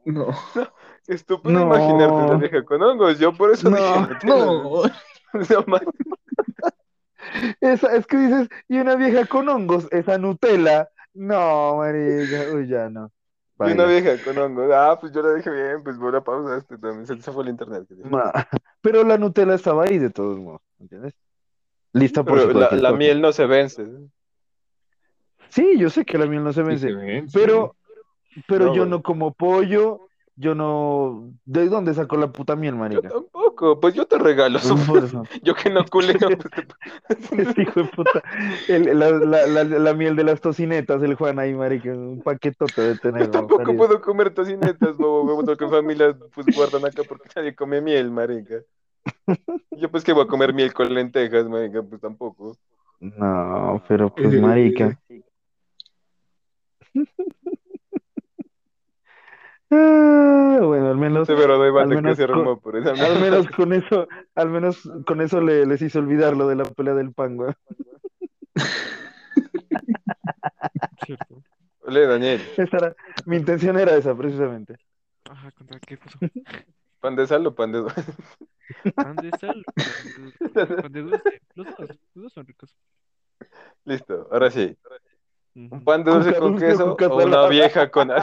No. Estúpido No. imaginarte una vieja con hongos. Yo por eso No, dije Nutella. No. No, man. Esa, es que dices, y una vieja con hongos, esa Nutella. No, marica, uy, ya no. Y una vieja con hongos. Ah, pues yo la dije bien, pues vos la pausaste también. Se se fue el internet. Ma- Pero la Nutella estaba ahí de todos modos, ¿entiendes? Lista por Pero la, la miel no se vence. Sí, yo sé que la miel no se Sí vence, se pero, pero No, yo no como pollo, yo no... ¿De dónde sacó la puta miel, Yo marica? tampoco. Pues yo te regalo. Pues eso. Yo que no culeo. pues, te- Este hijo de puta. El- la, la, la, la miel de las tocinetas, el Juan ahí, marica. Un paquetote de tener. Yo tampoco marica. puedo comer tocinetas, bobo, porque familias pues guardan acá porque nadie come miel, marica. Yo pues que voy a comer miel con lentejas, marica, pues tampoco. No, pero pues, marica. Ah, bueno, al menos, Sí, pero no al que menos se con- armó por esa al menos con eso, al menos con eso le, les hizo olvidar lo de la pelea del pan, güey. Cierto. Ole, Daniel, Esa era- mi intención era esa, precisamente. Ajá, contra qué pasó. ¿pan de sal o pan de dulce? Pan de sal, pan de, pan de dulce. Los dos, los dos son ricos. Listo, ahora sí. Ujú. ¿Un pan de dulce Cuca con queso cuca o una vieja con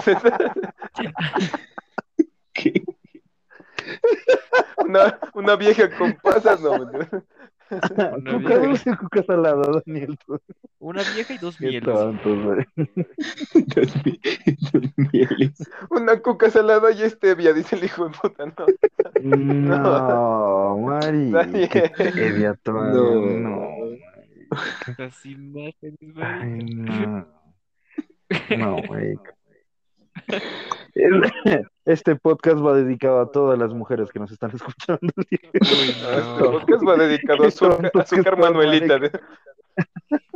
¿Qué? una, una vieja con pasas? No. Una Cuca vieja. dulce cuca salada, Daniel. tú. Una vieja y dos mieles. tontos, güey. Dos mi- dos mieles. Una coca salada y stevia, dice el hijo de puta, no. No, Mari. Stevia todavía, No. no. Las imágenes, Ay, no. No, güey. Este podcast va dedicado a todas las mujeres que nos están escuchando. Uy, Este podcast va dedicado a azúcar, Manuelita.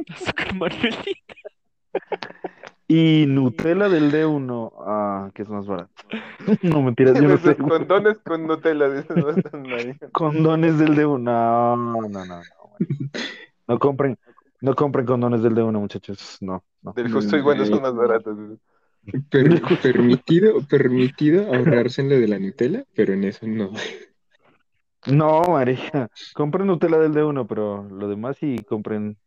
Azúcar Manuelita. Y Nutella del D1, ah, que es más barato. No, mentiras, yo no sé. Condones con Nutella, dice bastante marica. Condones del D1, no, no, no, no. güey. No compren, no compren condones del D1, muchachos. No, no. Del justo y bueno son más baratos. Per- permitido, permitido ahorrarse en lo de la Nutella, pero en eso no. No, María. Compren Nutella del D1, pero lo demás sí compren.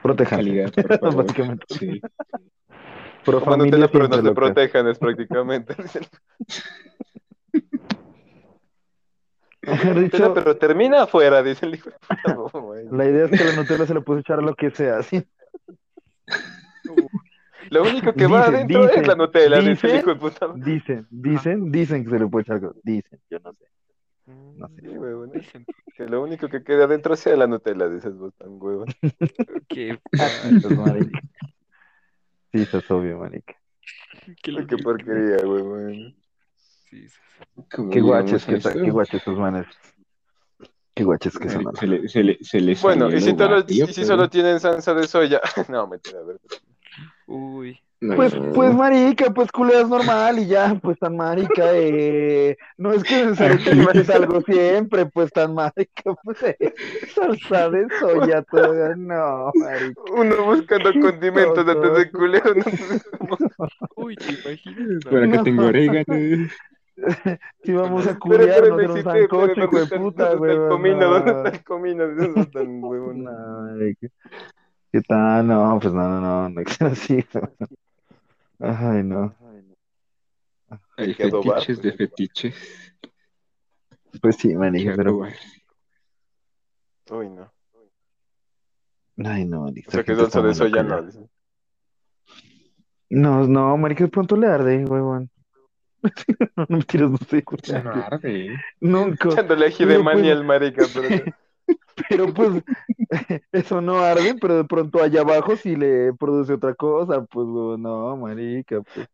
Protejan. Calidad, por favor. Básicamente. Sí. Pro Nutella, pero no se protejan, es prácticamente. Mejor Nutella, dicho, pero termina afuera, dice el hijo la idea es que la Nutella se le puede echar a lo que sea. ¿sí? Lo único que va Dicen, adentro dicen, es la Nutella, dice el dicen. hijo de puta. Dicen, dicen, dicen que se le puede echar algo. Dicen, yo no sé. No sé. Sí, huevón. Dicen Que lo único que quede adentro sea la Nutella, dices vos, tan huevón. es marica. Sí, eso es obvio, marica. Qué que- porquería, huevón. Sí, sí, sí. ¿Cómo Qué guaches que qué guaches sus manes. Qué guaches que son. Se le, se le, se le Bueno, y si, y si pero- solo tienen salsa de soya. No, mentira, a ver. Uy. No, Pues, no. pues marica, pues culeas normal y ya, pues tan marica, eh, no es que necesariamente es algo siempre, pues tan marica, pues eh, salsa de soya todavía, no, marica. Uno buscando condimentos antes de culero. ¿no? Uy, ¿te imaginas? Acá No. tengo orégano. Si vamos a no existe, pero sancocho, hijo ¿dónde de puta, dónde está el güey, comino? ¿Dónde no. está el comino? Eso es tan huevón. No. ¿Qué tal? No, pues no, no, no, no es así. Ay, no. Hay fetiches pues. de fetiches. Pues sí, Que marica, pero. Uy, no. ay, no. O sea que salsa de no. ya. dice. No, no, marica, de pronto le arde, huevón. No, no mentiras, no sé. No arde. Nunca. Echándole ají de pues, al marica, pero Pero pues, eso no arde, pero de pronto allá abajo sí le produce otra cosa, pues, huevón, no, marica, pues.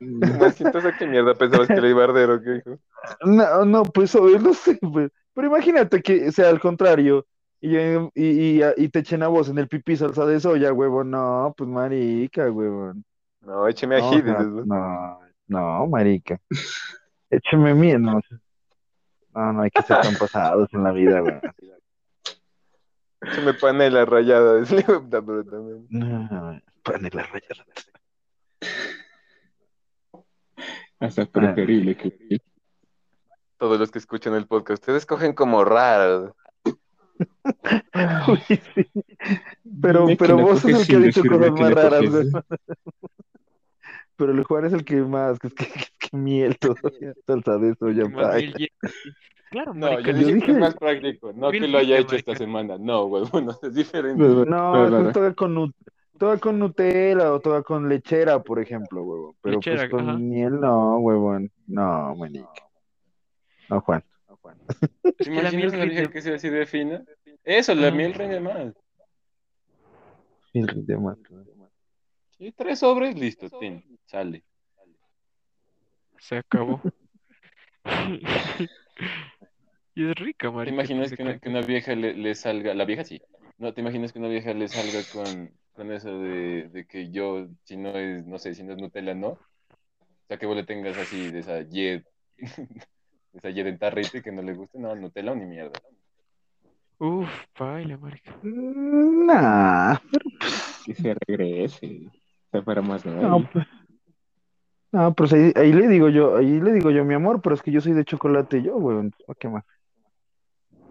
más entonces qué mierda pensabas que le iba a arder o qué hijo. No, no, pues, obvio, no sé, pues. Pero imagínate que sea al contrario y, y, y, y te echen a vos en el pipí salsa de soya, huevón, no, pues, marica, huevón. No, écheme No, ají, o sea, dices vos. no, no, marica. Écheme miel, no. No, hay que ser tan pasados en la vida, güey. Écheme panela rayada, también. No, panela rayada. Hasta preferible que Todos los que escuchan el podcast, ustedes cogen como raros. Uy, sí. Pero, Dime pero vos es el que ha dicho cosas más raras. Pero el Juan es el que más, que es que, que, que miel todavía, salsa de soya. Claro, No, marica, yo yo dije que dije- es más práctico, no que lo haya hecho esta marica. semana. No, huevón, no, es diferente. No, No, no, es no. toda con, toda con Nutella o toda con lechera, por ejemplo, huevón. Pero Lechera, pues con ajá. miel no, huevón. No, manica. No, Juan. Es ¿Te que la miel rinde- que sea así de fina? Eso, la miel rinde más. Miel de más. Sí, tres sobres, listo, tin, sale. Se acabó. y es rica, ¿Te marica. imaginas que una, cae. que una vieja le, le salga, la vieja sí, no, te imaginas que una vieja le salga con, con eso de, de que yo, si no es, no sé, si no es Nutella, no? O sea, que vos le tengas así de esa yed, de esa yed en tarrito y que no le guste, no, Nutella o ni mierda. Uf, baila, marica. Nah, que se regrese. Está para más no. no, pues. No, pues ahí, ahí le digo yo, ahí le digo yo mi amor, pero es que yo soy de chocolate yo. ¿Para qué más?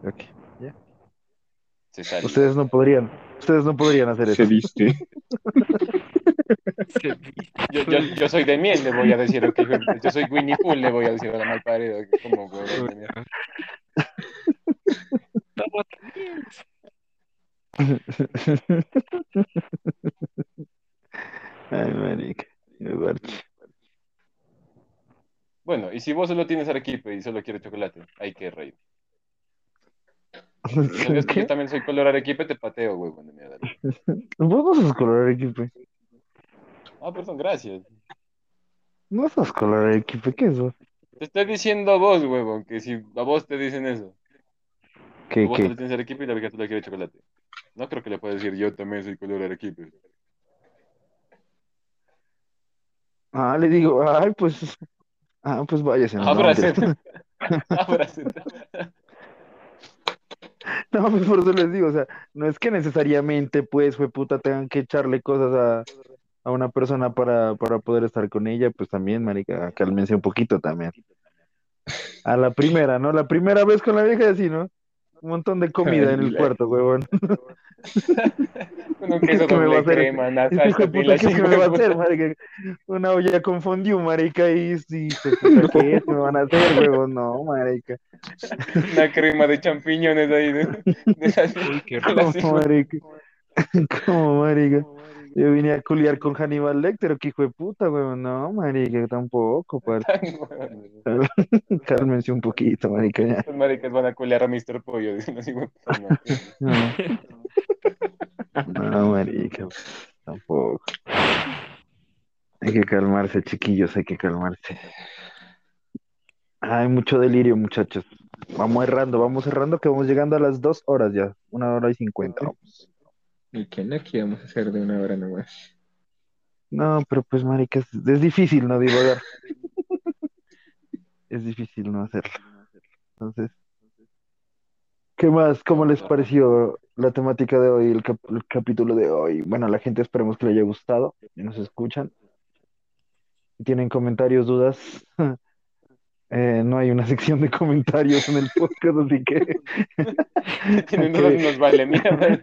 Ok. Sale. Ustedes no podrían, ustedes no podrían hacer Se eso. viste. Se viste. Yo, yo, yo soy de miel, le voy a decir, ok, yo soy Winnie Pooh, le voy a decir a la mal parida, como huevón de mierda. Toma tu miel. Ay, marica. qué barche. Bueno, y si vos solo tienes arequipe y solo quieres chocolate, hay que reír. Ves que ¿Qué? yo también soy color arequipe, te pateo, huevón de mierda. Vos no sos color equipe. Ah, perdón, gracias. No sos color equipe, ¿qué es eso? Te estoy diciendo a vos, huevón, que si a vos te dicen eso, ¿Qué, vos qué? solo tienes arequipe y la vieja solo quiere chocolate. No creo que le puedas decir yo también soy color arequipe. Ah, le digo, ay, pues, ah, pues váyase. No, no, Ábrase. mentira. Ábrase. No, pues por eso les digo, o sea, no es que necesariamente, pues, fue puta, tengan que echarle cosas a, a una persona para, para poder estar con ella, pues también, marica, cálmense un poquito también. A la primera, ¿no? La primera vez con la vieja así, ¿no? Un montón de comida en el cuarto, huevón. Con un queso ¿Qué me va crema, una olla con fondue, marica, y sí, hijo de puta, ¿qué se me van a hacer, huevón? No, marica. Una crema de champiñones ahí. De, de esas- Uy, qué de rico. las- ¿Cómo, marica? ¿Cómo, marica? Yo vine a culiar con Hannibal Lecter, que hijo de puta, weón. No, marica, tampoco, huevón. Cálmense un poquito, marica, ya. Estos maricas van a culear a Mr. Pollo. No, no, marica, tampoco. Hay que calmarse, chiquillos, hay que calmarse. Hay mucho delirio, muchachos. Vamos errando, vamos errando, que vamos llegando a las dos horas ya. Una hora y cincuenta, vamos. ¿Y qué no a hacer de una hora nomás? No, pero pues, marica, es, es difícil no divagar. Es difícil no hacerlo. Entonces, ¿qué más? ¿Cómo les pareció la temática de hoy, el, cap- el capítulo de hoy? Bueno, a la gente esperemos que le haya gustado y nos escuchan. Si tienen comentarios, dudas, eh, no hay una sección de comentarios en el podcast, así que, dudas, nos vale mierda.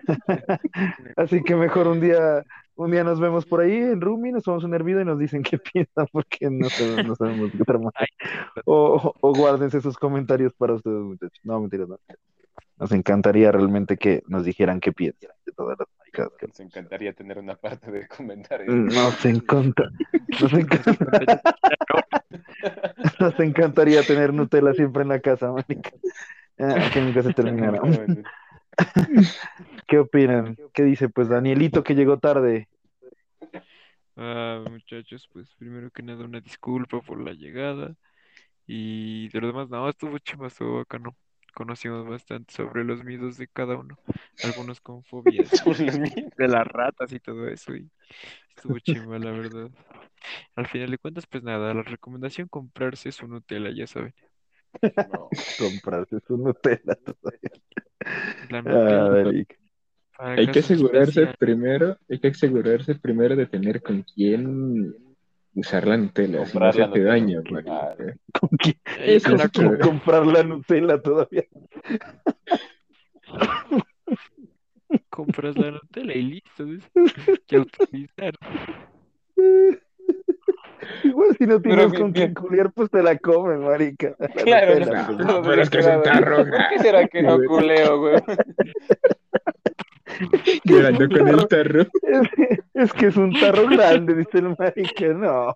así que mejor un día, un día nos vemos por ahí en Rumi, nos tomamos un hervido y nos dicen qué piensan porque no sabemos, no sabemos qué otra manera. O, o guárdense sus comentarios para ustedes, muchachos. No, mentira, no. Nos encantaría realmente que nos dijeran qué piensan de todas las que Nos encantaría tener una parte de comentarios. nos encanta, nos encanta, nos encantaría tener Nutella siempre en la casa, marica. Ah, que nunca se terminará. ¿Qué opinan? ¿Qué dice pues Danielito que llegó tarde? Ah, muchachos, pues primero que nada una disculpa por la llegada y de lo demás, no, estuvo chido, estuvo bacano. Conocimos bastante sobre los miedos de cada uno, algunos con fobias de las ratas y todo eso y estuvo chimba, la verdad. Al final de cuentas, pues nada, la recomendación comprarse su Nutella, ya saben. No. Comprarse su Nutella. La Ah, Nutella Hay que asegurarse primero, hay que asegurarse primero de tener con quién usar la Nutella, si no Comprar se la te Nutella. daña, Claro. ¿Con Eso se es comprar la Nutella todavía? compras la Nutella y listo, ¿ves? Ya utilizar. Igual si no Pero tienes bien- con bien. culiar, pues te la comes, marica. La Claro, Nutella, no, pues. No, pero es que es un tarro. ¿Por qué será que no culeo, güey? Llorando con el tarro. Es, es que es un tarro grande, dice el marica. No.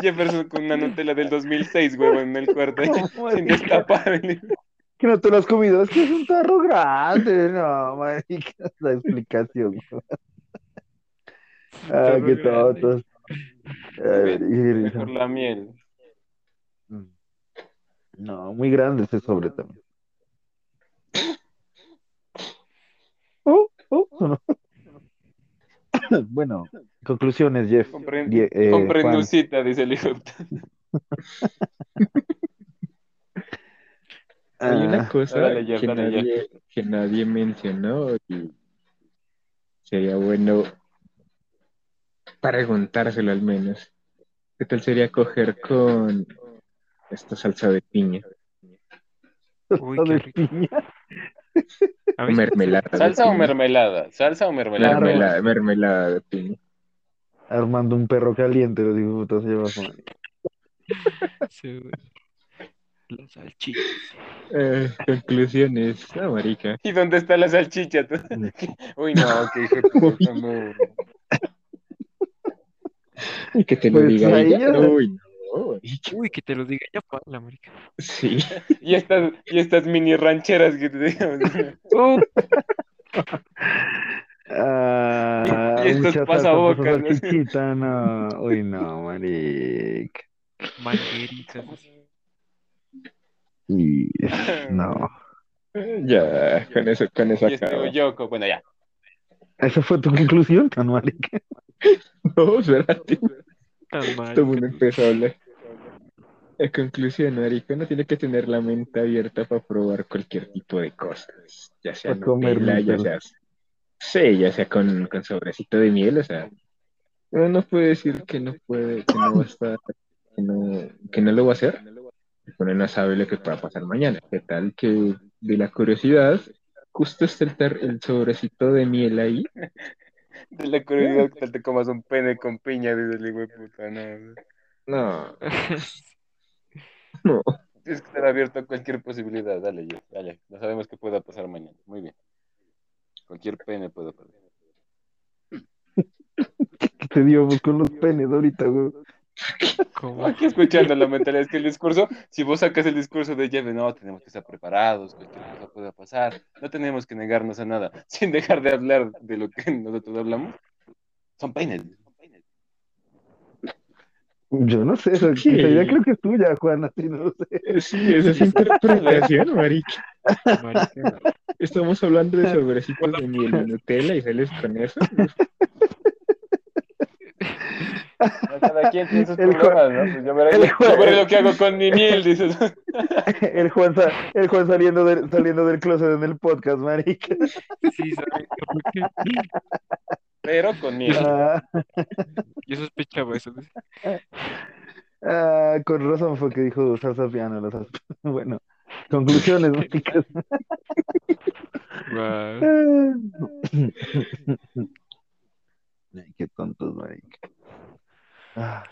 Jefferson con una Nutella del 2006, güey, en el cuarto, ¿Cómo, sin destapar. Que no te lo has comido. Es que es un tarro grande. No, marica. La explicación. Ah, qué. Ay, Mejor la miel. No, muy grande ese sobre también. No. Bueno, conclusiones, Jeff. Compren, Die- eh, compren Juan. Nusita, dice el hijo. Hay una Ah, cosa dale, Jeff, que dale, Jeff. nadie, que nadie mencionó y sería bueno preguntárselo al menos. ¿Qué tal sería coger con esta salsa de piña Uy, salsa qué de rico. Mermelada? ¿Salsa o mermelada? ¿Salsa o mermelada? Mermelada, mermelada de piña. Armando un perro caliente, los hijos de puta se lleva Juan. Sí, güey. Las salchichas. Eh, conclusiones, no, marica. ¿Y dónde está la salchicha? Uy, no, qué hijo de puta, no. Y que te lo Pues diga ella. Uy, no, marica. Uy, que te lo diga ya la marica. Sí. Y estas, y estas mini rancheras que te digo. Oh, Ah, Y estos pasabocas, ¿no? no. Uy, no, marica. mangueritas. Y, no. Ya, con eso, con eso Y este acabo. Oyoko, bueno, ya. ¿Esa fue tu conclusión, tan marica? No, espérate. Tan mal. Todo el mundo empezó a hablar. En conclusión, marica, uno tiene que tener la mente abierta para probar cualquier tipo de cosas. Ya sea Nutella, ya miel. sea... Sí, ya sea con, con sobrecito de miel, o sea... Uno no puede decir que no puede, que no va a estar, que no, que no lo va a hacer. Uno no sabe lo que pueda pasar mañana. ¿Qué tal que de la curiosidad justo está el, tar- el sobrecito de miel ahí? De la curiosidad que tal te comas un pene con piña, dice el hijo de puta, no. No, no. Tienes que estar abierto a cualquier posibilidad. Dale, yo, dale. No sabemos qué pueda pasar mañana. Muy bien. Cualquier pene puede pasar. ¿Qué te dio vos con los penes ahorita, güey? ¿Cómo? Aquí escuchando la mentalidad es que el discurso, si vos sacas el discurso de Jeff, no, tenemos que estar preparados, cualquier cosa pueda pasar, no tenemos que negarnos a nada, sin dejar de hablar de lo que nosotros hablamos, son peines. Yo no sé, esa, idea creo que es tuya, Juan, así no lo sé. Sí, esa es interpretación, marica. Marica. Estamos hablando de sobrecitos de miel y Nutella y sales con eso. Cada quien tiene sus El problemas, ¿no? Pues yo, veré, el yo veré lo que hago con mi miel, dices. El Juan, el Juan saliendo, del, saliendo del closet en el podcast, marica. Sí, ¿sabes? Pero con miel. Ah, Yo sospechaba eso. ah, con razón fue que dijo salsa piano. la salsa- Bueno, conclusiones. Ay, qué tontos, marica. Ah.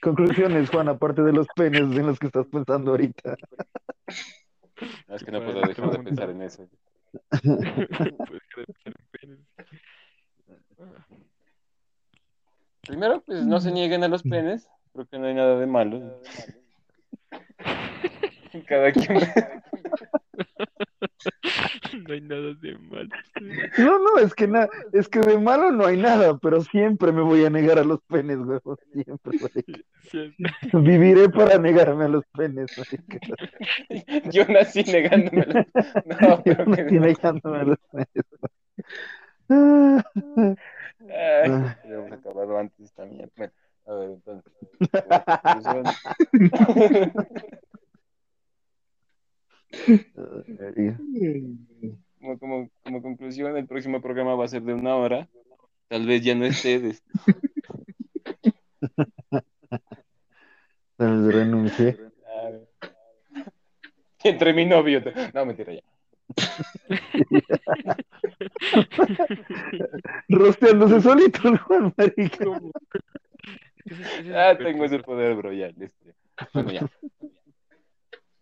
Conclusiones, Juan, aparte de los penes en los que estás pensando ahorita. No, es que no puedo dejar de pensar en eso. Primero, pues no se nieguen a los penes, creo que no hay nada de malo. Cada quien. No hay nada de mal. No, no, es que na- es que de malo no hay nada, pero siempre me voy a negar a los penes, güey. Siempre. Viviré para negarme a los penes, marica. Yo nací negándomelo. No, pero Yo que nací negándome a los penes. Ay, hemos acabado antes también. Bueno, a ver, entonces. conclusión. Como, como, como conclusión, el próximo programa va a ser de una hora. Tal vez ya no estés. Tal vez renuncie. Entre mi novio. No, mentira ya. Rosteándose solito Juan, marica. Ese- ese es Ah, tengo ese poder, bro. Ya, listo. Bueno, ya.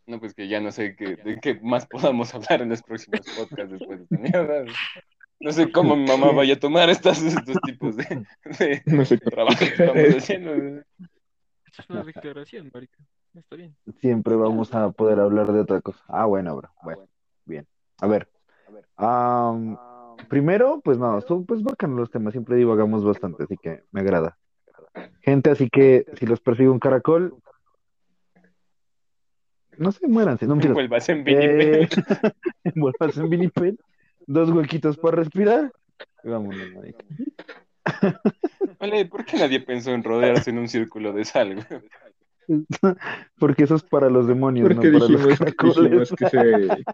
No, pues que ya no sé qué, de qué más podamos hablar en los próximos podcasts después de esta mierda. No sé cómo mi mamá vaya a tomar estas, estos tipos de, de No sé trabajo que estamos haciendo. Es una declaración, marica. Está bien. Siempre vamos a poder hablar de otra cosa. Ah, bueno, bro. Bueno, bien. A ver. Am, primero, pues no, son pues bacanos los temas. Siempre divagamos bastante, así que me agrada. Gente, así que si los persigue un caracol, no se mueran, si no mentiras. Vuelvas en Eh, vinipel. envuelvas en vinipel, dos huequitos para respirar. y vámonos, marica. Vale, ¿por qué nadie pensó en rodearse en un círculo de sal? güey? Porque eso es para los demonios, Porque no para los caracoles. dijimos que se.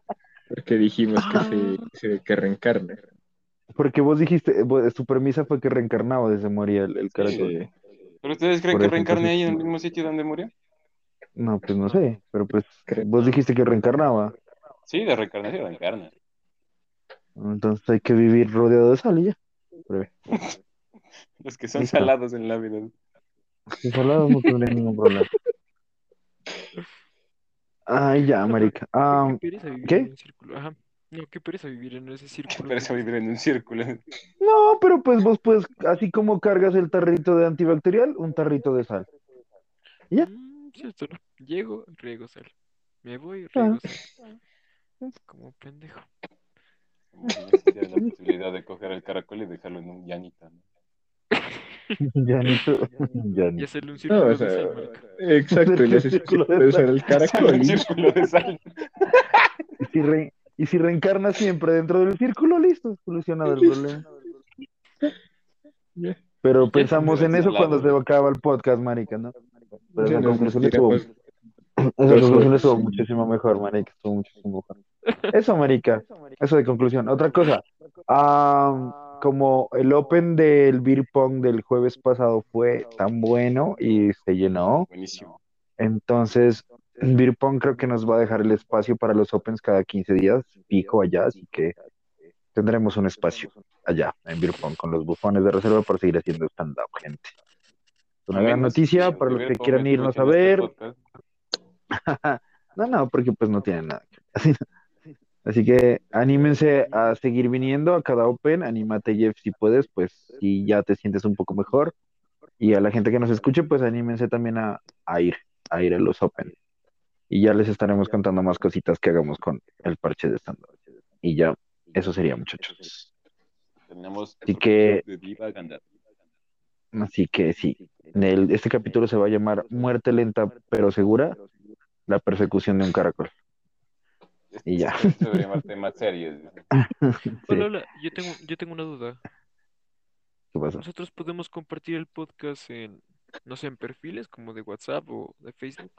Porque dijimos que se, se- que reencarna. Porque vos dijiste, vos- su premisa fue que reencarnaba desde moría el, el caracol. Sí. ¿Pero ustedes creen Por que eso, reencarne ahí en el mismo sitio donde murió? No, pues no sé, pero pues vos dijiste que reencarnaba. Sí, de reencarnación reencarna. Entonces hay que vivir rodeado de sal y ya. Breve. Los que son Listo. salados en la vida. Si salado no tendría ningún problema. Ay, ya, marica. Ah, Qué pereza vivir ¿qué? en un círculo. Ajá. No, qué pereza vivir en ese círculo. Eso vivir en un círculo. No, pero pues vos puedes, así como cargas el tarrito de antibacterial, un tarrito de sal. ¿Ya? Mm, sí, esto no. Llego, riego sal. Me voy, Ah. riego sal. Como pendejo. Como si existiera la posibilidad de coger el caracol y dejarlo en un llanita, ¿no? Llanito, Y llanito. hacerle un No, círculo o de sea, sal, marica. exacto, y le haces Círculo de sal. el caracol. Un círculo de sal. Y si, re- y si reencarnas siempre dentro del círculo, listo, solucionado el problema. Ya. Pero pensamos en eso cuando se acaba el podcast, marica, ¿no? Pero Ya nos conclusión estuvo, tiramos esa conclusión estuvo muchísimo mejor, marica, estuvo muchísimo mejor. Eso, marica, eso de conclusión. Otra cosa, como el Open del Beer Pong del jueves pasado fue tan bueno y se llenó, Buenísimo. entonces Beer Pong creo que nos va a dejar el espacio para los Opens cada 15 días, fijo allá, así que tendremos un espacio allá en Beer Pong con los bufones de reserva para seguir haciendo stand-up, gente. Una gran noticia para los que quieran irnos a ver. No, no, porque pues no tienen nada. que ver. Así que anímense a seguir viniendo a cada Open, anímate Jeff si puedes, pues si ya te sientes un poco mejor. Y a la gente que nos escuche, pues anímense también a, a ir, a ir a los Open. Y ya les estaremos contando más cositas que hagamos con el parche de stand-up. Y ya, eso sería muchachos. Tenemos Así que-. Así que sí, el- este capítulo se va a llamar Muerte lenta pero segura, la persecución de un caracol. Y ya. Más series. Sí, Hola, hola, yo tengo, yo tengo una duda. ¿qué pasa? ¿Nosotros podemos compartir el podcast en, no sé, en perfiles como de WhatsApp o de Facebook?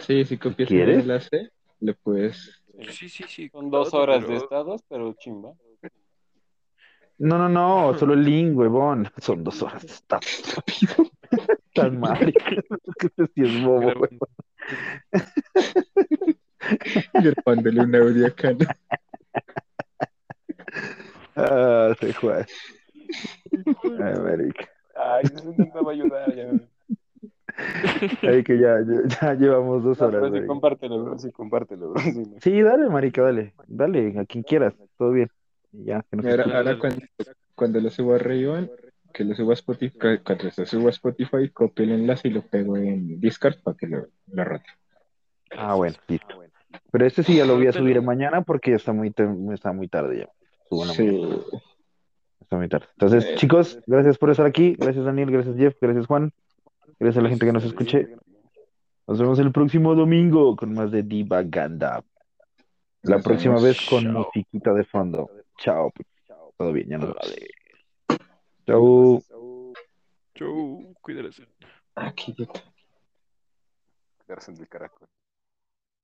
Sí, si copias el ¿Quieres? enlace, le puedes. Sí, sí, sí. Son dos claro, horas pero- de estados, pero chimba. No, no, no, solo el link, huevón. Son dos horas. Está rápido. Tan marica. Es que este sí es bobo, huevón. Grabándole un audio acá. ¿no? Ah, se juega. Ay, marica. Ay, eso intentaba ayudar. Ya. Ay, que ya, ya, ya llevamos dos No, horas, pero sí, güey. compártelo, bro. Sí, compártelo, bro. Sí, no. Sí, dale, marica, dale. Dale, a quien quieras. Todo bien. Y ya, que nos Ahora, ahora cuando, cuando lo subo a Ray-Ban, que lo subo a Spotify, cuando lo subo a Spotify, copio el enlace y lo pego en Discord para que lo, lo rote. Ah, bueno, listo. Pero este sí ya lo voy a subir mañana porque ya está muy, está muy tarde ya. La. Sí. Está muy tarde. Entonces, Eh. chicos, gracias por estar aquí. Gracias, Daniel. Gracias, Jeff. Gracias, Juan. Gracias a la gente que nos escuche. Nos vemos el próximo domingo con más de Divaganda. La Nos próxima vemos. vez con Chao. musiquita de fondo. Chao. Todo bien, ya nos vemos. Chao. Chau, cuídate. Aquí, Quedarse en el caracol.